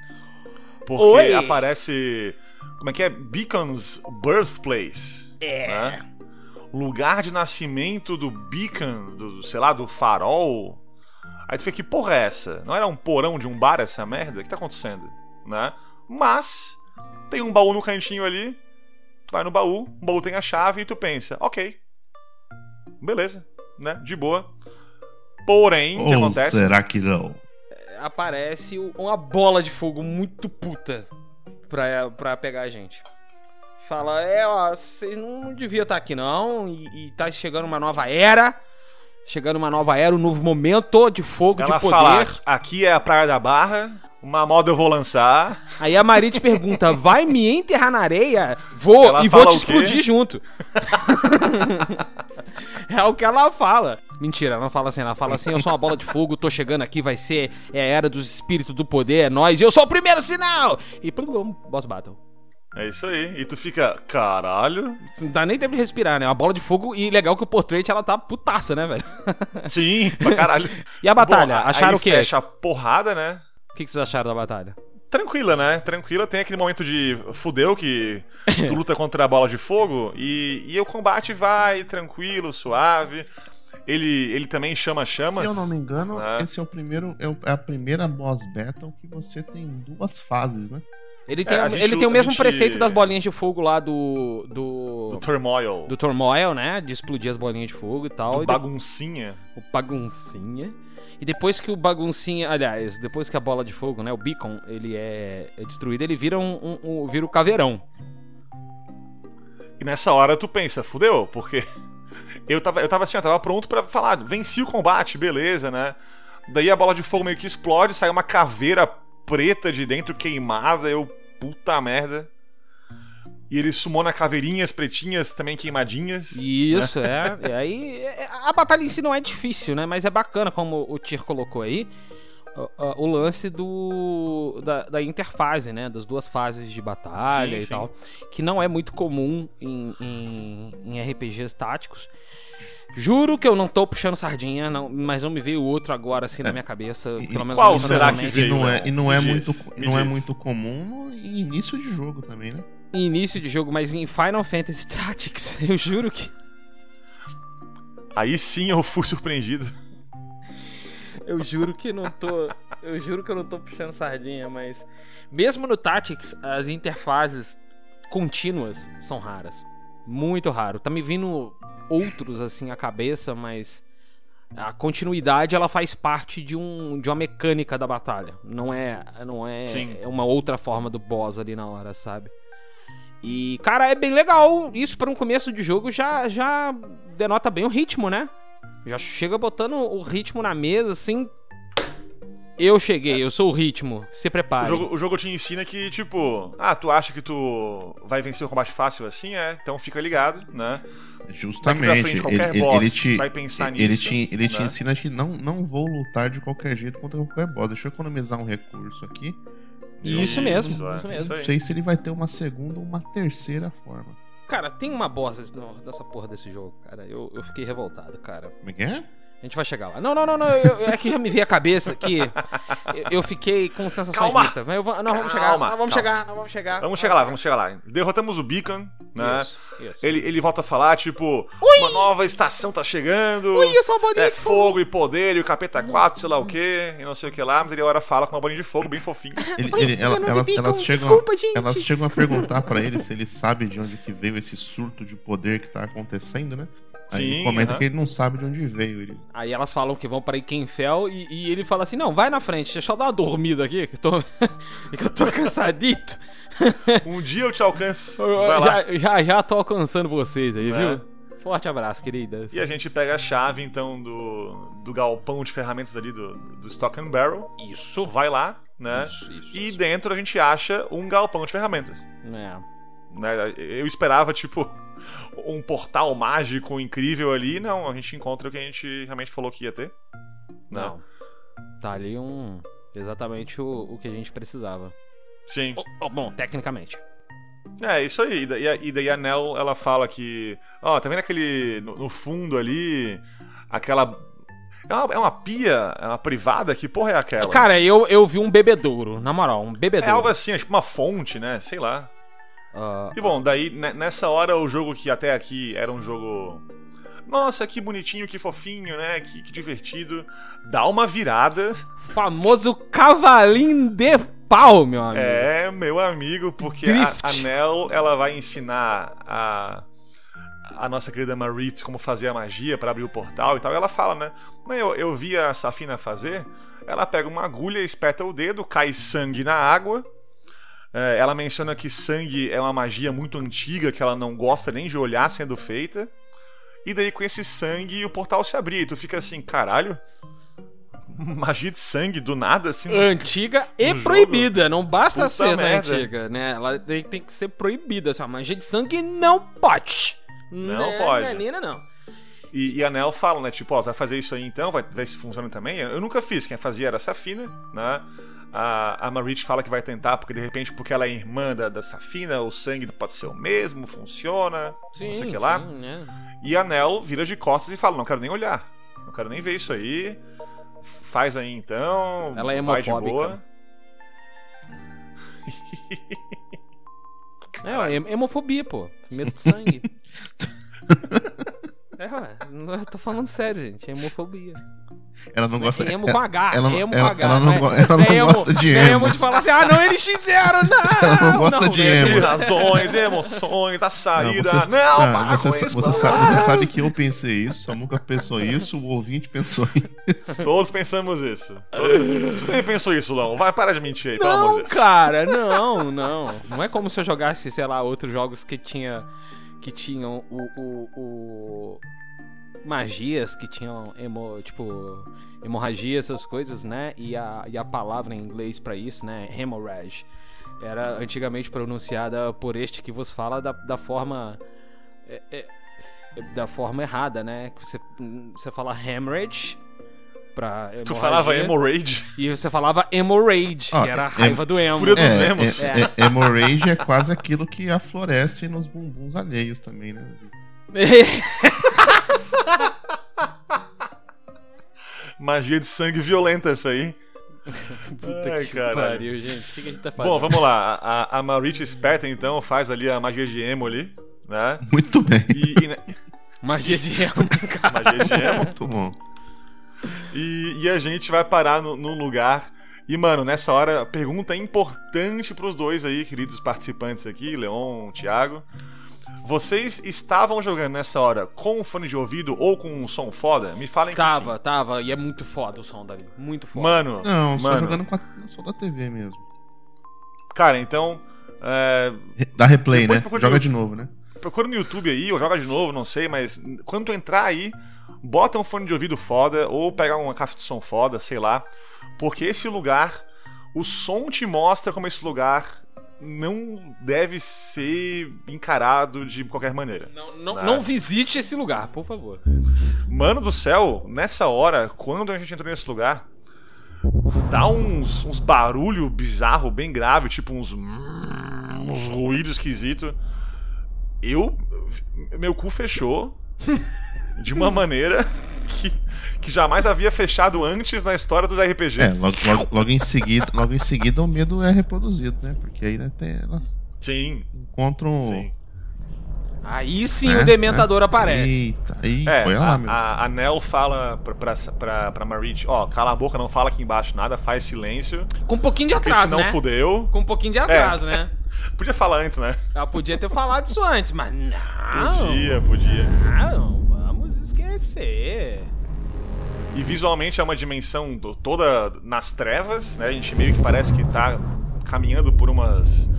Porque Oi. aparece. Como é que é? Beacon's Birthplace. É. né? Lugar de nascimento do Beacon, do, sei lá, do farol. Aí tu fica, que porra é essa? Não era um porão de um bar essa merda? O que tá acontecendo? Né? Mas, tem um baú no cantinho ali. Tu vai no baú, o baú tem a chave e tu pensa, ok. Beleza, né? De boa. Porém, o que Ou acontece? será que não? Aparece o- uma bola de fogo muito puta pra, pra pegar a gente. Fala, é, ó, vocês não deviam estar aqui não, e, e tá chegando uma nova era. Chegando uma nova era, um novo momento de fogo, Ela de poder. fala, aqui é a Praia da Barra, uma moda eu vou lançar. Aí a Maria te pergunta: vai me enterrar na areia? Vou Ela e vou te explodir junto. é o que ela fala. Mentira, ela não fala assim, ela fala assim: eu sou uma bola de fogo, tô chegando aqui, vai ser é a era dos espíritos do poder, é nós, e eu sou o primeiro sinal! E plum, boss battle. É isso aí. E tu fica, caralho. Não dá nem tempo de respirar, né? Uma bola de fogo e legal que o portrait ela tá putaça, né, velho? Sim, pra caralho. E a batalha? Bom, Acharam aí o quê? fecha a porrada, né? O que que vocês acharam da batalha? Tranquila, né? Tranquila. Tem aquele momento de fudeu que tu luta contra a bola de fogo e, e o combate vai tranquilo, suave. Ele, ele também chama chamas. Se eu não me engano, né? esse é o primeiro, é é a primeira boss battle que você tem duas fases, né? Ele tem, É, a o- gente- ele tem o mesmo gente- preceito das bolinhas de fogo lá do. do. Do turmoil. do Turmoil, né? De explodir as bolinhas de fogo e tal. do e baguncinha. o baguncinha. E depois que o baguncinha, aliás, depois que a bola de fogo, né, o beacon, ele é, é destruído, ele vira um, um- um- vira o caveirão. E nessa hora tu pensa, fudeu, porque eu tava, eu tava assim, eu tava pronto pra falar, venci o combate, beleza, né? Daí a bola de fogo meio que explode, sai uma caveira preta de dentro queimada, eu, puta merda. E ele sumona caveirinhas pretinhas também queimadinhas. Isso, é. E aí, é- a batalha em si não é difícil, né? Mas é bacana, como o Tyr colocou aí, o, o- lance do da, da interfase, né? Das duas fases de batalha Sim, e sim. tal. Que não é muito comum em, em, em RPGs táticos. Juro que eu não tô puxando sardinha, não, mas não me veio outro agora assim na É. minha cabeça. E- pelo menos qual será que veio? E não é, e não é muito, diz, me não é muito comum no início de jogo também, né? Início de jogo, mas em Final Fantasy Tactics, eu juro que. Aí sim eu fui surpreendido. Eu juro que não tô. Eu juro que eu não tô puxando sardinha, mas. Mesmo no Tactics, as interfaces contínuas são raras. Muito raro. Tá me vindo outros assim à cabeça, mas. A continuidade ela faz parte de, um, de uma mecânica da batalha. Não é, não é Sim. é uma outra forma do boss ali na hora, sabe? E, cara, é bem legal. Isso para um começo de jogo já, já denota bem o ritmo, né? Já chega botando o ritmo na mesa, assim. Eu cheguei, eu sou o ritmo. Se O prepare. jogo, o jogo te ensina que, tipo, ah, tu acha que tu vai vencer o combate fácil assim? É, então fica ligado, né? Justamente. frente, qualquer ele, boss ele te, vai pensar ele nisso, te, ele te né? ensina que não, não vou lutar de qualquer jeito contra qualquer boss. Deixa eu economizar um recurso aqui. Isso mesmo, é, isso mesmo. aí. Não sei se ele vai ter uma segunda ou uma terceira forma. Cara, tem uma não, dessa porra desse jogo, cara. Eu, eu fiquei revoltado, cara. Como é que é? A gente vai chegar lá. Não, não, não, não. eu- eu- é que já me veio a cabeça aqui. Eu, eu fiquei com sensações Calma. mistas. Mas eu vou, não, vamos chegar. Calma, Não, vamos calma. chegar, não, vamos chegar. Vamos chegar lá, vamos chegar lá. Derrotamos o Beacon, né? Isso, isso. Ele, ele volta a falar, tipo, uma nova estação tá chegando. Ui, eu sou uma bolinha é de fogo. fogo e poder, e o capeta 4, sei lá o que, e não sei o que lá, mas ele agora fala com uma bolinha de fogo, bem fofinho. Ele, ele- ela- elas, elas, chegam, desculpa, gente. elas chegam a perguntar pra ele se ele sabe de onde que veio esse surto de poder que tá acontecendo, né? Aí Sim, comenta que ele não sabe de onde veio. Ele, Aí elas falam que vão pra Ikenfell e, e ele fala assim: Não, vai na frente, deixa eu dar uma dormida aqui, que eu tô, que eu tô cansadito. Um dia eu te alcanço. Eu- Vai lá. já, já, já tô alcançando vocês aí, Né? viu? Forte abraço, queridas. E a gente pega a chave, então, do, do galpão de ferramentas ali do, do Stock and Barrel. Isso. Vai lá, né? Isso, isso, E isso. dentro a gente acha um galpão de ferramentas. É. né? Eu esperava, tipo, um portal mágico incrível ali. Não, a gente encontra o que a gente realmente falou que ia ter. né? Não. Tá ali um. Exatamente o, o que a gente precisava. Sim. Oh, oh, bom, tecnicamente. É, isso aí. E daí, a- e daí a Nell, ela fala que. Ó, tá vendo aquele. No, no fundo ali. Aquela. É uma, é uma pia, é uma privada? Que porra é aquela? Cara, eu, eu vi um bebedouro, na moral, um é bebedouro. algo assim, é tipo uma fonte, né? Sei lá. Ah, E bom, daí ne- nessa hora o jogo que até aqui era um jogo. Nossa, que bonitinho, que fofinho, né? Que, que divertido. Dá uma virada. famoso cavalinho de pau, meu amigo. É, meu amigo, porque a, Drift. a Nell ela vai ensinar a, a nossa querida Marit como fazer a magia pra abrir o portal e tal. E ela fala, né? "Não, Eu, eu vi a Safina fazer. Ela pega uma agulha, espeta o dedo, cai sangue na água. É, ela menciona que sangue é uma magia muito antiga que ela não gosta nem de olhar sendo feita. E daí com esse sangue o portal se abria. E tu fica assim, caralho. Magia de sangue do nada, assim. Antiga e No proibida, não basta Puta ser antiga, né? Ela tem, tem que ser proibida, essa magia de sangue não pode. Não Né, pode. Menina, não. E, e a Nel fala, né? Tipo, ó, vai fazer isso aí então, vai ver se funciona também. Eu nunca fiz, quem fazia era a Safina, né? A, a Marit fala que vai tentar, porque de repente, porque ela é irmã da, da Safina, o sangue pode ser o mesmo, funciona, não sei o que lá. sim, né? E a Nel vira de costas e fala: Não quero nem olhar, não quero nem ver isso aí. Faz aí então. Ela é vai de boa. É, hemofobia, pô. Medo de sangue. é, ué. não- Eu tô falando sério, gente. É hemofobia. Ela não gosta. É emo com H. ela- emo ela- com H. ela não é- go- ela não é emo- gosta de não emo emos. de falar assim, ah, não, eles fizeram, não. Ela não gosta de velho. emos. Razões, emoções, a Não, saída. você, Não, ah, você, com sa- isso, você para sabe, você sabe que eu pensei isso, a Muca pensou isso, o ouvinte pensou isso. Todos pensamos isso. Tu também pensou isso, Lão. Vai parar de mentir aí, pelo amor Não, de Deus. cara, não, não. Não é como se eu jogasse, sei lá, outros jogos que tinha que tinham o, o, o- magias que tinham emo, tipo hemorragia essas coisas, né? E a, e a palavra em inglês pra isso, né? Hemorrhage. Era antigamente pronunciada por este que vos fala da, da forma é, é, é, da forma errada, né? Que Você, você fala hemorrhage pra Tu falava hemorragia. hemorrhage? E você falava hemorrhage, Ó, que era a é- raiva do emo. fúria dos É, emos. é, é, hemorrhage é quase aquilo que aflorece nos bumbuns alheios também, né? Magia de sangue violenta essa aí. Puta Ai, que caralho. pariu, gente. O que, que a gente tá fazendo? Bom, vamos lá. A, a Marit esperta, então, faz ali a magia de emo ali, né? Muito bem. E, e, né, Magia de emo, cara. magia de emo. Muito bom. E, e a gente vai parar no, num lugar. E, mano, nessa hora, pergunta importante pros dois aí, queridos participantes aqui, Leon, Thiago. Vocês estavam jogando nessa hora com fone de ouvido ou com um som foda? Me falem que Tava, tava. E é muito foda o som dali. Muito sim. foda. Mano, Não, só mano, jogando com a, só da TV mesmo. Cara, então. É, Dá replay, Depois né? procura Joga no- de novo, né? procura no YouTube aí, ou joga de novo, não sei, mas quando tu entrar aí, bota um fone de ouvido foda, ou pega uma caixa de som foda, sei lá. Porque esse lugar, o som te mostra como esse lugar não deve ser encarado de qualquer maneira. Não, não, Né? não visite esse lugar, por favor. Mano do céu, nessa hora, quando a gente entrou nesse lugar, dá uns, uns barulho bizarro, bem grave, tipo uns, uns ruídos esquisitos. Eu. Meu cu fechou de uma maneira que, que jamais havia fechado antes na história dos É, RPGs. logo, logo, logo em seguida, logo em seguida o medo é reproduzido, né? Porque aí né, tem, elas Sim, encontram. sim. Aí sim né, o Dementador né? aparece. Eita, aí É, foi lá, a, meu. a, a Nell fala pra, pra, pra, pra Marit, ó, cala a boca, não fala aqui embaixo nada, faz silêncio, Com um pouquinho de atraso, senão né? fudeu. Com um pouquinho de atraso, né? Podia falar antes, né? Ela podia ter falado isso antes, mas não. Podia, podia. Não, vamos esquecer. E visualmente é uma dimensão do- toda nas trevas, né? A gente meio que parece que tá caminhando por umas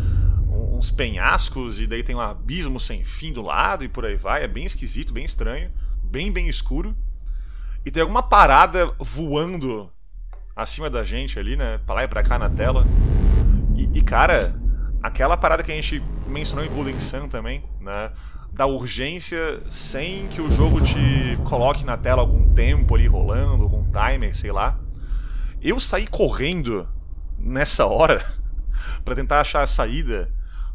uns penhascos e daí tem um abismo sem fim do lado e por aí vai. É bem esquisito, bem estranho, bem bem escuro. E tem alguma parada voando acima da gente ali, né? Pra lá e pra cá na tela. E, e, cara, aquela parada que a gente mencionou em Golden Sun também, né? Da urgência sem que o jogo te coloque na tela algum tempo ali rolando, algum timer, sei lá. Eu saí correndo nessa hora pra tentar achar a saída,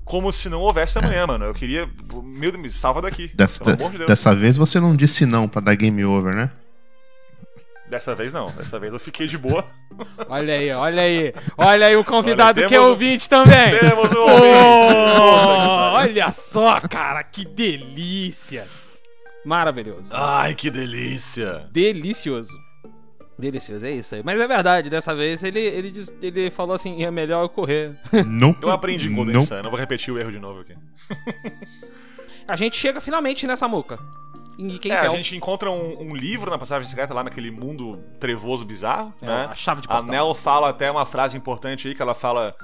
como se não houvesse amanhã, mano. Eu queria. Meu Deus, me salva daqui. Dessa, pelo amor de Deus. dessa vez você não disse não pra dar game over, né? Dessa vez não, dessa vez eu fiquei de boa. Olha aí, olha aí. Olha aí o convidado Olha, que é temos um- ouvinte também. Temos um ouvinte. olha só, cara, que delícia. Maravilhoso. Ai, que delícia. Delicioso. Delicioso, é isso aí. Mas é verdade, dessa vez ele, ele, diz- ele falou assim: é melhor eu correr. Não. Eu aprendi com o Não. Não vou repetir o erro de novo aqui. A gente chega finalmente nessa muca. Em quem É, a gente encontra um, um livro na passagem secreta lá naquele mundo trevoso bizarro, É, né? a chave de A portal. Nell fala até uma frase importante aí que ela fala: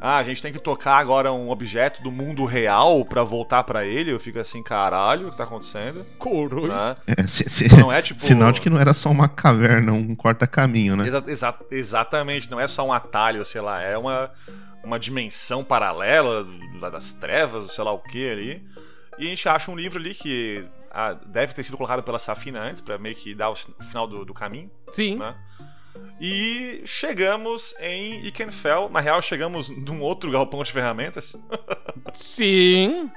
"Ah, a gente tem que tocar agora um objeto do mundo real pra voltar pra ele". Eu fico assim, caralho, o que tá acontecendo? Coroa. Né? É, se- se- Não é tipo Sinal de que não era só uma caverna, um corta-caminho, né? Exa- exa- exatamente, não é só um atalho, sei lá, é uma, uma dimensão paralela das trevas, sei lá o que ali. E a gente acha um livro ali que ah, deve ter sido colocado pela Safina antes, pra meio que dar o, final do, do caminho, Sim. né? E chegamos em Ikenfell. Na real, chegamos num outro galpão de ferramentas. Sim.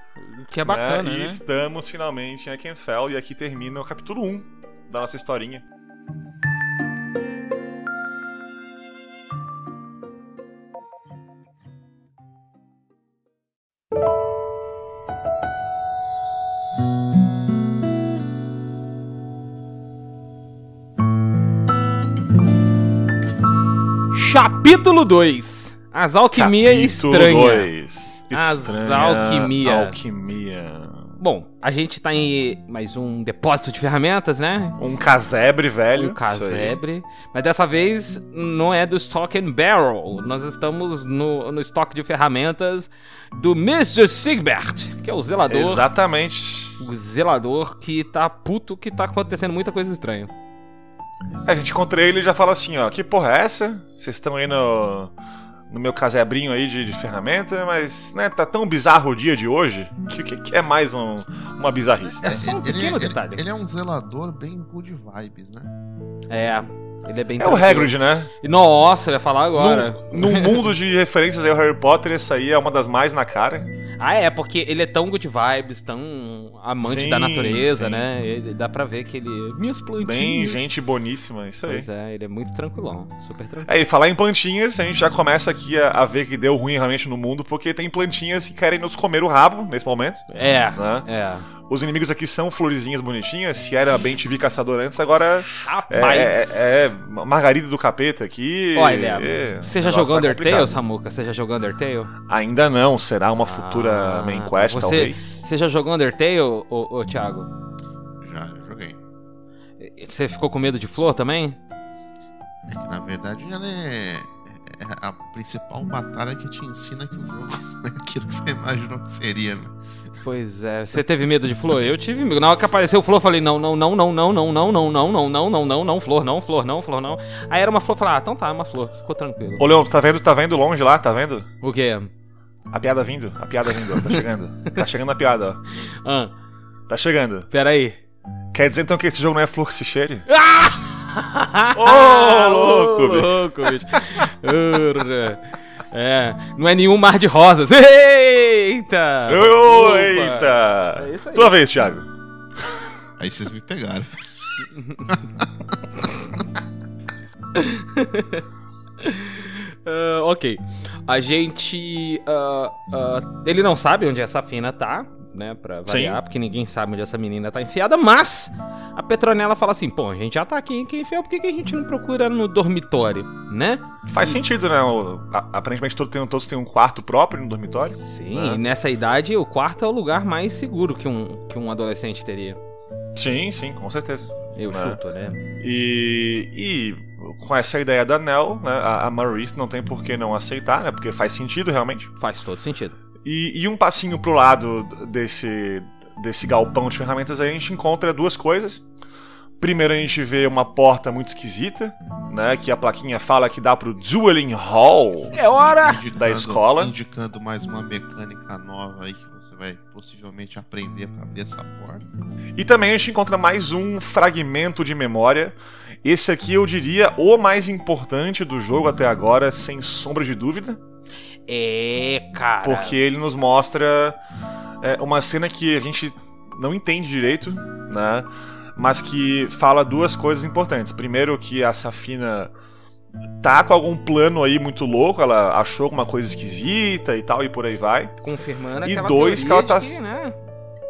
Que é bacana, né? né? E estamos finalmente em Ikenfell. E aqui termina o capítulo 1 da nossa historinha. Capítulo 2. As alquimias Capítulo estranhas. dois. As Estranha alquimia. Alquimia. Bom, a gente tá em mais um depósito de ferramentas, né? Um casebre velho. Um casebre. Mas dessa vez não é do Stock and Barrel. Nós estamos no, no estoque de ferramentas do Mr. Sigbert, que é o zelador. Exatamente. O zelador que tá puto que tá acontecendo muita coisa estranha. A gente encontra ele e já fala assim, ó, que porra é essa? Vocês estão aí no, no meu casebrinho aí de, de ferramenta, mas, né, tá tão bizarro o dia de hoje que o que, que é mais um- uma bizarrice, né? É só um pequeno ele, detalhe. ele é um zelador bem good vibes, né? É, ele é bem É o tranquilo. Hagrid, né? E, Nossa, eu ia falar agora. Num, num mundo de referências aí ao Harry Potter, essa aí é uma das mais na cara. Ah, é, porque ele é tão good vibes, tão amante Sim, da natureza, sim. né? Ele- dá pra ver que ele. Minhas plantinhas. Bem gente boníssima, isso aí. Pois é, ele é muito tranquilão, super tranquilo. É, e falar em plantinhas, a gente já começa aqui a, a ver que deu ruim realmente no mundo, porque tem plantinhas que querem nos comer o rabo nesse momento. É, Né? é. Os inimigos aqui são florezinhas bonitinhas. Se era bem TV caçador antes, agora é, Rapaz! é, é Margarida do Capeta aqui. Olha, É, você já jogou tá Undertale. Samuca? Você já jogou Undertale? Ainda não, será uma futura Ah, main quest, você, talvez. Você já jogou Undertale, ô, ô, ô Thiago? Já joguei. Você ficou com medo de flor também? É que na verdade ela é, é a principal batalha que te ensina que o jogo é aquilo que você imaginou que seria, né? Pois é, você teve medo de flor? Eu tive medo. Na hora que apareceu flor, eu falei: não, não, não, não, não, não, não, não, não, não, não, não, não, não, flor, não, flor, não, flor, não. Aí era uma flor, eu falei: ah, então tá, é uma flor, ficou tranquilo. Ô, Leon, tá vendo, tá vendo longe lá? Tá vendo? O quê? A piada vindo, a piada vindo, ó, tá chegando. tá chegando a piada, ó. Ah, Tá chegando. peraí. Quer dizer então que esse jogo não é flor que se cheire? Ô, louco, bicho. louco, bicho. Urra. É, não é nenhum mar de rosas. Eita! Eita! É isso aí. Tua vez, Thiago. Aí vocês me pegaram. Ah, ok. A gente. ah, ah, ele não sabe onde essa fina tá, né? Pra variar, Sim. porque ninguém sabe onde essa menina tá enfiada, mas a Petronella fala assim: pô, a gente já tá aqui em quem enfiou, por que, que a gente não procura no dormitório, né? Faz sentido, né? O- a- aparentemente todos têm, todos têm um quarto próprio no dormitório. Sim, né? e nessa idade o quarto é o lugar mais seguro que um, que um adolescente teria. Sim, sim, com certeza. Eu É. chuto, né? E, e com essa ideia da Nell, né, a, a Maurice não tem por que não aceitar, né? Porque faz sentido realmente. Faz todo sentido. E, e um passinho pro lado desse, desse galpão de ferramentas aí, a gente encontra duas coisas. Primeiro a gente vê uma porta muito esquisita, né? Que a plaquinha fala que dá pro Dueling Hall. É hora! da escola. Indicando mais uma mecânica nova aí que você vai possivelmente aprender pra abrir essa porta. E também a gente encontra mais um fragmento de memória. Esse aqui eu diria o mais importante do jogo até agora, sem sombra de dúvida. É, cara. Porque ele nos mostra é, uma cena que a gente não entende direito, né? Mas que fala duas coisas importantes. Primeiro, que a Safina tá com algum plano aí muito louco, ela achou alguma coisa esquisita e tal, e por aí vai. Confirmando E dois, que ela tá- que, né?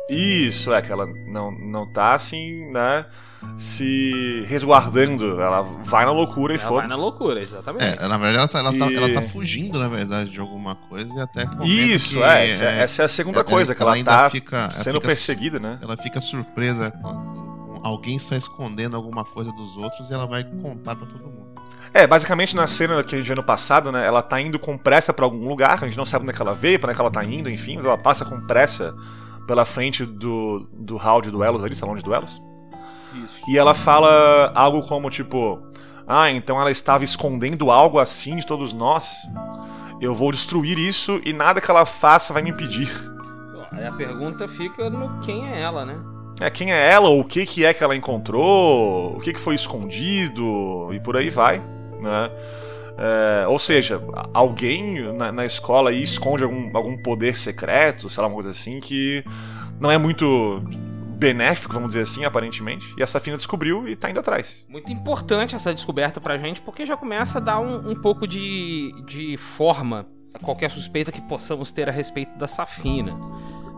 Isso, é que ela não, não tá assim, né? Se resguardando. Ela vai na loucura e Ela vai na loucura, exatamente. É, na verdade, ela tá, ela, tá, E- ela tá fugindo, na verdade, de alguma coisa e até Isso, que, é, essa, essa é a segunda ela- coisa, que ela ela, ainda tá fica- sendo fica- perseguida, né? ela fica surpresa com, alguém está escondendo alguma coisa dos outros e ela vai contar pra todo mundo. É, basicamente na cena que a gente viu no passado, né? Ela tá indo com pressa pra algum lugar, a gente não sabe onde é que ela veio, pra onde é que ela tá indo, enfim, mas ela passa com pressa pela frente do, do hall de duelos ali, salão de duelos. Isso. E ela fala algo como tipo: Ah, então ela estava escondendo algo assim de todos nós. Eu vou destruir isso e nada que ela faça vai me impedir. Aí a pergunta fica no quem é ela, né? É, quem é ela, o que, que é que ela encontrou, o que, que foi escondido e por aí vai, né? É, ou seja, alguém na, na escola aí esconde algum, algum poder secreto, sei lá, uma coisa assim, que não é muito benéfico, vamos dizer assim, aparentemente. E a Safina descobriu e tá indo atrás. Muito importante essa descoberta pra gente, porque já começa a dar um, um pouco de, de forma a qualquer suspeita que possamos ter a respeito da Safina.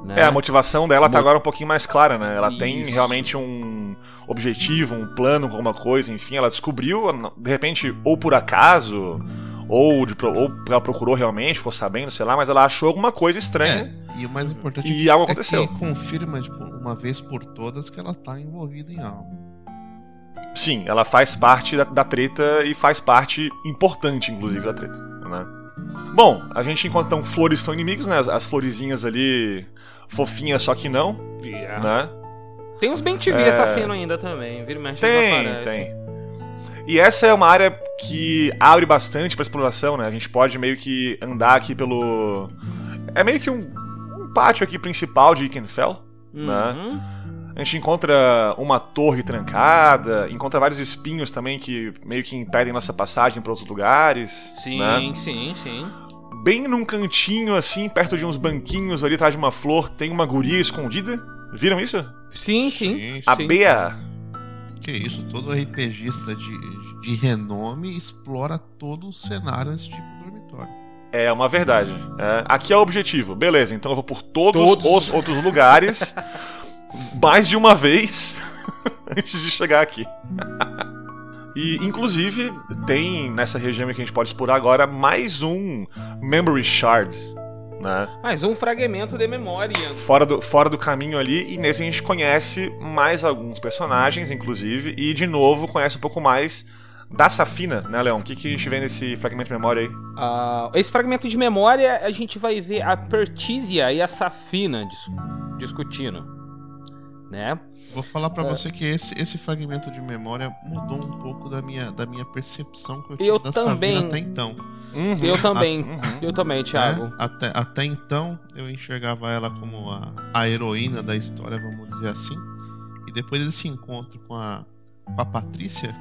Né? É, a motivação dela tá Mo- agora um pouquinho mais clara, né? Ela tem Isso. realmente um objetivo, um plano alguma coisa, enfim, ela descobriu, de repente, ou por acaso, ou, de, ou ela procurou realmente, ficou sabendo, sei lá, mas ela achou alguma coisa estranha. É, e o mais importante E algo é aconteceu. que confirma, tipo, uma vez por todas que ela tá envolvida em algo. Sim, ela faz parte da, da treta e faz parte importante, inclusive, da treta, né? Bom, a gente enquanto então flores são inimigos, né? As, as florezinhas ali fofinhas, só que não, Yeah. né? Tem uns bem TV É. assassino ainda também, vira e mexe Tem, aparece. tem. E essa é uma área que abre bastante pra exploração, né? A gente pode meio que andar aqui pelo. É meio que um, um pátio aqui principal de Ikenfell. né? Uhum. A gente encontra uma torre trancada, encontra vários espinhos também que meio que impedem nossa passagem para outros lugares. Sim, né? sim, sim. Bem num cantinho, assim, perto de uns banquinhos ali atrás de uma flor, tem uma guria escondida. Viram isso? Sim, sim. A sim. Bea. Que isso, todo RPGista de, de renome explora todo o cenário desse tipo de dormitório. É uma verdade. É, aqui é o objetivo. Beleza, então eu vou por todos, Todos. os outros lugares mais de uma vez antes de chegar aqui. E, inclusive, tem nessa região que a gente pode explorar agora mais um Memory Shard. Né? Mais um fragmento de memória. Fora, do, fora do caminho ali, e nesse a gente conhece mais alguns personagens, inclusive, e de novo conhece um pouco mais da Safina, né, Leon? O que, que a gente vê nesse fragmento de memória aí? Ah, esse fragmento de memória, a gente vai ver a Pertisia e a Safina dis- discutindo. Né? Vou falar É. pra você que esse, esse fragmento de memória mudou um pouco da minha, da minha percepção que eu tive Eu da também. Até então. Uhum. Eu também. uhum. Eu também, Thiago. né? Até, até então eu enxergava ela como a, a heroína da história, vamos dizer assim. E depois desse encontro com a, com a Patrícia,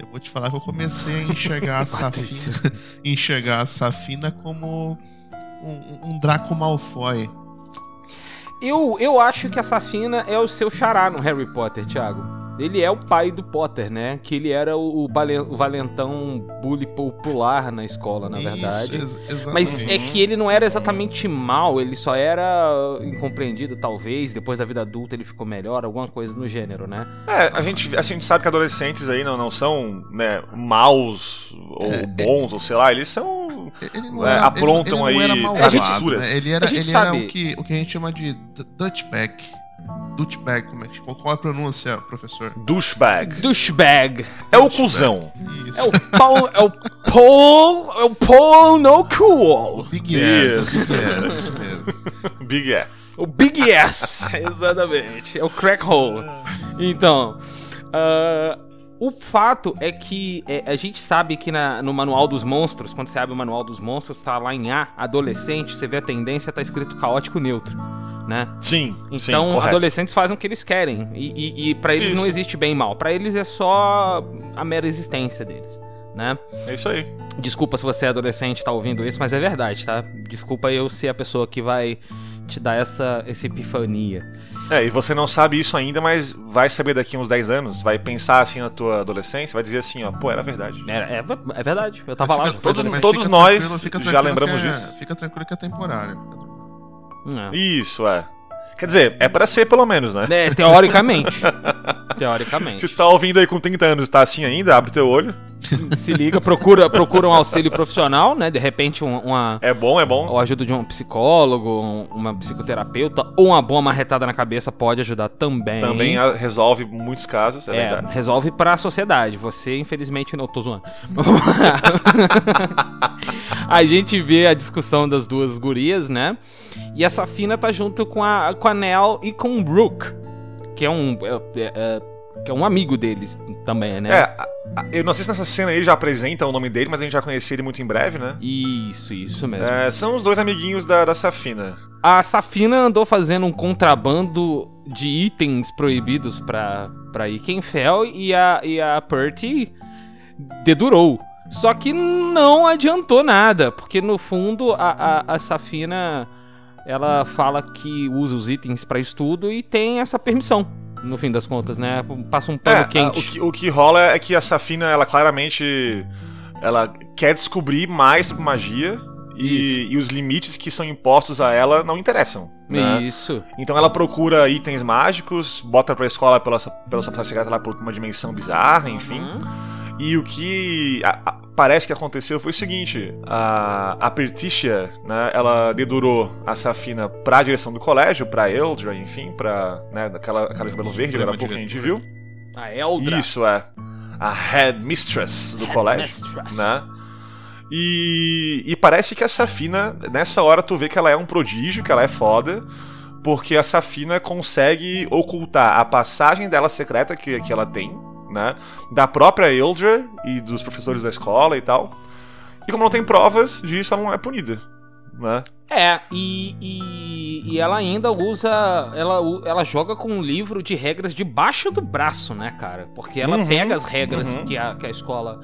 eu vou te falar que eu comecei a enxergar a Safina, enxergar a Safina como um, um Draco Malfoy. Eu, eu acho que a Safina é o seu xará no Harry Potter, Thiago. Ele é o pai do Potter, né? Que ele era o, o valentão bully popular na escola, na verdade. Isso, ex- Mas é que ele não era exatamente mal, ele só era incompreendido, talvez. Depois da vida adulta ele ficou melhor, alguma coisa no gênero, né? É, a gente, a gente sabe que adolescentes aí não, não são, né, maus ou É, bons, ou sei lá, eles são. Ele não É, era, aprontam ele, ele não aí era malvado, travessuras. né? Ele era, A gente ele era sabe- o, que, o que a gente chama de d- Dutchbag. Dutchbag, como é que, qual, qual é a pronúncia, professor? Douchebag. Douchebag. É o Douchebag. cuzão. Isso. É o Paul. é o Paul. É o Paul no cool. Big Ass, Isso. Big Ass, isso mesmo. Big ass. O Big S. Exatamente. É o crack hole. Então. ah, o fato é que é, a gente sabe que na- no Manual dos Monstros, quando você abre o Manual dos Monstros, tá lá em A, adolescente, você vê a tendência, tá escrito caótico neutro, né? Sim, sim, Então, correto. adolescentes fazem o que eles querem. E, e, e para eles não Isso. existe bem e mal. Pra eles é só a mera existência deles. né? É isso aí. Desculpa se você é adolescente e tá ouvindo isso, mas é verdade, tá? Desculpa eu ser a pessoa que vai te dar essa, essa epifania. É, e você não sabe isso ainda, mas vai saber daqui uns 10 anos, vai pensar assim na tua adolescência, vai dizer assim, ó, pô, era verdade. É, é, é verdade, eu tava Mas lá. fica- todos- todos fica nós já lembramos é- disso. Fica tranquilo que é temporário. É. Isso, é. Quer dizer, é pra ser pelo menos, né? É, teoricamente. teoricamente. Se tá ouvindo aí com 30 anos e tá assim ainda, abre teu olho. Se liga, procura, procura um auxílio profissional, né? De repente, um- uma, É bom, é bom. ou a ajuda de um psicólogo, um- uma psicoterapeuta, ou uma boa marretada na cabeça pode ajudar também. Também a- resolve muitos casos, é, É, verdade. resolve pra sociedade. Você, infelizmente, não tô zoando. a gente vê a discussão das duas gurias, né? E a Safina tá junto com a, com a Nell e com o Brooke, que é um. é- é- é- que é um amigo deles também, né? É, eu não sei se nessa cena ele já apresenta o nome dele, mas a gente já conhecia ele muito em breve, né? Isso, isso mesmo. É, são os dois amiguinhos da, da Safina. A Safina andou fazendo um contrabando de itens proibidos pra, pra Ikenfell e a, e a Perty dedurou. Só que não adiantou nada, porque no fundo a, a, a Safina ela fala que usa os itens pra estudo e tem essa permissão, no fim das contas, né? Passa um pano É, a- quente. o, que, o que rola é que a Safina, ela claramente ela quer descobrir mais sobre magia e, e os limites que são impostos a ela não interessam. Né? Isso. Então ela procura itens mágicos, bota pra escola pela, sua- pela sua secreta lá por uma dimensão bizarra, enfim. Uhum. E o que a- a- parece que aconteceu foi o seguinte: a, a Perticia, né, ela dedurou a Safina pra direção do colégio, pra Eldra, enfim, pra né, daquela aquela cabelo verde, agora há pouco que a gente viu. A Eldra. Isso é. A Headmistress do colégio, Headmistress. né? E, e parece que a Safina, nessa hora tu vê que ela é um prodígio, que ela é foda, porque a Safina consegue ocultar a passagem dela secreta que, que ela tem, né? Da própria Eldra e dos professores da escola e tal. E como não tem provas disso, ela não é punida, né? É, e, e, e ela ainda usa. Ela, ela joga com um livro de regras debaixo do braço, né, cara? Porque ela Uhum, pega as regras uhum. que, a, que a escola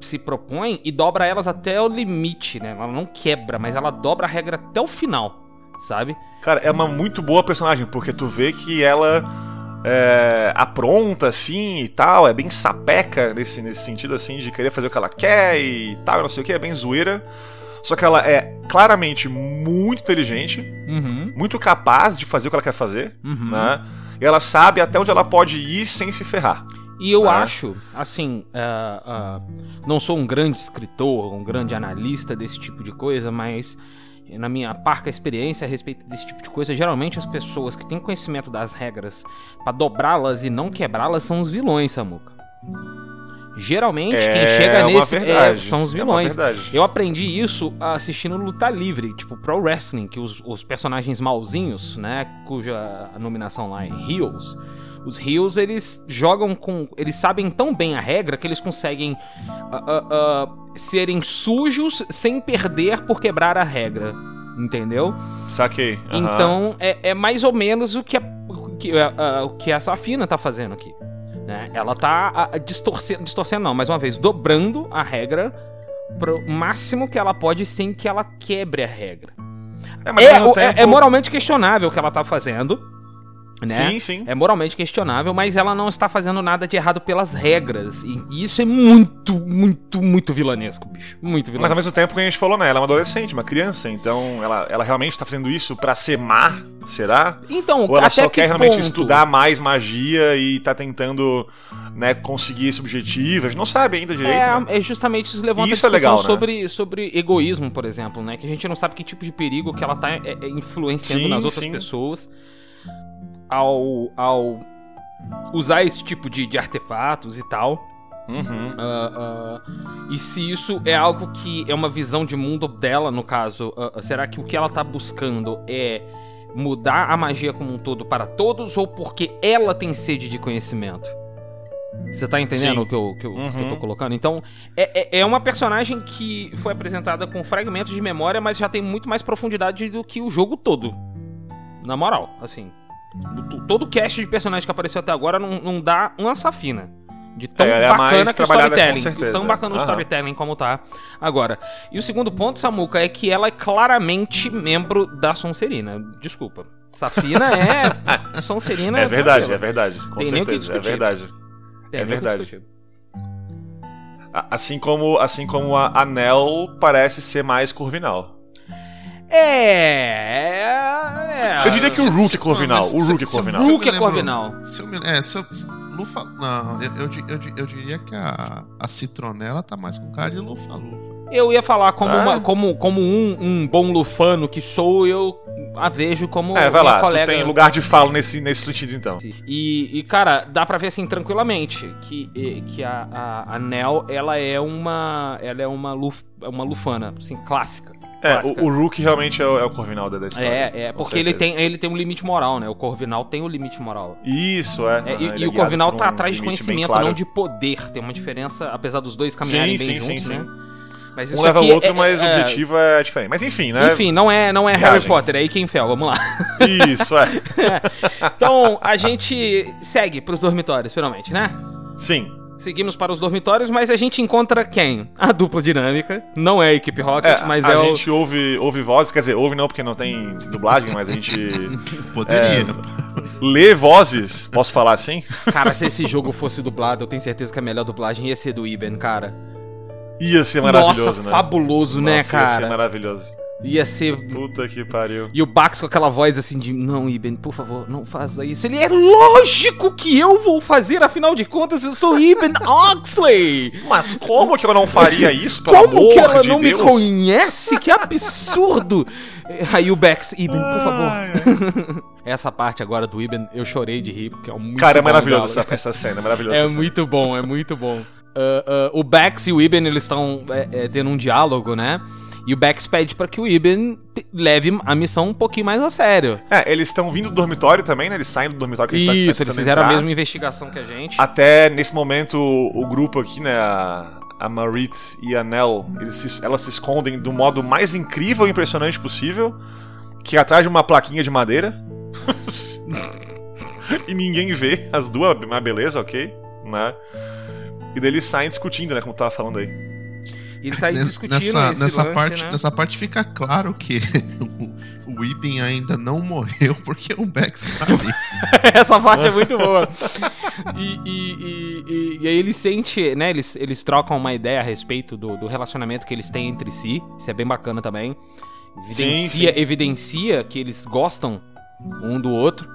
se propõe e dobra elas até o limite, né? Ela não quebra, mas ela dobra a regra até o final, sabe? Cara, é uma muito boa personagem, porque tu vê que ela é, apronta, assim, e tal, é bem sapeca nesse, nesse sentido, assim, de querer fazer o que ela quer e tal, não sei o que, é bem zoeira. Só que ela é claramente muito inteligente, Uhum. muito capaz de fazer o que ela quer fazer, Uhum. né? E ela sabe até onde ela pode ir sem se ferrar. E eu Ah. acho, assim, ah, ah, não sou um grande escritor, um grande analista desse tipo de coisa, mas na minha parca experiência a respeito desse tipo de coisa, geralmente as pessoas que têm conhecimento das regras pra dobrá-las e não quebrá-las são os vilões, Samuca. Geralmente quem chega É nesse é, são os é vilões. verdade. Eu aprendi isso assistindo luta livre, tipo pro wrestling, que os, os personagens malzinhos, né, cuja nominação lá é heels, os heels eles jogam com, eles sabem tão bem a regra que eles conseguem ah, ah, ah, serem sujos sem perder por quebrar a regra, entendeu? Saquei. Então é, é mais ou menos o que a, o que, a- o que a Safina tá fazendo aqui. Né? Ela tá a- distorcendo, distorcendo não, mais uma vez, dobrando a regra pro máximo que ela pode sem que ela quebre a regra. É, É, é- tempo- é moralmente questionável o que ela tá fazendo. Né? Sim, sim. É moralmente questionável, mas ela não está fazendo nada de errado pelas regras. E isso é muito, muito, muito vilanesco, bicho. Muito Mas ao vilanesco. mesmo tempo que a gente falou, né? Ela é uma adolescente, uma criança, então ela, ela realmente tá fazendo isso pra ser má, será? Então, Ou ela até só que quer realmente ponto? estudar mais magia e tá tentando, né, conseguir esse objetivo? A gente não sabe ainda direito, né? É, é justamente isso levanta Isso é a discussão legal, né? sobre, sobre egoísmo, por exemplo, né? Que a gente não sabe que tipo de perigo que ela tá é, é, influenciando Sim, nas outras sim. pessoas ao, ao usar esse tipo de, de artefatos e tal. Uhum. Ah, ah, e se isso é algo que é uma visão de mundo dela, no caso, ah, será que o que ela tá buscando é mudar a magia como um todo para todos ou porque ela tem sede de conhecimento? Você tá entendendo Sim. o que eu, que, eu, que eu tô Uhum. colocando? Então, é, é, é uma personagem que foi apresentada com fragmentos de memória, mas já tem muito mais profundidade do que o jogo todo. Na moral, assim. O- Todo o cast de personagem que apareceu até agora não, não dá uma safina. De tão É, é bacana que o storytelling. com tão bacana o Aham. storytelling como tá agora. E o segundo ponto, Samuca, é que ela é claramente membro da Sonserina. Desculpa. Safina é Sonserina. É verdade, é verdade. Com Tem o certeza, é verdade. Tem é o verdade. Assim como, assim como a Anel parece ser mais Corvinal. É. é Eu diria que o Rook é Corvinal. O Rook é se- Corvinal. eu Rook é Corvinal. Se eu me, é, se eu, se- Lufa, não, eu, eu, eu, eu diria que a, a Citronela tá mais com cara de Lufa-Lufa. Eu ia falar como, Ah. uma- como, como um, um bom lufano que sou, eu a vejo como É, vai lá, colega. tu tem lugar de fala nesse, nesse sentido então. E, e, cara, dá pra ver assim tranquilamente que, que a, a, a Nel, ela é uma. Ela é uma, luf, uma lufana, assim, clássica. É, clássica. o, o Rook realmente é o, é o Corvinal da, história. É, é, porque ele tem, ele tem um limite moral, né? O Corvinal tem um limite moral. Isso, é. É, e, e é o guiado Corvinal tá um atrás de conhecimento, claro. não de poder. Tem uma diferença, apesar dos dois caminharem Sim, bem sim, juntos, sim, né? Mas Um leva o outro, é- mas o é- objetivo é diferente. Mas enfim, né? Enfim, não é, não é Harry. Potter, é Ikenfell, vamos lá. Isso, é. Então, a gente segue pros dormitórios, finalmente, né? Sim. Seguimos para os dormitórios, mas a gente encontra quem? A dupla dinâmica. Não é a equipe Rocket, É, mas a é o. gente ouve, ouve vozes, quer dizer, ouve não porque não tem dublagem, mas a gente Poderia. lê vozes, posso falar assim? Cara, se esse jogo fosse dublado, eu tenho certeza que a melhor dublagem ia ser do Iben, cara. Ia ser maravilhoso, Nossa, né? fabuloso, né, Nossa, Ia ser cara? maravilhoso. Ia ser. Puta que pariu. E o Bax com aquela voz assim de: Não, Iben, por favor, não faça isso. Ele é lógico que eu vou fazer, afinal de contas, eu sou Iben Oxley. Mas como que eu não faria isso, pelo Como amor que ela de não Deus? me conhece? Que absurdo! Aí o Bex, Iben, por favor. Ai, ai. Essa parte agora do Iben, eu chorei de rir, porque é um muito Cara, é bom maravilhoso essa, essa cena, é maravilhoso. É essa cena. muito bom, é muito bom. Ah, o Bex e o Iben, eles estão é, é, tendo um diálogo, né? E o Bex pede pra que o Iben leve a missão um pouquinho mais a sério. É, eles estão vindo do dormitório também, né? Eles saem do dormitório que a gente tá- tá Isso, eles fizeram a entrar. mesma investigação que a gente. Até nesse momento, o, grupo aqui, né? A, a Marit e a Nell, eles se- elas se escondem do modo mais incrível e impressionante possível, que é atrás de uma plaquinha de madeira. e ninguém vê as duas, mas beleza, ok, né? E daí eles saem discutindo, né? Como tu tava falando aí. E eles saem discutindo nessa, esse nessa, lance, parte, né? nessa parte fica claro que o, Iben ainda não morreu porque o Bex tá ali. Essa parte é muito boa. E, e, e, e- e aí ele sente, né? Eles, eles trocam uma ideia a respeito do, do relacionamento que eles têm entre si. Isso é bem bacana também. Evidencia, sim. evidencia que eles gostam um do outro.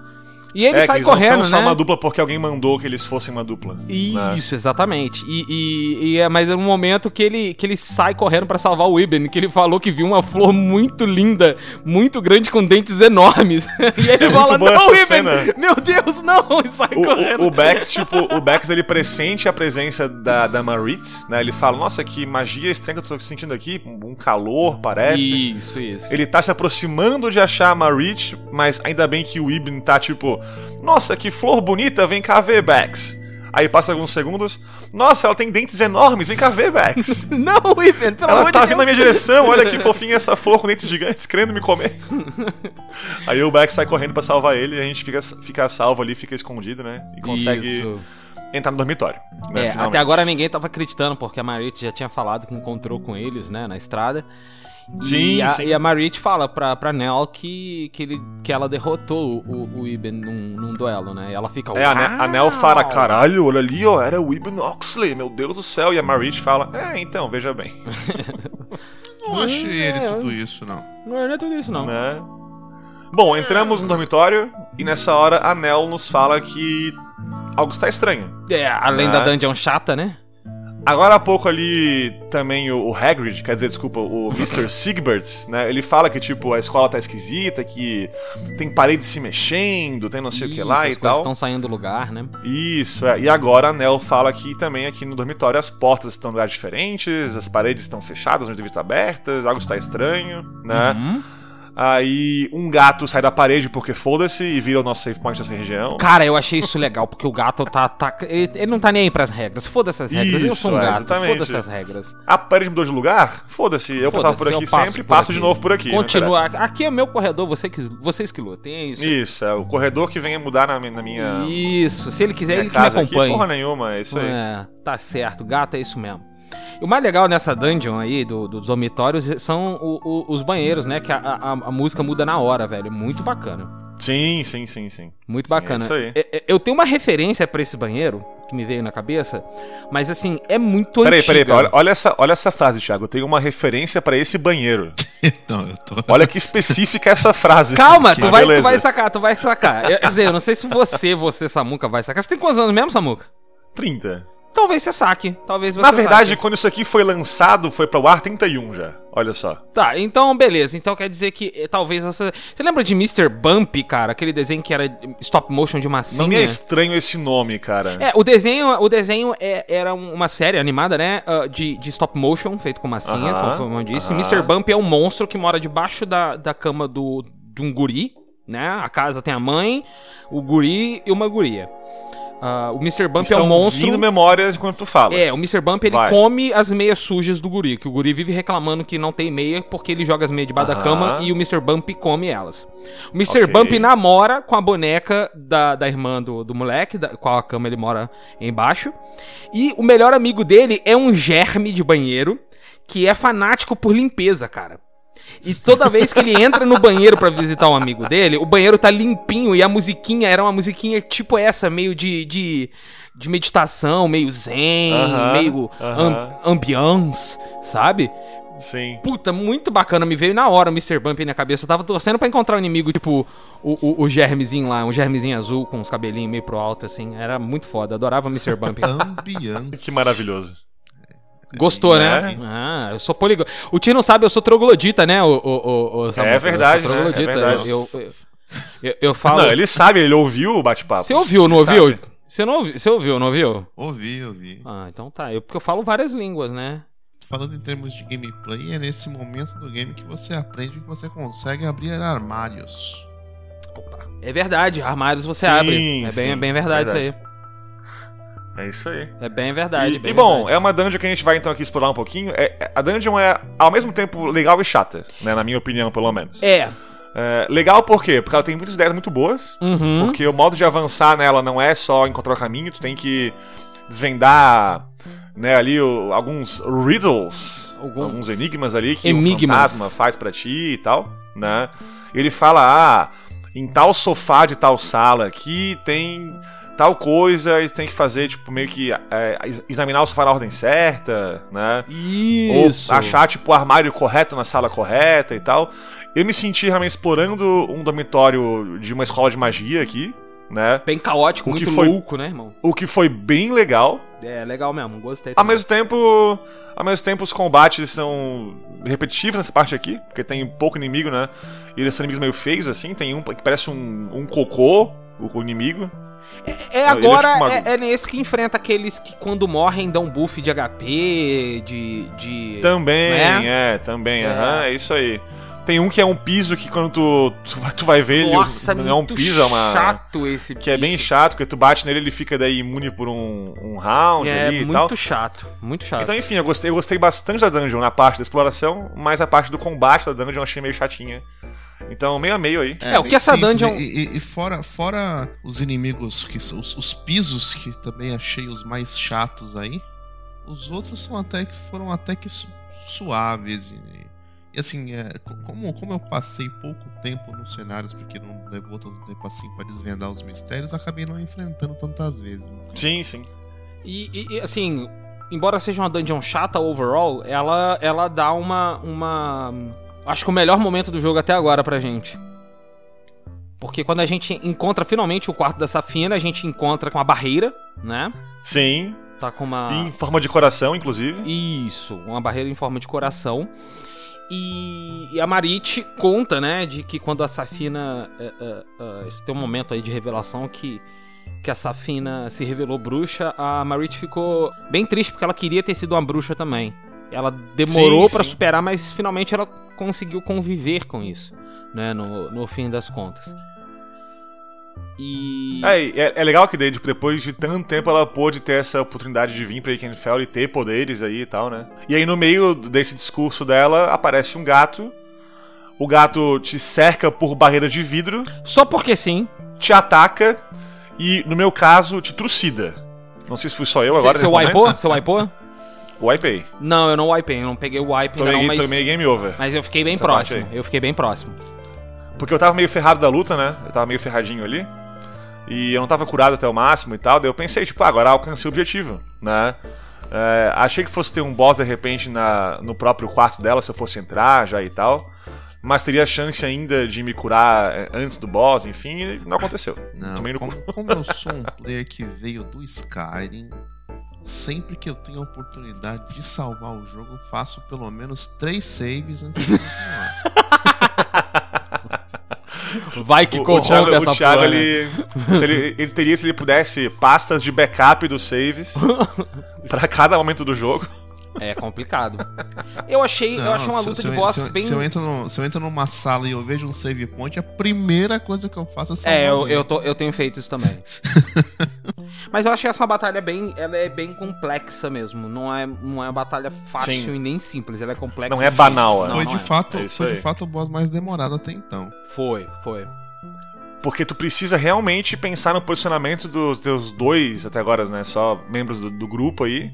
E ele é, que sai eles correndo, não são só né? uma dupla porque alguém mandou que eles fossem uma dupla. né? Isso, exatamente. E, e, e é mais um momento que ele, que ele sai correndo pra salvar o Iben, que ele falou que viu uma flor muito linda, muito grande, com dentes enormes. E ele É fala, não, Iben! cena. Meu Deus, não! E sai correndo. O, o, o Bex, tipo, o Bex ele pressente a presença da, da Marit, né? Ele fala, nossa, que magia estranha que eu tô sentindo aqui, um calor, parece. Isso, isso. Ele tá se aproximando de achar a Marit, mas ainda bem que o Ibn tá tipo, nossa, que flor bonita, vem cá ver, Bex. Aí passa alguns segundos, nossa, ela tem dentes enormes, vem cá ver, Bex. Não, Iben, pelo Ela amor tá de vindo na Deus. minha direção, olha que fofinha essa flor com dentes gigantes, querendo me comer. Aí o Bex sai correndo pra salvar ele e a gente fica, fica salvo ali, fica escondido, né? E consegue Isso. entrar no dormitório. né, É, até agora ninguém tava acreditando, porque a Marit já tinha falado que encontrou com eles, né, na estrada. E Sim, a, sim. e a Marit fala pra, pra Nell que, que, ele, que ela derrotou o, o Iben num, num duelo, né? E ela fica. É, a, Ne- a Nell fala, caralho, olha ali, ó, era o Ibn Oxley, meu Deus do céu. E a Marit fala, é, então, veja bem. Não achei É, ele eu- tudo isso, não. Não é tudo isso, não. né? Bom, entramos no dormitório e nessa hora a Nell nos fala que algo está estranho. É, além Né? da dungeon chata, né? Agora há pouco ali também o, o Hagrid, quer dizer, desculpa, o Mr. Sigbert, né? Ele fala que, tipo, a escola tá esquisita, que tem paredes se mexendo, tem não sei o que lá Isso, e tal. estão saindo do lugar, né? Isso, é. E agora a Nell fala que também aqui no dormitório as portas estão em lugares diferentes, as paredes estão fechadas, onde devem estar abertas, algo está estranho, né? Uhum. Aí um gato sai da parede porque foda-se e vira o nosso save point dessa região. Cara, eu achei isso legal, porque o gato tá. tá ele, ele não tá nem aí pras regras. Foda-se as regras. eu sou um Isso, é, gato. Foda-se as regras. A parede mudou de lugar? Foda-se, eu passava por aqui passo sempre, por passo aqui. de novo por aqui. Continua. Aqui é meu corredor, você que, vocês que lutem. É isso. Isso, é o corredor que vem mudar na, na minha, Isso. Se ele quiser, ele que me casa aqui. Porra nenhuma, é isso aí. É, tá certo, gato é isso mesmo. E o mais legal nessa dungeon aí, do- dos dormitórios, são o- o- os banheiros, né? Que a, a- a música muda na hora, velho. Muito bacana. Sim, sim, sim, sim. Muito Sim, é bacana. isso aí. É- é- Eu tenho uma referência pra esse banheiro, que me veio na cabeça, mas assim, é muito Peraí, antiga. peraí, peraí, olha, olha essa, olha essa frase, Thiago. Eu tenho uma referência pra esse banheiro. Então, eu tô. Olha que específica essa frase. Calma, tu vai, tu vai sacar, tu vai sacar. Eu, quer dizer, eu não sei se você, você, Samuca, vai sacar. Você tem quantos anos mesmo, Samuca? 30. Talvez você saque. Talvez você Na verdade, saque. quando isso aqui foi lançado, foi pro ar 31 já. Olha só. Tá, então beleza. Então quer dizer que eh, talvez você. Você lembra de Mr. Bump, cara? Aquele desenho que era stop motion de massinha? Não me é estranho esse nome, cara. É, o desenho, o desenho é- era uma série animada, né? ah, de, de stop motion, feito com massinha, Aham, conforme eu disse. aham. Mr. Bump é um monstro que mora debaixo da, da cama do, de um guri, né? A casa tem a mãe, o guri e uma guria. Ah, o Mr. Bump Estão é um monstro. vindo memórias enquanto tu fala. É, o Mr. Bump ele Vai. come as meias sujas do guri, que o guri vive reclamando que não tem meia porque ele joga as meias debaixo da Aham. cama e o Mr. Bump come elas. O Mr. Ok. Bump namora com a boneca da, da irmã do, do moleque, da qual a cama ele mora embaixo. E o melhor amigo dele é um germe de banheiro que é fanático por limpeza, cara. E toda vez que ele entra no banheiro pra visitar um amigo dele, o banheiro tá limpinho e a musiquinha era uma musiquinha tipo essa, meio de, de, de meditação, meio zen, Aham, meio aham. am- ambiance, sabe? Sim. Puta, muito bacana, me veio na hora o Mr. Bump aí na cabeça. Eu tava torcendo pra encontrar um inimigo, tipo o, o, o germezinho lá, um germezinho azul com os cabelinhos meio pro alto, assim. Era muito foda, adorava Mr. Bump. Ambiance. Que maravilhoso. Gostou, né? Né? Ah, eu sou poliglota. O Tio não sabe, eu sou troglodita, né? O, o, o, o? É verdade, eu sou né? É troglodita. verdade. Eu, eu, eu, eu falo. Não, ele sabe, ele ouviu o bate-papo. Você ouviu, não ouviu? sabe. Você não ouviu, você ouviu, não ouviu? Ouvi, ouvi. Ah, então tá. Eu, porque eu falo várias línguas, né? Falando em termos de gameplay, é nesse momento do game que você aprende que você consegue abrir armários. É verdade, armários você Sim, abre. É bem, sim, é bem verdade, verdade. isso É isso aí. É bem verdade. E, bem e, bom, verdade. é uma dungeon que a gente vai então aqui explorar um pouquinho. É- é- a dungeon é ao mesmo tempo legal e chata, né? Na minha opinião, pelo menos. É. É, legal por quê? Porque ela tem muitas ideias muito boas. Uhum. Porque o modo de avançar nela não é só encontrar o caminho, tu tem que desvendar né, ali o- alguns riddles, Alguns alguns, enigmas ali que o fantasma faz pra ti e tal, né? Ele fala, ah, em tal sofá de tal sala aqui tem tal coisa e tem que fazer, tipo, meio que é, ex- examinar o sofá na ordem certa, né? Isso. Ou achar, tipo, o armário correto na sala correta e tal. Eu me senti realmente explorando um dormitório de uma escola de magia aqui, né? Bem caótico, O que muito foi- louco, né, irmão? O que foi bem legal. É, legal mesmo, gostei. Ao também. mesmo tempo, ao mesmo tempo os combates são repetitivos nessa parte aqui, porque tem pouco inimigo, né? E eles são inimigos meio feios, assim. Tem um que parece um, um cocô, o, inimigo. É, é ele é agora, tipo uma- é, é nesse que enfrenta aqueles que quando morrem dão buff de HP, de. de... Também, Né? é, também, É. aham, é isso aí. Tem um que é um piso que quando tu, tu, vai, tu vai ver ele, Nossa, não é um muito piso, é uma... chato esse Que é bem chato, porque tu bate nele ele fica daí imune por um, um round É ali e muito tal. chato, muito chato. Então, enfim, eu gostei, eu gostei bastante da dungeon na parte da exploração, mas a parte do combate da dungeon eu achei meio chatinha. Então, meio a meio aí. É, o bem que essa simples. dungeon- E, e- e fora, fora os inimigos, que são os, os pisos, que também achei os mais chatos aí, os outros são até que foram até que su- suaves. E, e assim, é, co- como, como eu passei pouco tempo nos cenários, porque não levou tanto tempo assim pra desvendar os mistérios, eu acabei não enfrentando tantas vezes. né? Sim, sim. E, e- e, assim, embora seja uma dungeon chata overall, ela, ela dá uma, uma. Acho que o melhor momento do jogo até agora pra gente. Porque quando a gente encontra finalmente o quarto da Safina, a gente encontra com a barreira, né? Sim, Tá com uma. em forma de coração, inclusive. Isso, uma barreira em forma de coração. E, e a Marit conta, né, de que quando a Safina. é, é, esse tem um momento aí de revelação que, que a Safina se revelou bruxa, a Marit ficou bem triste porque ela queria ter sido uma bruxa também. Ela demorou sim. superar, mas finalmente ela conseguiu conviver com isso, né, no, no fim das contas. E... É, é, é legal que daí, tipo, depois de tanto tempo ela pôde ter essa oportunidade de vir pra Ikenfell e ter poderes aí e tal, né? E aí no meio desse discurso dela aparece um gato. O gato te cerca por barreiras de vidro, Só porque sim. te ataca e, no meu caso, te trucida. Não sei se fui só eu agora. Você nesse momento. wipou? Wipei. Não, eu não wipei, eu não peguei o wipe ainda Tomei, não, mas, tomei game over. mas eu fiquei bem Essa próximo. Eu fiquei bem próximo. Porque eu tava meio ferrado da luta, né? Eu tava meio ferradinho ali. E eu não tava curado até o máximo e tal. Daí eu pensei, tipo, ah, agora alcancei o objetivo, né? É, achei que fosse ter um boss de repente na, no próprio quarto dela, se eu fosse entrar já e tal. Mas teria chance ainda de me curar é, antes do boss, enfim, e não aconteceu. Não, Tomei no como, cu. como eu sou um player que veio do Skyrim, sempre que eu tenho a oportunidade de salvar o jogo, eu faço pelo menos três saves antes de continuar. Vai que Thiago, essa o Thiago porra, né? ele, se ele, ele teria, se ele pudesse, pastas de backup dos saves pra cada momento do jogo. É complicado. Eu achei, eu Não, achei uma luta se de eu- boss se eu, bem. se eu entro no- se eu entro numa sala e eu vejo um save point, a primeira coisa que eu faço é salvar É, eu, eu, tô, eu tenho feito isso também. Mas eu achei essa batalha bem. Ela é bem complexa mesmo. Não é, não é uma batalha fácil Sim. e nem simples. Ela é complexa. Não é banal, é. Não, Foi não de é. fato, É foi de fato o boss mais demorado até então. Foi, foi. Porque tu precisa realmente pensar no posicionamento dos teus dois, até agora, né? Só membros do, do grupo aí.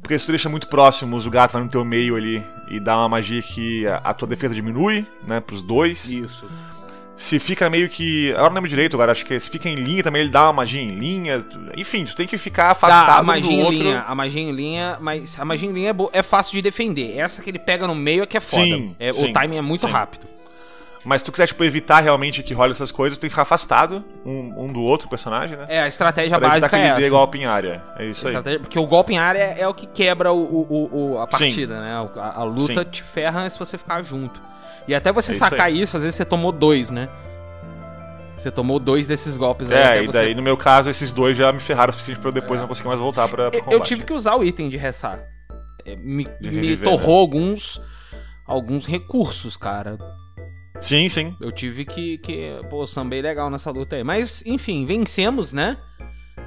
Porque se tu deixa muito próximos, o gato vai no teu meio ali e dá uma magia que a, a tua defesa diminui, né? Pros dois. Isso. Se fica meio que. Agora não lembro direito, agora acho que se fica em linha também, ele dá uma magia em linha. Enfim, tu tem que ficar afastado a magia do em outro. linha, a magia em linha, mas a magia em linha é, é fácil de defender. Essa que ele pega no meio é que é foda. Sim, É, sim, o timing é muito sim. rápido. Mas se tu quiser, tipo, evitar realmente que role essas coisas, tu tem que ficar afastado um, um do outro personagem, né? É, a estratégia pra evitar básica que é ele dê essa. golpe em área. É isso aí. Porque o golpe em área é, é o que quebra o, o- o- a Sim. partida, né? O- A, a luta Sim. te ferra se você ficar junto. E até você É isso sacar aí. isso, às vezes você tomou dois, né? Você tomou dois desses golpes aí até É, e você- daí no meu caso, esses dois já me ferraram o suficiente pra eu depois não conseguir mais voltar pra, Eu, combate. eu tive que usar o item de ressar. É, me, De me reviver, torrou alguns alguns recursos, cara. Sim, sim. Eu tive que, que pô, sambei legal nessa luta aí. Mas, enfim, vencemos, né?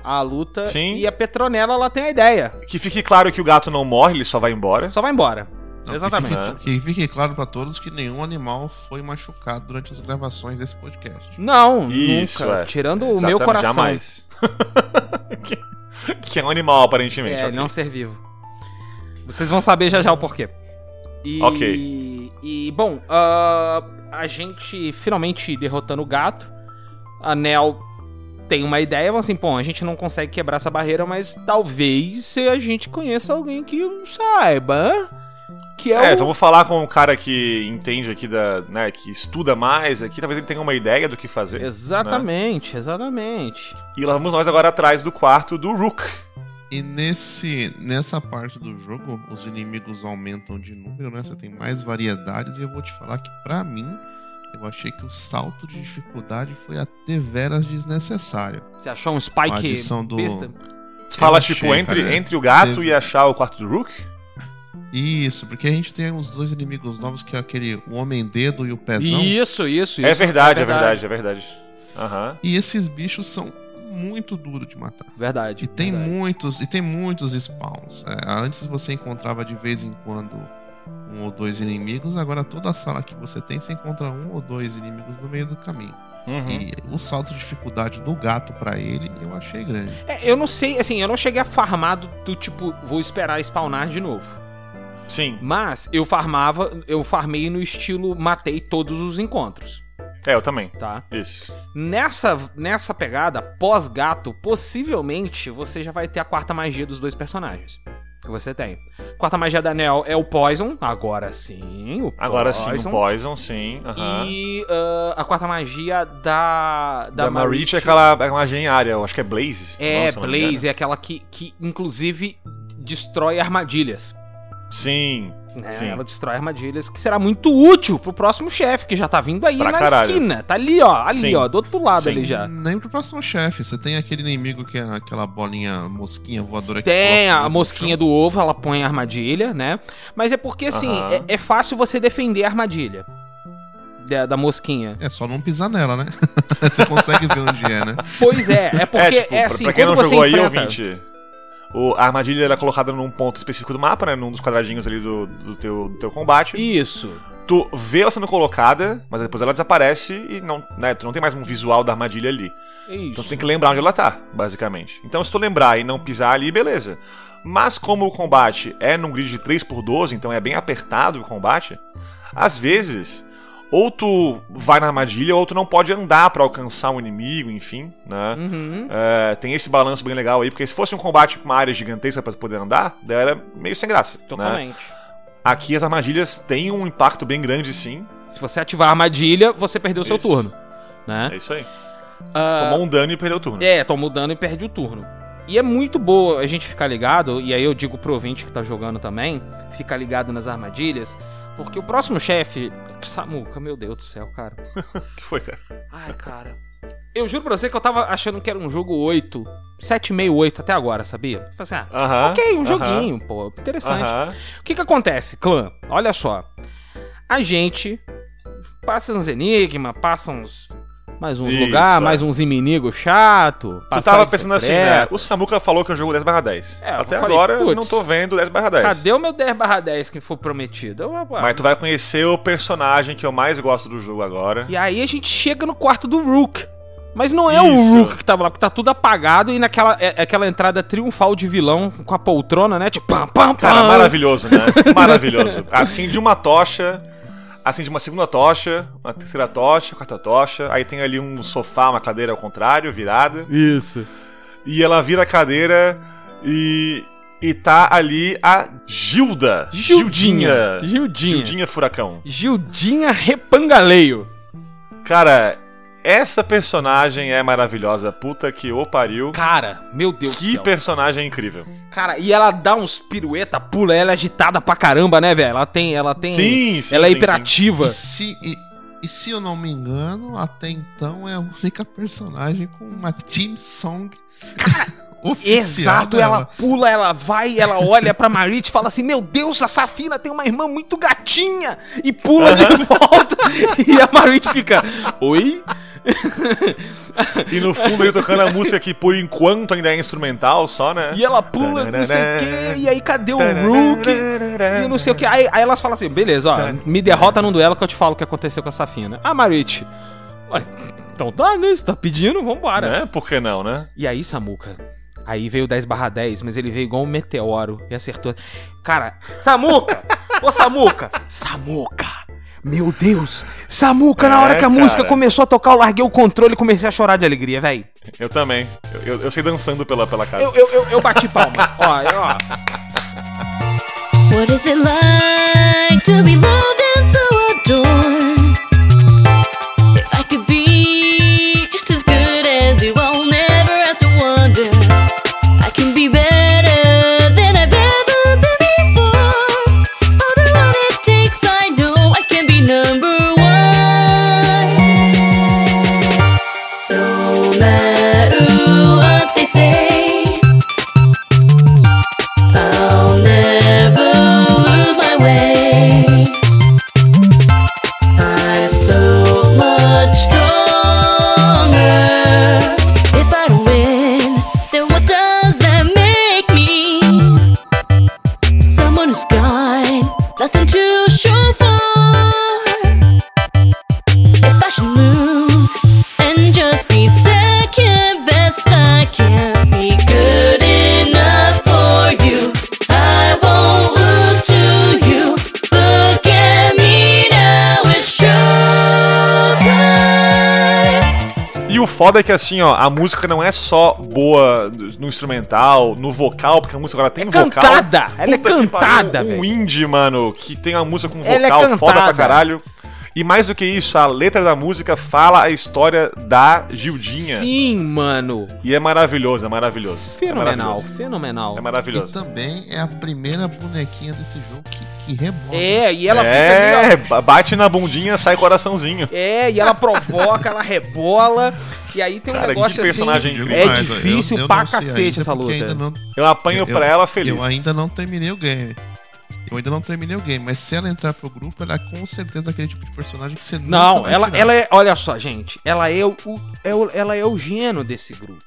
A luta. Sim. E a Petronella, ela tem a ideia. Que fique claro que o gato não morre, ele só vai embora. Só vai embora. Não, Exatamente. Que fique, que fique claro pra todos que nenhum animal foi machucado durante as gravações desse podcast. Não, Isso, nunca. é. Tirando o Exatamente, meu coração. Jamais. que, que é um animal, aparentemente. É, ok. não ser vivo. Vocês vão saber já já o porquê. E, Ok. E, bom, ah, a gente finalmente derrotando o gato. A Nel tem uma ideia, fala assim, pô, a gente não consegue quebrar essa barreira, mas talvez a gente conheça alguém que saiba. Que é, É, o... vamos falar com o cara que entende aqui da. né, que estuda mais aqui, talvez ele tenha uma ideia do que fazer. Exatamente, exatamente. E lá vamos nós agora atrás do quarto do Rook. E nesse, nessa parte do jogo, os inimigos aumentam de número, né? Você tem mais variedades, e eu vou te falar que, pra mim, eu achei que o salto de dificuldade foi até veras desnecessário. Você achou um A Spike adição do- besta? Tu fala, achei, tipo, entre, cara, entre o gato teve- e achar o quarto do Rook? Isso, porque a gente tem os dois inimigos novos, que é aquele o Homem-Dedo e o Pezão. Isso, isso, isso. É verdade, é verdade, é verdade. Aham. E esses bichos são muito duros de matar. Verdade. E tem verdade. muitos, e tem muitos spawns. É, antes você encontrava de vez em quando um ou dois inimigos, agora toda sala que você tem, você encontra um ou dois inimigos no meio do caminho. Uhum. E o salto de dificuldade do gato pra ele, eu achei grande. É, eu não sei, assim, eu não cheguei a farmar do, do tipo, vou esperar spawnar de novo. Sim. Mas eu farmava, eu farmei no estilo matei todos os encontros, É, eu também. tá? Isso. Nessa, nessa pegada, pós-gato, possivelmente você já vai ter a quarta magia dos dois personagens. Que você tem. Quarta magia da Nel é o Poison, agora sim. O Agora Poison. sim, o Poison, sim. E ah, a quarta magia da. Da, Da Marit é aquela é magia em área, eu acho que é Blaze. É, Nossa. Blaze é aquela que, que inclusive destrói armadilhas. Sim, né? sim. Ela destrói armadilhas, que será muito útil pro próximo chefe, que já tá vindo aí Pra na caralho. esquina. Tá ali, ó. Ali, Sim. ó. Do outro lado Sim. ali já. Nem pro próximo chefe. Você tem aquele inimigo que é aquela bolinha mosquinha voadora que Tem a mosquinha do ovo, ela põe a armadilha, né? Mas é porque, assim, Aham. é, é fácil você defender a armadilha. da, da mosquinha. É só não pisar nela, né? Você consegue ver onde é, né? Pois é, é porque é, tipo, pra- assim, pra quem quando não você jogou aí, enfrenta... ouvinte, o, a armadilha ela é colocada num ponto específico do mapa, né? Num dos quadradinhos ali do, do, teu, do teu combate. Isso. Tu vê ela sendo colocada, mas depois ela desaparece e não, né, tu não tem mais um visual da armadilha ali. Isso. Então tu tem que lembrar onde ela tá, basicamente. Então se tu lembrar e não pisar ali, beleza. Mas como o combate é num grid de 3x12, então é bem apertado o combate, às vezes, ou tu vai na armadilha, ou tu não pode andar pra alcançar um inimigo, enfim, né? Uhum. É, tem esse balanço bem legal aí, porque se fosse um combate com uma área gigantesca pra tu poder andar, daí era meio sem graça. Né? Totalmente. Aqui as armadilhas têm um impacto bem grande, sim. Se você ativar a armadilha, você perdeu o seu turno. É Né? isso aí. Ah, Tomou um dano e perdeu o turno. É, tomou dano e perde o turno. E é muito boa a gente ficar ligado, e aí eu digo pro ouvinte que tá jogando também, ficar ligado nas armadilhas, porque o próximo chefe. Samuca, meu Deus do céu, cara. O que foi, cara? Ai, cara. Eu juro pra você que eu tava achando que era um jogo 8, 7,5, 8 até agora, sabia? Falei assim, ah, Aham. ok, um aham, joguinho, pô, interessante. Aham. O que que acontece, clã? Olha só. A gente passa uns enigma, passa uns. Mais uns Isso, lugar, é. mais uns inimigos chato. Tu tava pensando assim, né? O Samuka falou que é um jogo 10 barra 10. É, eu Até falei, agora eu não tô vendo 10 barra 10. Cadê o meu 10 barra 10 que foi prometido? Eu, ah, Mas tu vai conhecer o personagem que eu mais gosto do jogo agora. E aí a gente chega no quarto do Rook. Mas não é Isso. o Rook que tava lá, porque tá tudo apagado e naquela é, aquela entrada triunfal de vilão com a poltrona, né? Tipo, pam, pam, pam. Cara, maravilhoso, né? Maravilhoso. Acende uma tocha, acende uma segunda tocha, uma terceira tocha, quarta tocha. Aí tem ali um sofá, uma cadeira ao contrário, virada. Isso. E ela vira a cadeira e. E tá ali a Gilda. Gildinha. Gildinha. Gildinha. Gildinha Furacão. Gildinha Repangaleio. Cara, essa personagem é maravilhosa. Puta que o pariu. Cara, meu Deus do Que céu. personagem incrível. Cara, e ela dá uns pirueta, pula, ela é agitada pra caramba, né, velho? Ela tem, ela tem... Sim, sim. ela é sim, hiperativa. E se, e, e se eu não me engano, até então é a única personagem com uma team song oficial. Exato, dela. ela pula, ela vai, ela olha pra Marit e fala assim: Meu Deus, a Safina tem uma irmã muito gatinha! E pula de volta. e a Marit fica: Oi? E no fundo ele tocando a música que por enquanto ainda é instrumental só, né? E ela pula, não sei o quê, e aí cadê o Rook? E não sei o que. Aí, aí elas falam assim: beleza, ó, me derrota num duelo que eu te falo o que aconteceu com a Safina. Ah, Marit. Ué, então tá, né? Você tá pedindo, vambora. Né? Por que não, né? E aí, Samuca? Aí veio 10 barra 10, mas ele veio igual um meteoro e acertou. Cara, Samuca! Ô Samuca! Samuca! Meu Deus! Samuca, na É, hora que a cara. música começou a tocar, eu larguei o controle e comecei a chorar de alegria, velho. Eu também. Eu, eu, eu sei dançando pela, pela casa. Eu, eu, eu, eu bati palma. ó, eu, ó. What is it like to be loved and so adored? Foda é que assim, ó, a música não é só boa no instrumental, no vocal, porque a música agora tem É vocal. cantada, ela é Puta cantada, velho. Um indie, mano, que tem uma música com é vocal foda pra caralho. E mais do que isso, a letra da música fala a história da Gildinha. Sim, mano. E é maravilhoso, é maravilhoso. Fenomenal, É maravilhoso. fenomenal. É E maravilhoso. também é a primeira bonequinha desse jogo que, que rebola. É, e ela fica ali, É, ba- bate na bundinha, sai coraçãozinho. É, e ela provoca, ela rebola. E aí tem um Cara, que negócio personagem assim. incrível. É difícil eu- eu pra cacete essa luta. não- Eu apanho eu- pra ela feliz. Eu ainda não terminei o game. Eu ainda não terminei o game, mas se ela entrar pro grupo, ela é com certeza aquele tipo de personagem que você nunca Não, vai ela, tirar. ela é. Olha só, gente. Ela é o, o- é o- ela é o gênio desse grupo.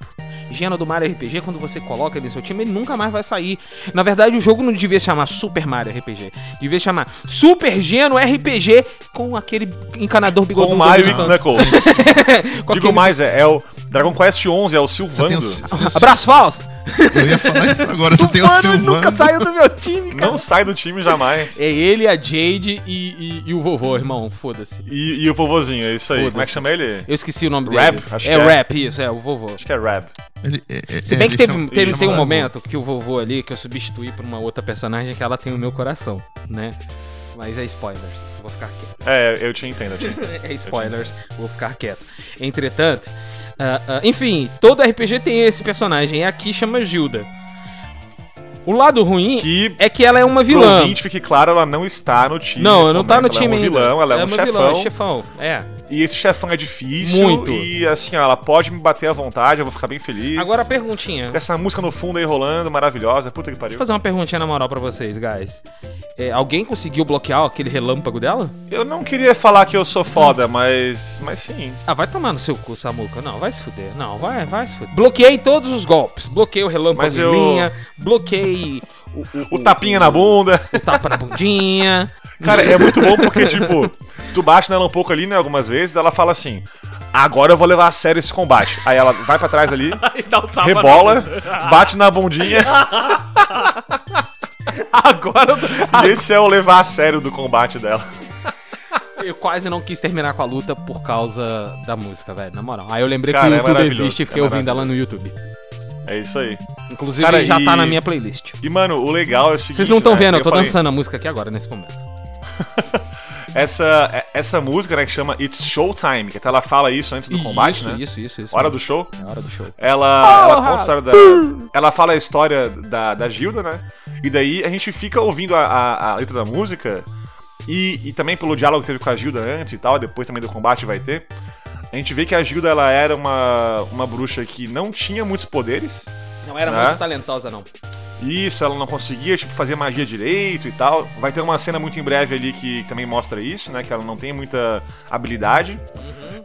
Gênio do Mario RPG, quando você coloca ele no seu time, ele nunca mais vai sair. Na verdade, o jogo não devia se chamar Super Mario RPG. Devia se chamar Super Gênio RPG com aquele encanador Com bigodudo. o Mario e. Knuckles. Com Digo aquele- mais, é, é o Dragon Quest 11, é o Silvando. tem o- Abraço falso! Eu ia falar isso agora, você tem o Mano, Silvano. nunca saiu do meu time, cara. Não sai do time jamais. É ele, a Jade e, e- e o vovô, irmão. Foda-se. E, e o vovozinho, é isso aí. Como é que chama ele? Eu esqueci o nome dele. Rap, acho é, que é. Rap, isso, é, o vovô. Acho que é Rab. Ele- é- é- Se bem que teve, chama- teve- tem um momento que o vovô ali, que eu substituí por uma outra personagem que ela tem o meu coração, né? Mas é spoilers, vou ficar quieto. É, eu te entendo, eu te entendo. É spoilers, vou ficar quieto. Entretanto, ah, ah, enfim, todo RPG tem esse personagem, e aqui chama Gilda. O lado ruim Que, é que ela é uma pro vilã. ouvinte, fique claro, ela não está no time. Não, não tá no momento. time Ela é um vilão, ela é, um uma chefão. vilã, chefão, é. E esse chefão é difícil. Muito. E assim, ó, ela pode me bater à vontade, eu vou ficar bem feliz. Agora a perguntinha. Essa música no fundo aí rolando, maravilhosa. Puta que Deixa pariu. eu fazer uma perguntinha na moral pra vocês, guys. É, alguém conseguiu bloquear aquele relâmpago dela? Eu não queria falar que eu sou foda, mas. Mas sim. Ah, vai tomar no seu cu, Samuca. Não, vai se fuder. Não, vai, vai se fuder. Bloqueei todos os golpes. Bloqueei o relâmpago Mas eu- linha, bloqueei o, o- O tapinha na bunda. o tapa na bundinha. Cara, é muito bom porque, tipo, tu bate nela um pouco ali, né, algumas vezes, ela fala assim: agora eu vou levar a sério esse combate. Aí ela vai pra trás ali, dá tapa rebola, bate na bundinha, na- Agora eu, tô- e esse é o levar a sério do combate dela. eu quase não quis terminar com a luta por causa da música, velho. Na moral. Aí eu lembrei Cara, que o é YouTube maravilhoso, existe e fiquei é ouvindo ela no. YouTube. É isso aí. Inclusive Cara, já tá e- na minha playlist. E, mano, o legal é o seguinte. Vocês não estão né, vendo, eu tô falei, dançando a música aqui agora, nesse momento. Essa, é- essa música, né, que chama It's Showtime, que até ela fala isso antes do combate, isso, né? isso, isso, isso. Hora do show. É hora do show. Ela, ela conta a história da. Ela fala a história da, da Gilda, né? E daí a gente fica ouvindo a, a, a letra da música. E, e também pelo diálogo que teve com a Gilda antes e tal, depois também do combate vai ter. A gente vê que a Gilda ela era uma, uma bruxa que não tinha muitos poderes. Não era Né? muito talentosa, não. Isso, ela não conseguia, tipo, fazer magia direito e tal. Vai ter uma cena muito em breve ali que também mostra isso, né? Que ela não tem muita habilidade.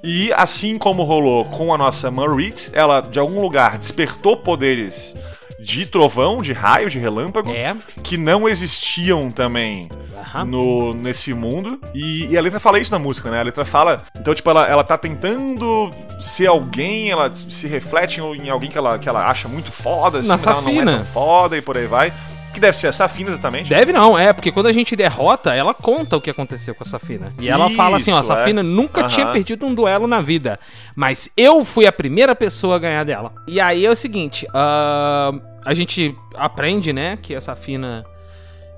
E assim como rolou com a nossa Marit, ela de algum lugar despertou poderes de trovão, de raio, de relâmpago, É. que não existiam também Aham. no, nesse mundo. E, e a letra fala isso na música, né? A letra fala. Então, tipo, ela, ela tá tentando ser alguém, ela se reflete em, alguém que ela, que ela acha muito foda, assim, mas ela não é tão foda e por aí vai. Que deve ser a Safina, exatamente. Deve não, é, porque quando a gente derrota, ela conta o que aconteceu com a Safina. E ela fala assim, ó, a Isso, é. Safina nunca Aham. tinha perdido um duelo na vida, mas eu fui a primeira pessoa a ganhar dela. E aí é o seguinte, ah, a gente aprende, né, que a Safina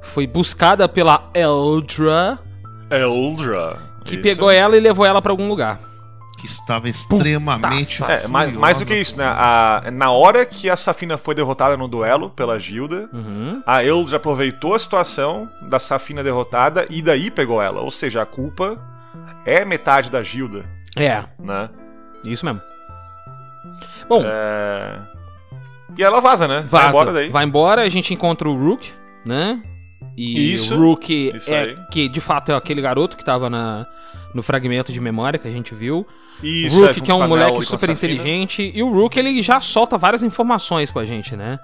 foi buscada pela Eldra, Eldra. que Isso. pegou ela e levou ela pra algum lugar. Que estava extremamente É, mais, mais do que isso, né? A- na hora que a Safina foi derrotada no duelo pela Gilda, Uhum. a Eldra aproveitou a situação da Safina derrotada e daí pegou ela. Ou seja, a culpa é metade da Gilda, É, né? isso mesmo. Bom, É... E ela vaza, né? Vaza. Vai embora daí. Vai embora, a gente encontra o Rook, né? E Isso, o Rook isso é aí. que de fato é aquele garoto que tava na, no fragmento de memória que a gente viu. Isso, o Rook, junto que é um moleque super inteligente. E o Rook, ele já solta várias informações com a gente, né?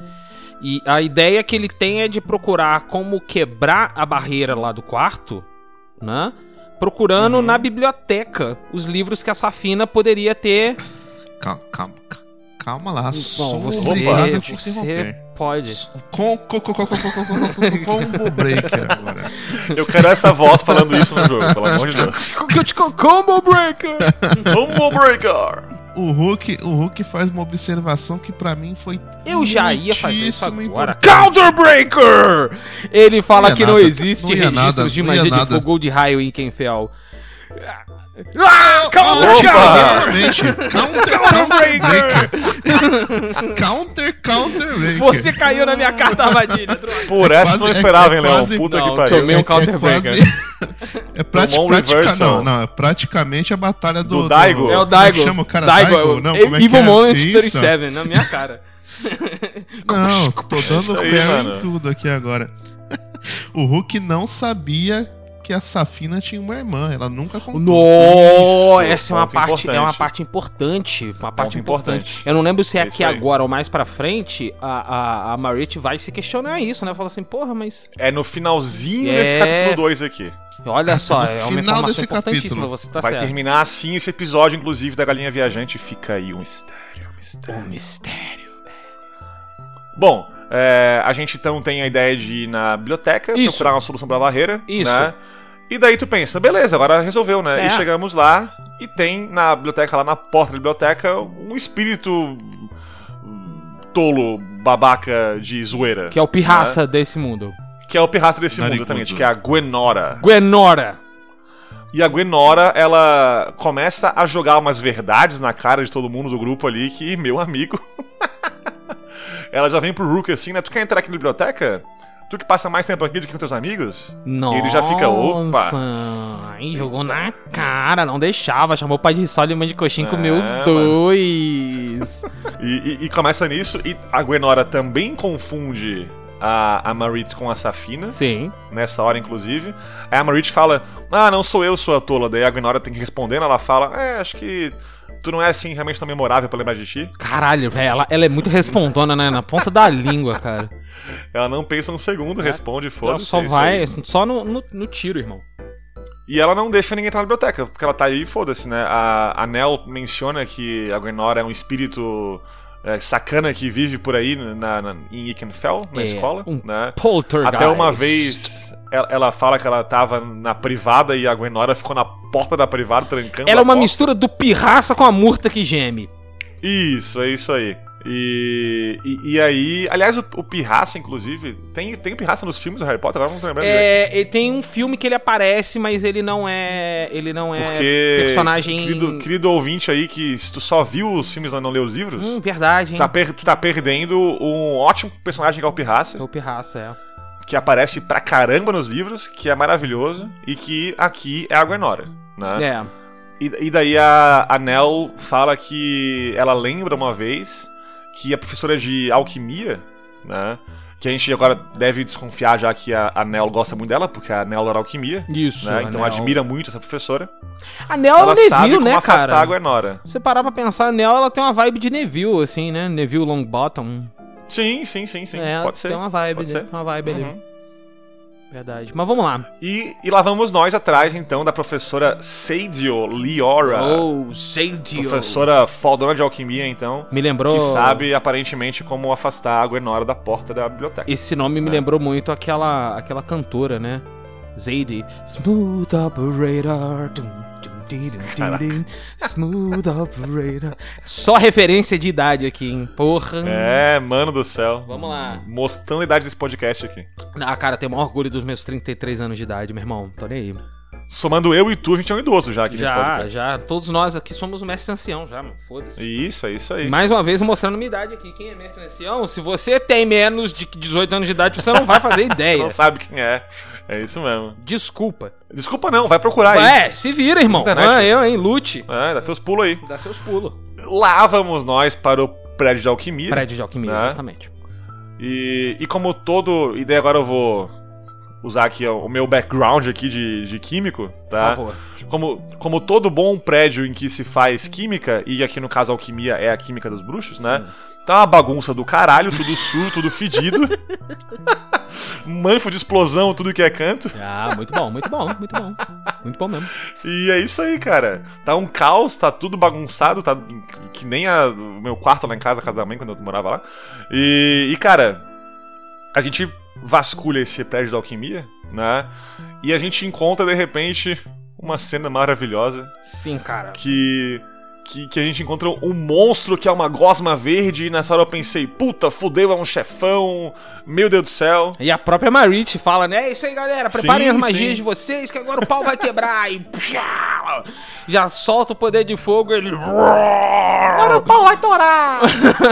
E a ideia que ele tem é de procurar como quebrar a barreira lá do quarto, né? Procurando Uhum. na biblioteca os livros que a Safina poderia ter. Calma, calma, calma Calma lá, Bom, você. Pode. Com, com, com, com, com, com, com, combo breaker agora. Eu quero essa voz falando isso no jogo, pelo amor de Deus. combo breaker! combo breaker! O Hulk, o Hulk faz uma observação que para mim foi Eu já ia fazer isso agora. Counterbreaker! Ele fala não que nada, não existe não registros nada, de magia de fogo ou de raio em Kenfell. Ah, Counter. Counter, counter breaker. counter, counter breaker. Você caiu na minha carta armadilha, droga. Por essa quase- não é- esperava, é hein, Leon? quase- Puta Não, que pariu. tomei um counter breaker. quase- É prati um pratica- não, não, é praticamente a batalha do. Do Daigo. É o como Daigo. que chama o cara? Daigo, Daigo? Não, é como é que Evil é? Moment Isso. 37, na minha cara. Não, tô dando mano. em tudo aqui agora. O Hulk não sabia que a Safina tinha uma irmã. Ela nunca contou. No, Isso, essa é uma parte, é uma importante. parte importante, uma parte importante. importante. Eu não lembro se é É aqui aí. agora ou mais pra frente, a, a, a Marit vai se questionar isso, né? Fala assim, porra, mas É no finalzinho É. desse capítulo 2 aqui. olha só, No é uma final desse capítulo. você tá Vai certo. terminar assim esse episódio, inclusive, da Galinha Viajante. Fica aí um mistério, um mistério. Um mistério. Bom, é, a gente então tem a ideia de ir na biblioteca, Isso. procurar uma solução pra barreira. Isso. Né? E daí tu pensa, beleza, agora resolveu, né? É. E chegamos lá e tem na biblioteca, lá na porta da biblioteca, um espírito tolo, babaca de zoeira. Que é o pirraça desse mundo. Que é o pirraça desse mundo, exatamente, que é a Gwenora. Gwenora. E a Gwenora, ela começa a jogar umas verdades na cara de todo mundo do grupo ali que, meu amigo. ela já vem pro Rook assim, né? Tu quer entrar aqui na biblioteca? Tu que passa mais tempo aqui do que com teus amigos? Nossa. Ele já fica, opa. Aí jogou na cara, não deixava. Chamou o pai de sol e mãe de coxinha É, comeu os mano. dois. E, e- e começa nisso, e a Gwenora também confunde a, a Marit com a Safina, Sim. nessa hora, inclusive. Aí a Marit fala, ah, não sou eu, sua tola. Daí a Gwenora tem que responder, ela fala, é, acho que tu não é assim realmente tão memorável pra lembrar de ti. Caralho, velho, ela, ela é muito respondona, né? Na ponta da língua, cara. Ela não pensa um segundo, responde, Ela foda-se. só é vai, aí. só no, no, no tiro, irmão. E ela não deixa ninguém entrar na biblioteca, porque ela tá aí e foda-se, né? A, a Nell menciona que a Gwenora é um espírito é, sacana que vive por aí na, na- em Ikenfell, na É, escola, um né? Até uma vez ela, ela fala que ela tava na privada e a Gwenora ficou na porta da privada trancando Ela é uma porta. mistura do pirraça com a murta que geme. Isso, é isso aí. E, e, e aí, aliás, o, o Pirraça, inclusive, tem, tem Pirraça nos filmes do Harry Potter, agora não tô lembrando. É, ele tem um filme que ele aparece, mas ele não é. Ele não é Porque, personagem. querido, querido ouvinte aí, que se tu só viu os filmes e não leu os livros, Hum, verdade, hein? tu, tá per- tu tá perdendo um ótimo personagem que é o É Pirraça, o pirraça, é. que aparece pra caramba nos livros, que é maravilhoso, e que aqui é a Gwenora, né? É. E, e daí a, a Nell fala que ela lembra uma vez que a professora de alquimia, né? Que a gente agora deve desconfiar já que a, a Nell gosta muito dela, porque a Nell era alquimia. Isso. Né? Então Anel. admira muito essa professora. A Nel é o ela sabe Neville, como né, afastar cara? a Gwenora. Se você parar pra pensar, a Nel ela tem uma vibe de Neville, assim, né? Neville Longbottom. Sim, sim, sim, sim. é, Pode ser. Tem uma vibe, Pode ali, ser. uma vibe ali. Verdade. Mas vamos lá. E, e lá vamos nós atrás, então, da professora Seidio Liora. Oh, Seidio. Professora fodona de alquimia, então. Me lembrou. Que sabe, aparentemente, como afastar a Gwenora da porta da biblioteca. Esse nome me É. lembrou muito aquela, aquela cantora, né? Zadie. Smooth Operator. Dum. Smooth Operator. Só referência de idade aqui, hein? Porra. É, mano do céu. Vamos lá. Mostrando a idade desse podcast aqui. Ah, cara, eu tenho o maior orgulho dos meus 33 anos de idade, meu irmão. Tô nem aí. Somando eu e tu, a gente é um idoso já aqui nesse Já, podcast. já. Todos nós aqui somos o mestre ancião, já, mano. Foda-se. Isso, é isso aí. Mais uma vez mostrando minha idade aqui. Quem é mestre ancião? Se você tem menos de 18 anos de idade, você não vai fazer ideia. Não sabe quem é. É isso mesmo. Desculpa. Desculpa não, vai procurar aí. É, se vira, irmão. Internet. Ah, eu, hein? Lute. É, dá teus pulos aí. Dá seus pulos. Lá vamos nós para o prédio de alquimia. Prédio de alquimia, Né? justamente. E, e como todo. E daí agora eu vou usar aqui ó, o meu background aqui de, de químico, Por tá? favor. Como, como todo bom prédio em que se faz química, e aqui no caso alquimia é a química dos bruxos, né? Tá uma bagunça do caralho, tudo sujo, tudo fedido. Manfo de explosão, tudo que é canto. Ah, muito bom, muito bom, muito bom. Muito bom mesmo. E é isso aí, cara. Tá um caos, tá tudo bagunçado, tá que nem a- o meu quarto lá em casa, a casa da mãe, quando eu morava lá. E, e, cara, a gente vasculha esse prédio da alquimia, né? E a gente encontra, de repente, uma cena maravilhosa Sim, cara. que. Que, que a gente encontra um monstro que é uma gosma verde, e nessa hora eu pensei, puta, fudeu, é um chefão, meu Deus do cel. E a própria Marit fala, né? É isso aí, galera. Preparem Sim, as magias sim. de vocês, que agora o pau vai quebrar. E já solta o poder de fogo. Ele. Agora o pau vai torar.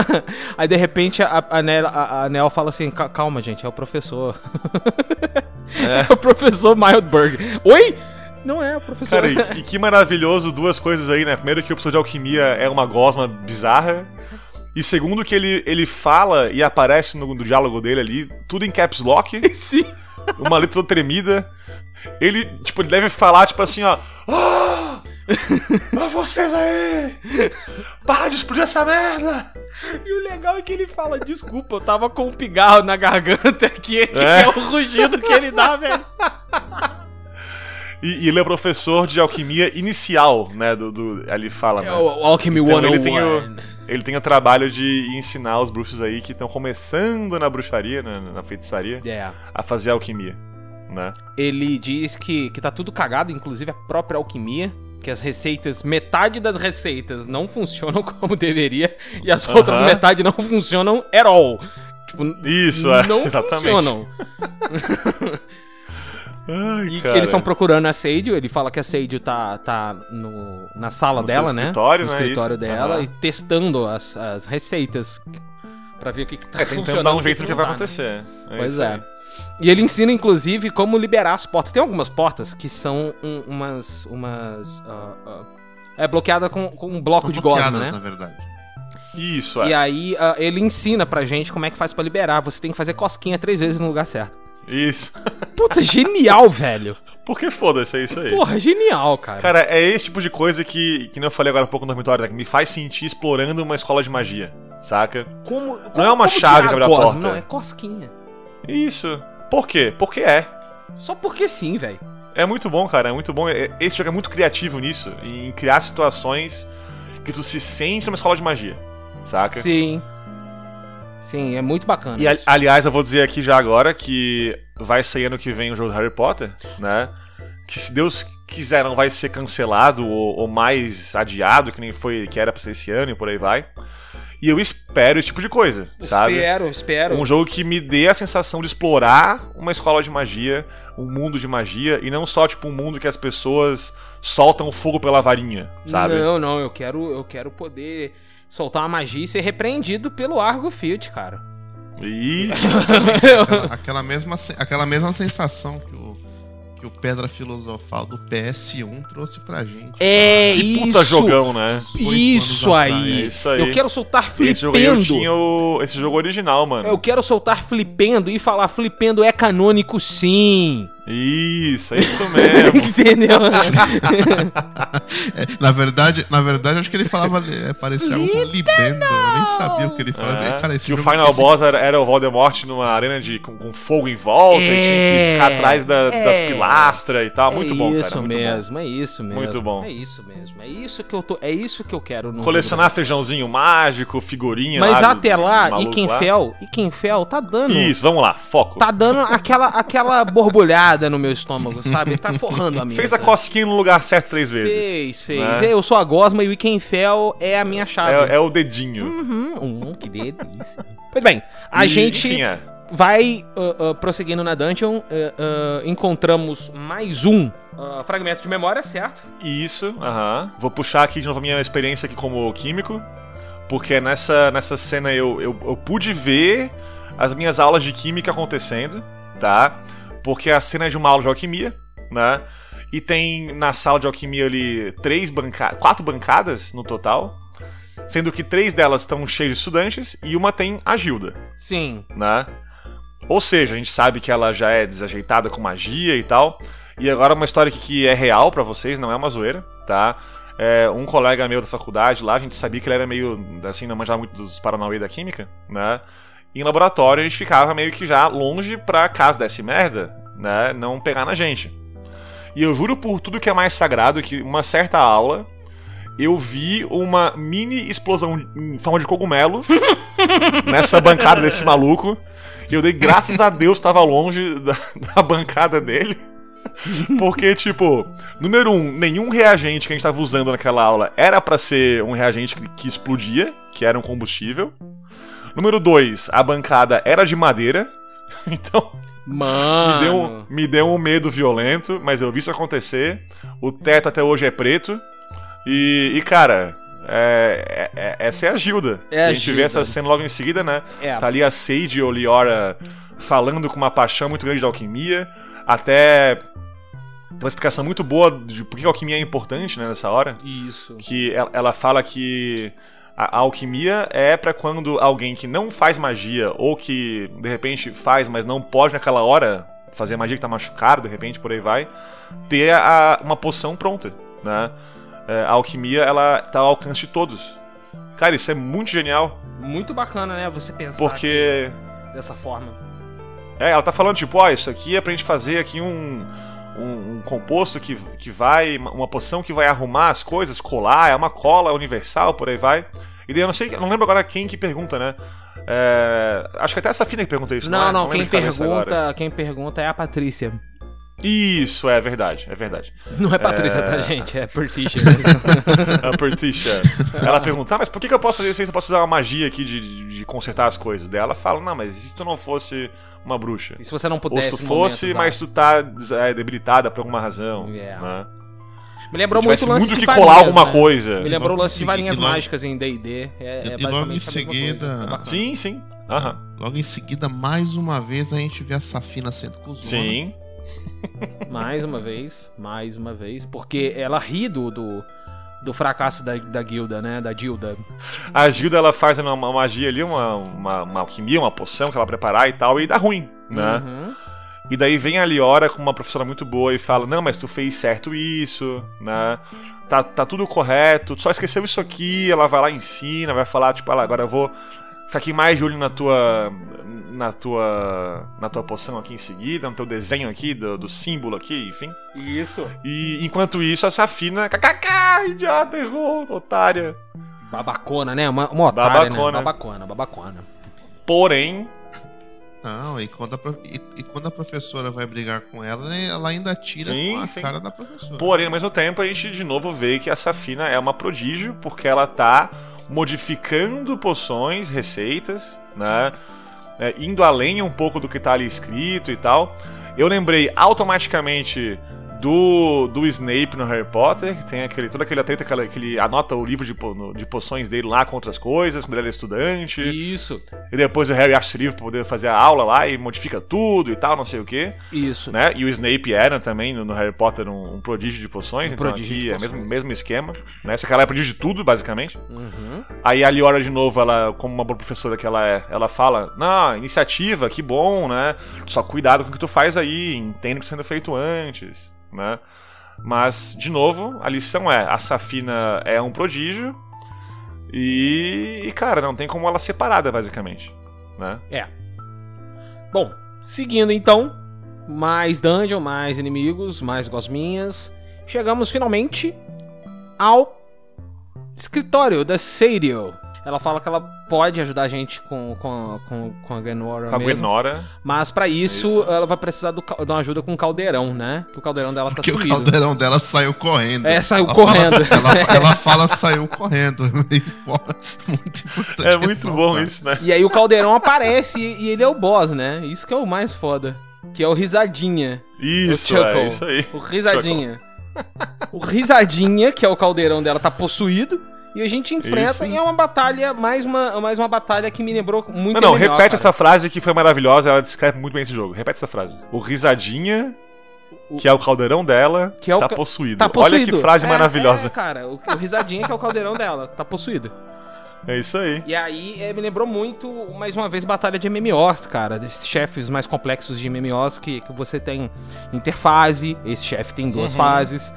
aí de repente a, a, Nel, a, a Nel fala assim: "Ca- calma, gente, é o professor. É, o professor Mildberg. Oi? Não é o professor. Cara, e, e que maravilhoso duas coisas aí, né? Primeiro que o professor de alquimia é uma gosma bizarra. E segundo que ele, ele fala e aparece no, no diálogo dele ali, tudo em caps lock, Sim. uma letra toda tremida. Ele, tipo, ele deve falar, tipo assim, ó. Ah! Ah, vocês aí! Para de explodir essa merda! E o legal é que ele fala, desculpa, eu tava com um pigarro na garganta aqui, que É. é o rugido que ele dá, velho. E, e ele é professor de alquimia inicial, né? Do, do, ali fala, É né? o Alchemy Então, 101. ele tem o- Ele tem o trabalho de ensinar os bruxos aí que estão começando na bruxaria, na, na feitiçaria, É. a fazer alquimia, né? Ele diz que, que tá tudo cagado, inclusive a própria alquimia. Que as receitas, metade das receitas não funcionam como deveria e as outras metade não funcionam at all. Tipo, Isso, é, não exatamente. funcionam. Ai, E que cara. eles estão procurando a Sage, ele fala que a Sage tá, tá no, na sala No dela, né? escritório, no né? escritório Isso. dela Aham. e testando as, as receitas pra ver o que, que tá É, tentando funcionando dar um jeito no que vai né? acontecer. Pois isso é. aí. E ele ensina, inclusive, como liberar as portas. Tem algumas portas que são um- umas. umas. ah, ah, é bloqueada com, com um bloco São de gosma, bloqueadas, né? na verdade. Isso, é. E aí ah, ele ensina pra gente como é que faz pra liberar. Você tem que fazer cosquinha três vezes no lugar certo. Isso. Puta, genial, velho. Porque foda-se, é isso aí. Porra, genial, cara. Cara, é esse tipo de coisa que, que nem eu falei agora há pouco no dormitório, né, que me faz sentir explorando uma escola de magia, saca? Como, Não é uma como chave que abre a gosma? porta. Não, é cosquinha. Isso. Por quê? Porque é. Só porque sim, velho. É muito bom, cara, é muito bom. É- Esse jogo é muito criativo nisso, em criar situações que tu se sente numa escola de magia, saca? Sim. Sim, é muito bacana. E, isso. aliás, eu vou dizer aqui já agora que vai sair ano que vem o jogo do Harry Potter, né? Que se Deus quiser não vai ser cancelado ou, ou mais adiado, que nem foi, que era pra ser esse ano e por aí vai. E eu espero esse tipo de coisa, sabe? Espero, espero. Um jogo que me dê a sensação de explorar uma escola de magia, um mundo de magia, e não só, tipo, um mundo que as pessoas soltam fogo pela varinha, sabe? Não, não, eu quero, eu quero poder soltar uma magia e ser repreendido pelo Argo Field, cara. Isso. Aquela, aquela mesma, aquela mesma sensação que o, que o Pedra Filosofal do PS1 trouxe pra gente. É que isso. puta jogão, né? Isso aí. atrás. Isso aí. Eu quero soltar Esse jogo eu flipendo. tinha o... esse jogo original, mano. Eu quero soltar flipendo e falar flipendo é canônico sim. Isso, é isso mesmo. Entendeu? É, na verdade, na verdade, acho que ele falava, é, parecia algo com libendo. Eu nem sabia o que ele falava. É, Cara, esse que o final esse- boss era, era o Voldemort numa arena de, com, com fogo em volta e tinha que ficar É, atrás da- das é. pilastras e tal. Muito é bom, isso cara. Muito bom. mesmo, é isso mesmo. Muito bom. É isso mesmo. É isso que eu tô, é isso que eu quero no Colecionar feijãozinho mágico, figurinha Mas lá. até dos lá, malucos Ikenfell, Ikenfell tá dando Isso, vamos lá, foco. tá dando aquela aquela borbulhada no meu estômago, sabe? Tá forrando a minha. Fez a cosquinha no lugar certo três vezes. Fez, fez. né? Eu sou a Gosma e o Ikenfell é a minha chave. É, é o dedinho. Uhum, hum, que delícia. Pois bem, a E, gente Enfim, é. vai uh, uh, prosseguindo na dungeon. uh, uh, encontramos mais um uh, fragmento de memória, certo? Isso, aham. Vou puxar aqui de novo a minha experiência aqui como químico. Porque nessa, nessa cena eu, eu, eu pude ver as minhas aulas de química acontecendo, tá? Porque a cena é de uma aula de alquimia, né? E tem na sala de alquimia ali três bancadas, quatro bancadas no total. Sendo que três delas estão cheias de estudantes e uma tem a Gilda, Sim. né? Ou seja, a gente sabe que ela já é desajeitada com magia e tal. E agora uma história que, é real pra vocês, não é uma zoeira, tá? É, um colega meu da faculdade lá, a gente sabia que ele era meio, assim, não manjava muito dos Paranauê da química, né? Em laboratório a gente ficava meio que já longe pra caso desse merda, né? Não pegar na gente. E eu juro por tudo que é mais sagrado que uma certa aula eu vi uma mini explosão em forma de cogumelo nessa bancada desse maluco. E eu dei graças a Deus estava longe da, da bancada dele. Porque, tipo, número um, nenhum reagente que a gente tava usando naquela aula era pra ser um reagente que, que explodia, que era um combustível. Número dois, a bancada era de madeira. Então, Mano. me deu, um- me deu um medo violento, mas eu vi isso acontecer. O teto até hoje é preto. E, e, cara, é- é- é- essa é a Gilda. É a a gente vê Gilda. essa cena logo em seguida, né? É. Tá ali a Sage e Oliora falando com uma paixão muito grande da alquimia. Até uma explicação muito boa de por que a alquimia é importante né, nessa hora. Isso. Que ela, ela fala que A, alquimia é pra quando alguém que não faz magia ou que de repente faz, mas não pode naquela hora fazer magia que tá machucado, de repente por aí vai, ter a- uma poção pronta, né? É, a alquimia ela tá ao alcance de todos. Cara, isso é muito genial, Muito bacana, né? Você pensar porque dessa forma. É, ela tá falando, tipo, ó, isso aqui é pra gente fazer aqui um, um, um composto que, que vai. Uma poção que vai arrumar as coisas, colar, é uma cola universal, por aí vai. E daí eu não sei, eu não lembro agora quem que pergunta, né? É, acho que até essa Fina que pergunta isso, não, Não, é? não, lembro quem agora. pergunta, quem pergunta é a Patrícia. Isso, é verdade, é verdade. Não é Patrícia, É. tá, gente? É Perticia. A Perticia. ela pergunta, ah, mas por que, que eu posso fazer isso eu posso usar uma magia aqui de, de, de consertar as coisas? Daí ela fala, não, mas e se tu não fosse uma bruxa? e se você não Ou pudesse. se tu fosse, momento, mas tu tá é, debilitada por alguma razão. Yeah. Né? Me lembrou muito o lance muito de que varinhas, colar alguma né? coisa. Me lembrou o logo lance de varinhas seguida- mágicas em D&D. É, é E- logo em seguida-. É. Sim, sim. Aham. Logo em seguida, mais uma vez, a gente vê a Safina sendo cuzona. Sim. Mais uma vez, mais uma vez. Porque ela ri do, do, do fracasso da, da guilda, né? Da Gilda. A Gilda, ela faz uma, uma magia ali, uma, uma, uma alquimia, uma poção que ela preparar e tal, e dá ruim, né? Uhum. E daí vem a Liora com uma professora muito boa e fala: Não, mas tu fez certo isso, né? Tá, tá tudo correto, tu só esqueceu isso aqui. Ela vai lá e ensina, vai falar, tipo, "Ah, agora eu vou aqui mais de olho na tua. Na tua. Na tua poção aqui em seguida, no teu desenho aqui, do, do símbolo aqui, enfim. Isso. E enquanto isso, a Safina. KKK, idiota, errou, otária. Babacona, né? Uma, uma otária, Babacona. né? Babacona, babacona. Porém, Não, e quando, a, e, e quando a professora vai brigar com ela, né, ela ainda tira Sim, com a sim. cara da professora. Porém, ao mesmo tempo, a gente de novo vê que a Safina é uma prodígio, porque ela tá modificando poções, receitas, né? É, indo além um pouco do que tá ali escrito e tal. Eu lembrei automaticamente do, do Snape no Harry Potter, que tem aquele, toda aquela treta que, ela- que ele anota o livro de, de poções dele lá com outras coisas, quando ele era estudante. Isso, E depois o Harry acha esse livro pra poder fazer a aula lá e modifica tudo e tal, não sei o que isso. né? E o Snape era também no, no Harry Potter um, um prodígio de poções, Um então prodígio aqui é o mesmo, mesmo esquema, né? Só que ela é prodígio de tudo, basicamente. Uhum. Aí a Liora, de novo, ela, como uma boa professora que ela é, ela fala, não, iniciativa, que bom, né? Só cuidado com o que tu faz aí, entende o que sendo feito antes, né? Mas, de novo, a lição é, a Safina é um prodígio e, e, cara, não tem como ela ser parada, basicamente, né? É. Bom, seguindo então, mais dungeon, mais inimigos, mais gosminhas. Chegamos finalmente ao escritório da Sadio. Ela fala que ela pode ajudar a gente com, com, com, com a Gwenora Com a mesmo. Gwenora, Mas pra isso, Isso. ela vai precisar do de uma ajuda com o caldeirão, né? Que o caldeirão dela Porque tá o sumido. caldeirão dela saiu correndo. É, saiu Ela correndo. Fala, ela, ela fala saiu correndo. Fora, muito importante. é muito ressaltar. bom isso, né? E aí o caldeirão aparece e, e ele é o boss, né? Isso que é o mais foda. Que é o Risadinha. Isso, o Chuckle. é isso aí. O Risadinha. o Risadinha, que é o caldeirão dela, tá possuído. E a gente enfrenta Isso. e é uma batalha, mais uma, mais uma batalha que me lembrou muito Não, não, MMO, repete cara. essa frase que foi maravilhosa, ela descreve muito bem esse jogo. Repete essa frase. O risadinha, que é o caldeirão dela, Que é o tá ca- possuído. Tá possuído. Olha que frase É, maravilhosa. É, cara, o, o Risadinha, que é o caldeirão dela, tá possuído. É, isso aí. E aí é, me lembrou muito, mais uma vez, batalha de MMOs, cara. Desses chefes mais complexos de MMOs que, que você tem interfase, esse chefe tem duas Uhum. fases.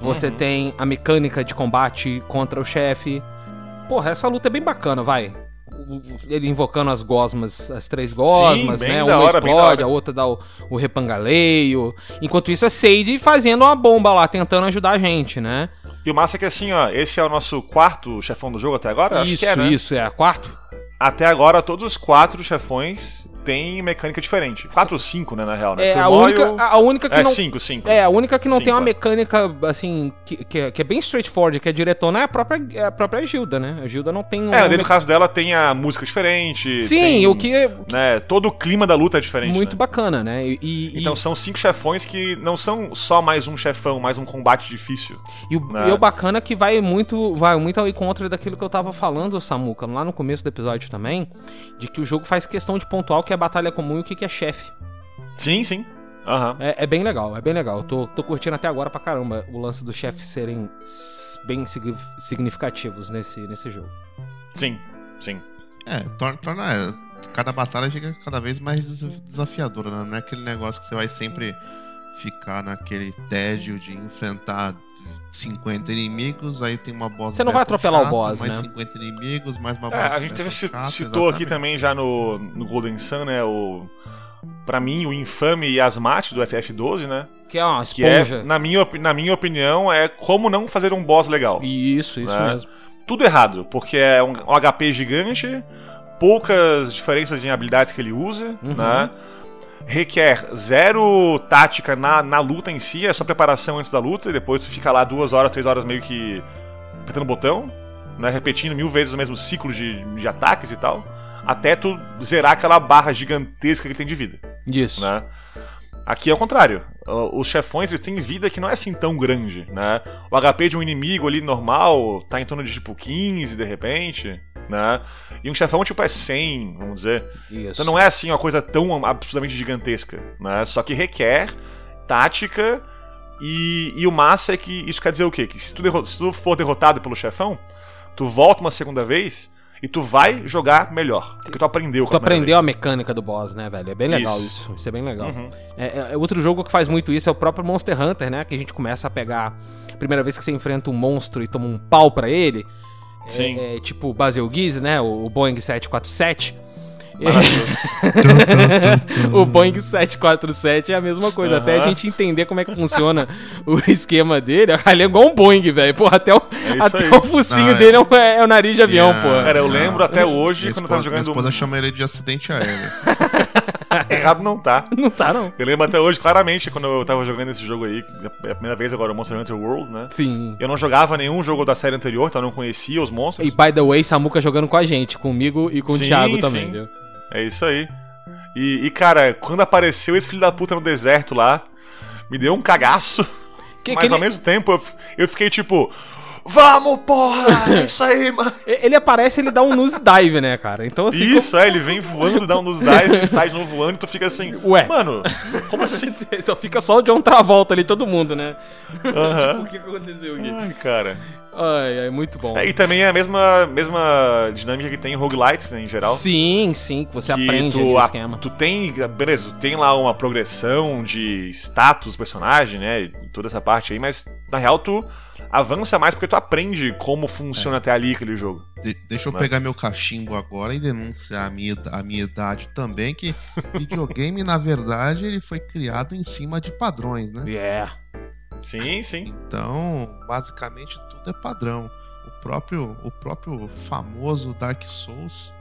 Você Uhum. tem a mecânica de combate contra o chefe. Porra, essa luta é bem bacana, vai. Ele invocando as gosmas, as três gosmas, bem né? Uma hora, explode, a outra dá o, o repangaleio. Enquanto isso, a Sage fazendo uma bomba lá, tentando ajudar a gente, né? E o massa é que assim, ó, esse é o nosso quarto chefão do jogo até agora? Acho isso, que é, né? isso, é quarto. Até agora, todos os quatro chefões têm mecânica diferente. Quatro ou cinco, né, na real, né? É a Turmoil- única, a única que É, não cinco, cinco. É, a única que não Sim, tem uma vai. mecânica, assim, que, que, é- que é bem straightforward, que é diretona, é a própria, é a própria Gilda, né? A Gilda não tem. É, daí no caso dela tem a música diferente. Sim, tem, o que é Né, todo o clima da luta é diferente. muito né? bacana, né? E, e- Então são cinco chefões que não são só mais um chefão, mais um combate difícil. e, o, né? e o bacana é que vai muito, vai muito ao encontro daquilo que eu tava falando, Samuka, lá no começo do episódio também, de que o jogo faz questão de pontuar o que é batalha comum e o que que é chefe. Sim, sim. Aham. É, é bem legal, é bem legal. Tô, tô curtindo até agora pra caramba o lance dos chefes serem bem signi- significativos nesse, nesse jogo. Sim, sim. É, torna. torna é, cada batalha fica cada vez mais des- desafiadora, né? Não é aquele negócio que você vai sempre ficar naquele tédio de enfrentar 50 inimigos, aí tem uma boss Você não vai atropelar o chata, boss, mais né? 50 inimigos, mais uma boss É, a gente teve, chata, citou aqui exatamente. também já no, no Golden Sun, né? O, pra mim, o infame Yasmat do FF12, né? Que é uma Que é, esponja. na minha, na minha opinião, é como não fazer um boss legal. Isso, isso né? mesmo. Tudo errado, porque é um, um HP gigante, poucas diferenças em habilidades que ele usa, Uhum. né? Requer zero tática na, na luta em si, é só preparação antes da luta, e depois tu fica lá duas horas, três horas meio que apertando o botão, né? Repetindo mil vezes o mesmo ciclo de, de ataques e tal, até tu zerar aquela barra gigantesca que ele tem de vida Isso. né? Aqui é o contrário. Os chefões eles têm vida que não é assim tão grande, né? O HP de um inimigo ali normal tá em torno de tipo 15 de repente, né? E um chefão tipo é 100, vamos dizer. Isso. Então não é assim uma coisa tão absurdamente gigantesca, né? Só que requer tática e, e o massa é que isso quer dizer o quê? Que se tu, se tu for derrotado pelo chefão, tu volta uma segunda vez e tu vai jogar melhor, porque tu aprendeu. com Tu a aprendeu a vez. mecânica do boss, né, velho? É bem legal isso. Isso. Isso, é bem legal. Uhum. É, é- outro jogo que faz muito isso é o próprio Monster Hunter, né? Que a gente começa a pegar. Primeira vez que você enfrenta um monstro e toma um pau pra ele. É- Sim. É, tipo o Basil Giz, né? O, Boeing 747. o Boeing 747 é a mesma coisa. Até a gente entender como é que funciona o esquema dele. Ele é igual um Boeing, velho. Porra, até o, É até aí. o focinho Ah, é. dele é é, é o nariz de avião, Yeah. pô. Cara, eu lembro até hoje, Minha quando eu tava esposa, minha jogando. esposa chama ele de acidente aéreo. Errado não tá. Não tá, não. Eu lembro até hoje, claramente, quando eu tava jogando esse jogo aí, é a primeira vez agora, o Monster Hunter World, né? Sim. Eu não jogava nenhum jogo da série anterior, então eu não conhecia os monstros. E by the way, Samuca jogando com a gente, comigo e com o Sim, Thiago também, sim. viu? É isso aí. E, e, cara, quando apareceu esse filho da puta no deserto lá, me deu um cagaço. Que- mas que ao ele- mesmo tempo eu, eu fiquei tipo. Vamos, porra! É isso aí, mano. Ele aparece ele dá um nose dive, né, cara? Então assim. Isso, é, ele vem voando, dá um nos dive, sai de novo voando e tu fica assim. Ué. Mano, como assim? como- Só fica só o John Travolta ali, todo mundo, né? Aham. Tipo, o que aconteceu aqui? Ai, cara. Ai, ai, muito bom. É, e também é a mesma, mesma dinâmica que tem em roguelites, né, em geral. Sim, sim, que você que aprende tu, ali o a- esquema. tu tem, beleza, tu tem lá uma progressão de status do personagem, né, e toda essa parte aí, mas na real tu avança mais porque tu aprende como funciona até ali aquele jogo. De- deixa eu Né? pegar meu cachimbo agora e denunciar a minha, a minha idade também, que videogame, na verdade, ele foi criado em cima de padrões, né? Yeah. Sim, sim. Então, basicamente, tudo é padrão. O próprio, o próprio famoso Dark Souls,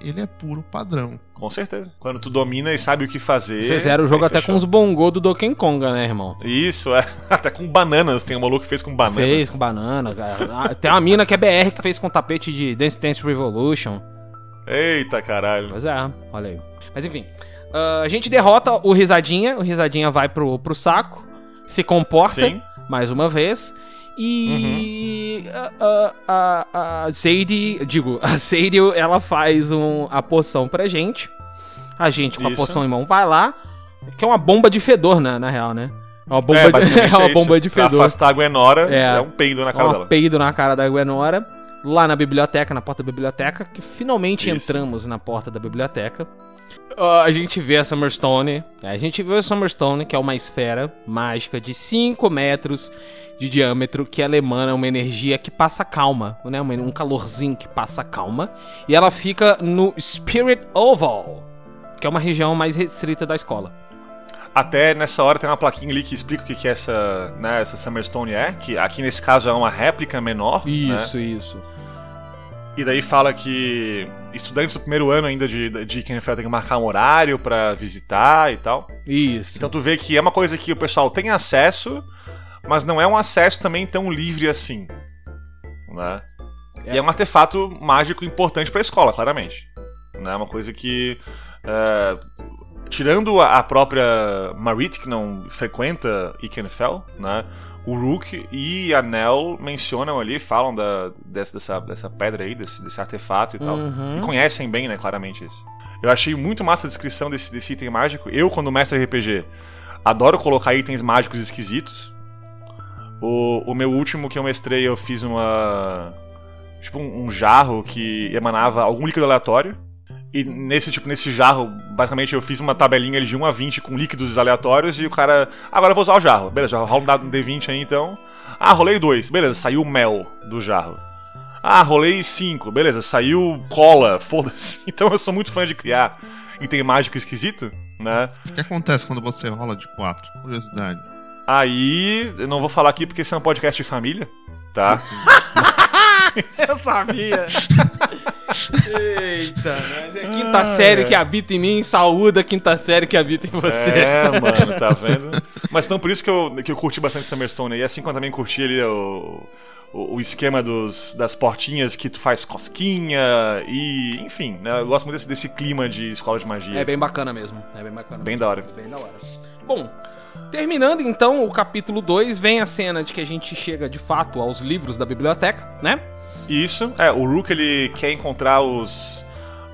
ele é puro padrão. Com certeza. Quando tu domina e sabe o que fazer. Você zera o jogo até fechou. com os bongos do Donkey Konga, né, irmão? Isso, é. Até com bananas. Tem um maluco que fez com bananas. Fez com banana. cara. Ah, Tem uma mina que é BR que fez com tapete de Dance Dance Revolution. Eita caralho. Pois é, olha aí. Mas enfim, ah, a gente derrota o Risadinha, o Risadinha vai pro, pro saco, se comporta Sim. mais uma vez. E a, a, a, a Zadie, digo, a Zadie, ela faz um, a poção pra gente. A gente com a Isso. poção em mão vai lá, que é uma bomba de fedor, né, na real, né? É uma bomba, é, de, é uma isso. bomba de Pra fedor. afastar a Gwenora, É. é, um peido na É cara um dela. peido na cara da Gwenora, lá na biblioteca, na porta da biblioteca, que finalmente Isso. entramos na porta da biblioteca. A gente vê a Summerstone. A gente vê a Summerstone, que é uma esfera mágica de 5 metros de diâmetro, que ela emana uma energia que passa calma, né? Um calorzinho que passa calma. E ela fica no Spirit Oval, que é uma região mais restrita da escola. Até nessa hora tem uma plaquinha ali que explica o que, que essa, né, essa Summerstone é, que aqui nesse caso é uma réplica menor. né? Isso, isso. E daí fala que estudantes do primeiro ano ainda de, de Kenfell tem que marcar um horário pra visitar e tal. Isso. Então tu vê que é uma coisa que o pessoal tem acesso, mas não é um acesso também tão livre assim. Né? E é um artefato mágico importante pra escola, claramente. Né? Uma coisa que. é, tirando a a própria Marit, que não frequenta Ikenfell, né? O Rook e a Nell mencionam ali, falam da, dessa, dessa, dessa pedra aí, desse, desse artefato e tal. Uhum. E conhecem bem, né, claramente isso. Eu achei muito massa a descrição desse, desse item mágico. Eu, quando mestre RPG, adoro colocar itens mágicos esquisitos. O, o meu último que eu mestrei, eu fiz uma. tipo um, um jarro que emanava algum líquido aleatório. E nesse tipo, nesse jarro, basicamente eu fiz uma tabelinha de 1 a 20 com líquidos aleatórios e o cara. Agora eu vou usar o jarro. Beleza, já rola um dado no D20 aí então. Ah, rolei 2. Beleza, saiu mel do jarro. Ah, rolei 5. Beleza, saiu cola. Foda-se. Então eu sou muito fã de criar item mágico esquisito, né? O que acontece quando você rola de 4? Curiosidade. Aí, eu não vou falar aqui porque esse é um podcast de família, tá? Eu sabia. Eita, mas é a quinta série que habita em mim, saúda a quinta série que habita em você. É, mano, tá vendo? Mas então por isso que eu, que eu curti bastante Summerstone aí, assim como eu também curti ali o, o, o esquema dos, das portinhas que tu faz cosquinha e, enfim, né? Eu gosto muito desse, desse clima de escola de magia. É bem bacana mesmo. É bem bacana. Bem da hora. Bem da hora. Bom, terminando então o capítulo 2, vem a cena de que a gente chega de fato aos livros da biblioteca, né? Isso, é, o Rook ele quer encontrar os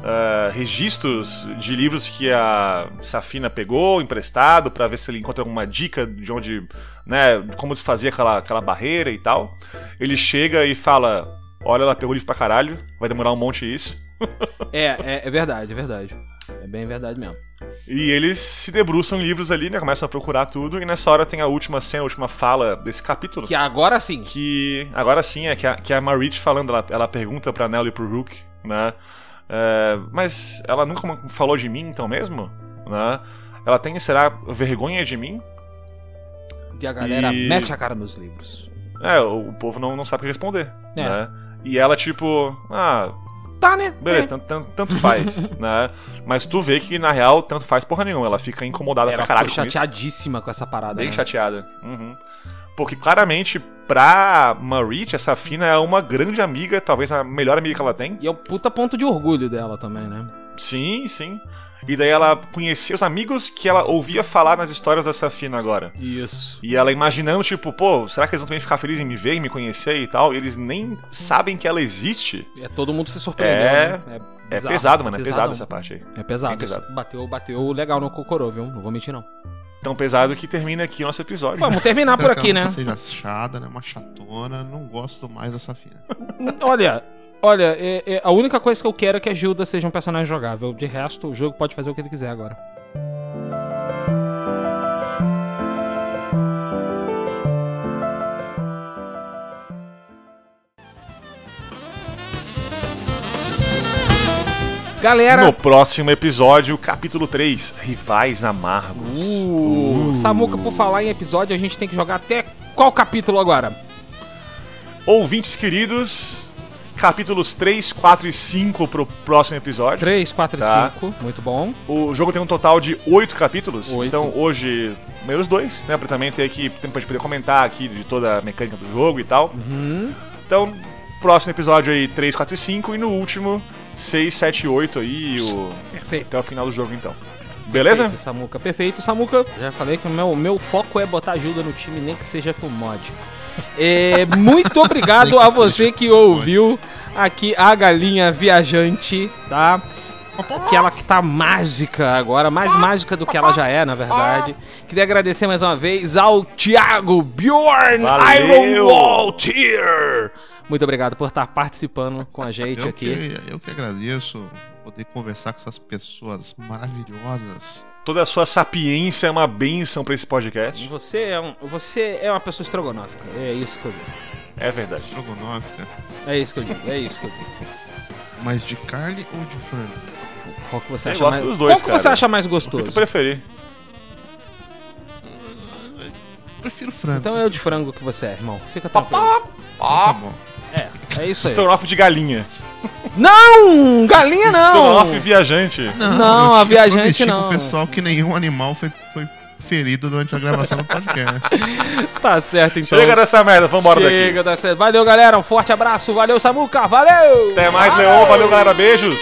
ah, registros de livros que a Safina pegou, emprestado, pra ver se ele encontra alguma dica de onde, né, como desfazer aquela, aquela barreira e tal. Ele chega e fala: Olha, ela pegou livro pra caralho, vai demorar um monte isso. É, é, é verdade, é verdade. É bem verdade mesmo. E eles se debruçam em livros ali, né? Começam a procurar tudo. E nessa hora tem a última cena, a última fala desse capítulo. Que agora sim. Que agora sim é que a, que a Marit falando, ela, ela pergunta pra Nell e pro Rook, né? É, mas ela nunca falou de mim, então mesmo? Né? Ela tem, será, vergonha de mim? E a galera E- mete a cara nos livros. É, o, o povo não, não sabe o que responder, É. né? E ela, tipo, ah, Tá, né? beleza, tanto, tanto, tanto faz, né? Mas tu vê que, na real, tanto faz porra nenhuma. Ela fica incomodada Ela pra caralho com isso. chateadíssima com essa parada. Bem né? chateada. Uhum. Porque claramente, pra Marit, essa Fina é uma grande amiga, talvez a melhor amiga que ela tem. E é o puta ponto de orgulho dela também, né? Sim, sim. E daí ela conhecia os amigos que ela ouvia falar nas histórias da Safina agora. Isso. E ela imaginando, tipo, pô, será que eles vão também ficar felizes em me ver, em me conhecer e tal? E eles nem sabem que ela existe. É todo mundo se surpreendeu, É- né? É bizarro, pesado, mano. É pesadão. pesado essa parte aí. É pesado. Bem pesado. Bateu, bateu legal no Cocorô, viu? Não vou mentir, não. Tão pesado que termina aqui o nosso episódio. Vamos terminar por aqui, né? Seja chata, né? Uma chatona. Não gosto mais dessa fina. Olha, olha, é- é- a única coisa que eu quero é que a Gilda seja um personagem jogável. De resto, o jogo pode fazer o que ele quiser agora. Galera, No próximo episódio, capítulo 3, Rivais Amargos. uh, Samuca, por falar em episódio, a gente tem que jogar até qual capítulo agora? Ouvintes queridos, capítulos 3, 4 e 5 pro próximo episódio. 3, 4 Tá. e 5. Muito bom. O jogo tem um total de 8 capítulos. Oito. Então hoje, primeiros dois, né? Pra também ter aqui, tempo de poder comentar aqui de toda a mecânica do jogo e tal. Uhum. Então, próximo episódio aí, 3, 4 e 5. E no último, 6, 7 e 8 aí, o... Perfeito. até o final do jogo então. Beleza? Perfeito, Samuca, perfeito. Samuca, já falei que o meu, meu foco é botar ajuda no time, nem que seja com mod. É, muito obrigado a você que ouviu aqui a galinha viajante, tá? Aquela que tá mágica agora, mais mágica do que ela já é, na verdade. Queria agradecer mais uma vez ao Thiago Bjorn Valeu! Ironwall Tier. Muito obrigado por estar participando com a gente Eu aqui. que, eu que agradeço poder conversar com essas pessoas maravilhosas. Toda a sua sapiência é uma benção pra esse podcast. Você é, um, você é uma pessoa estrogonófica. É isso que eu digo. É verdade. Estrogonófica. É isso que eu digo. É isso que eu digo. Mas de carne ou de frango? Qual que você Eu acha gosto mais dos dois, Qual que cara. você acha mais O que gostoso? tu preferir. Prefiro frango. Então é o de frango que você é, irmão. Fica tranquilo. Tá bom. É, é isso aí. Estrogonofe de galinha. Não! Galinha não! Estrogonofe viajante. Não, eu a viajante não. pro pessoal que nenhum animal foi, foi ferido durante a gravação do podcast. Tá certo, então. Chega dessa merda, vambora daqui. Chega dessa... Valeu, galera. Um forte abraço. Valeu, Samuca. Valeu! Até mais, Leon. Valeu, galera. Beijos.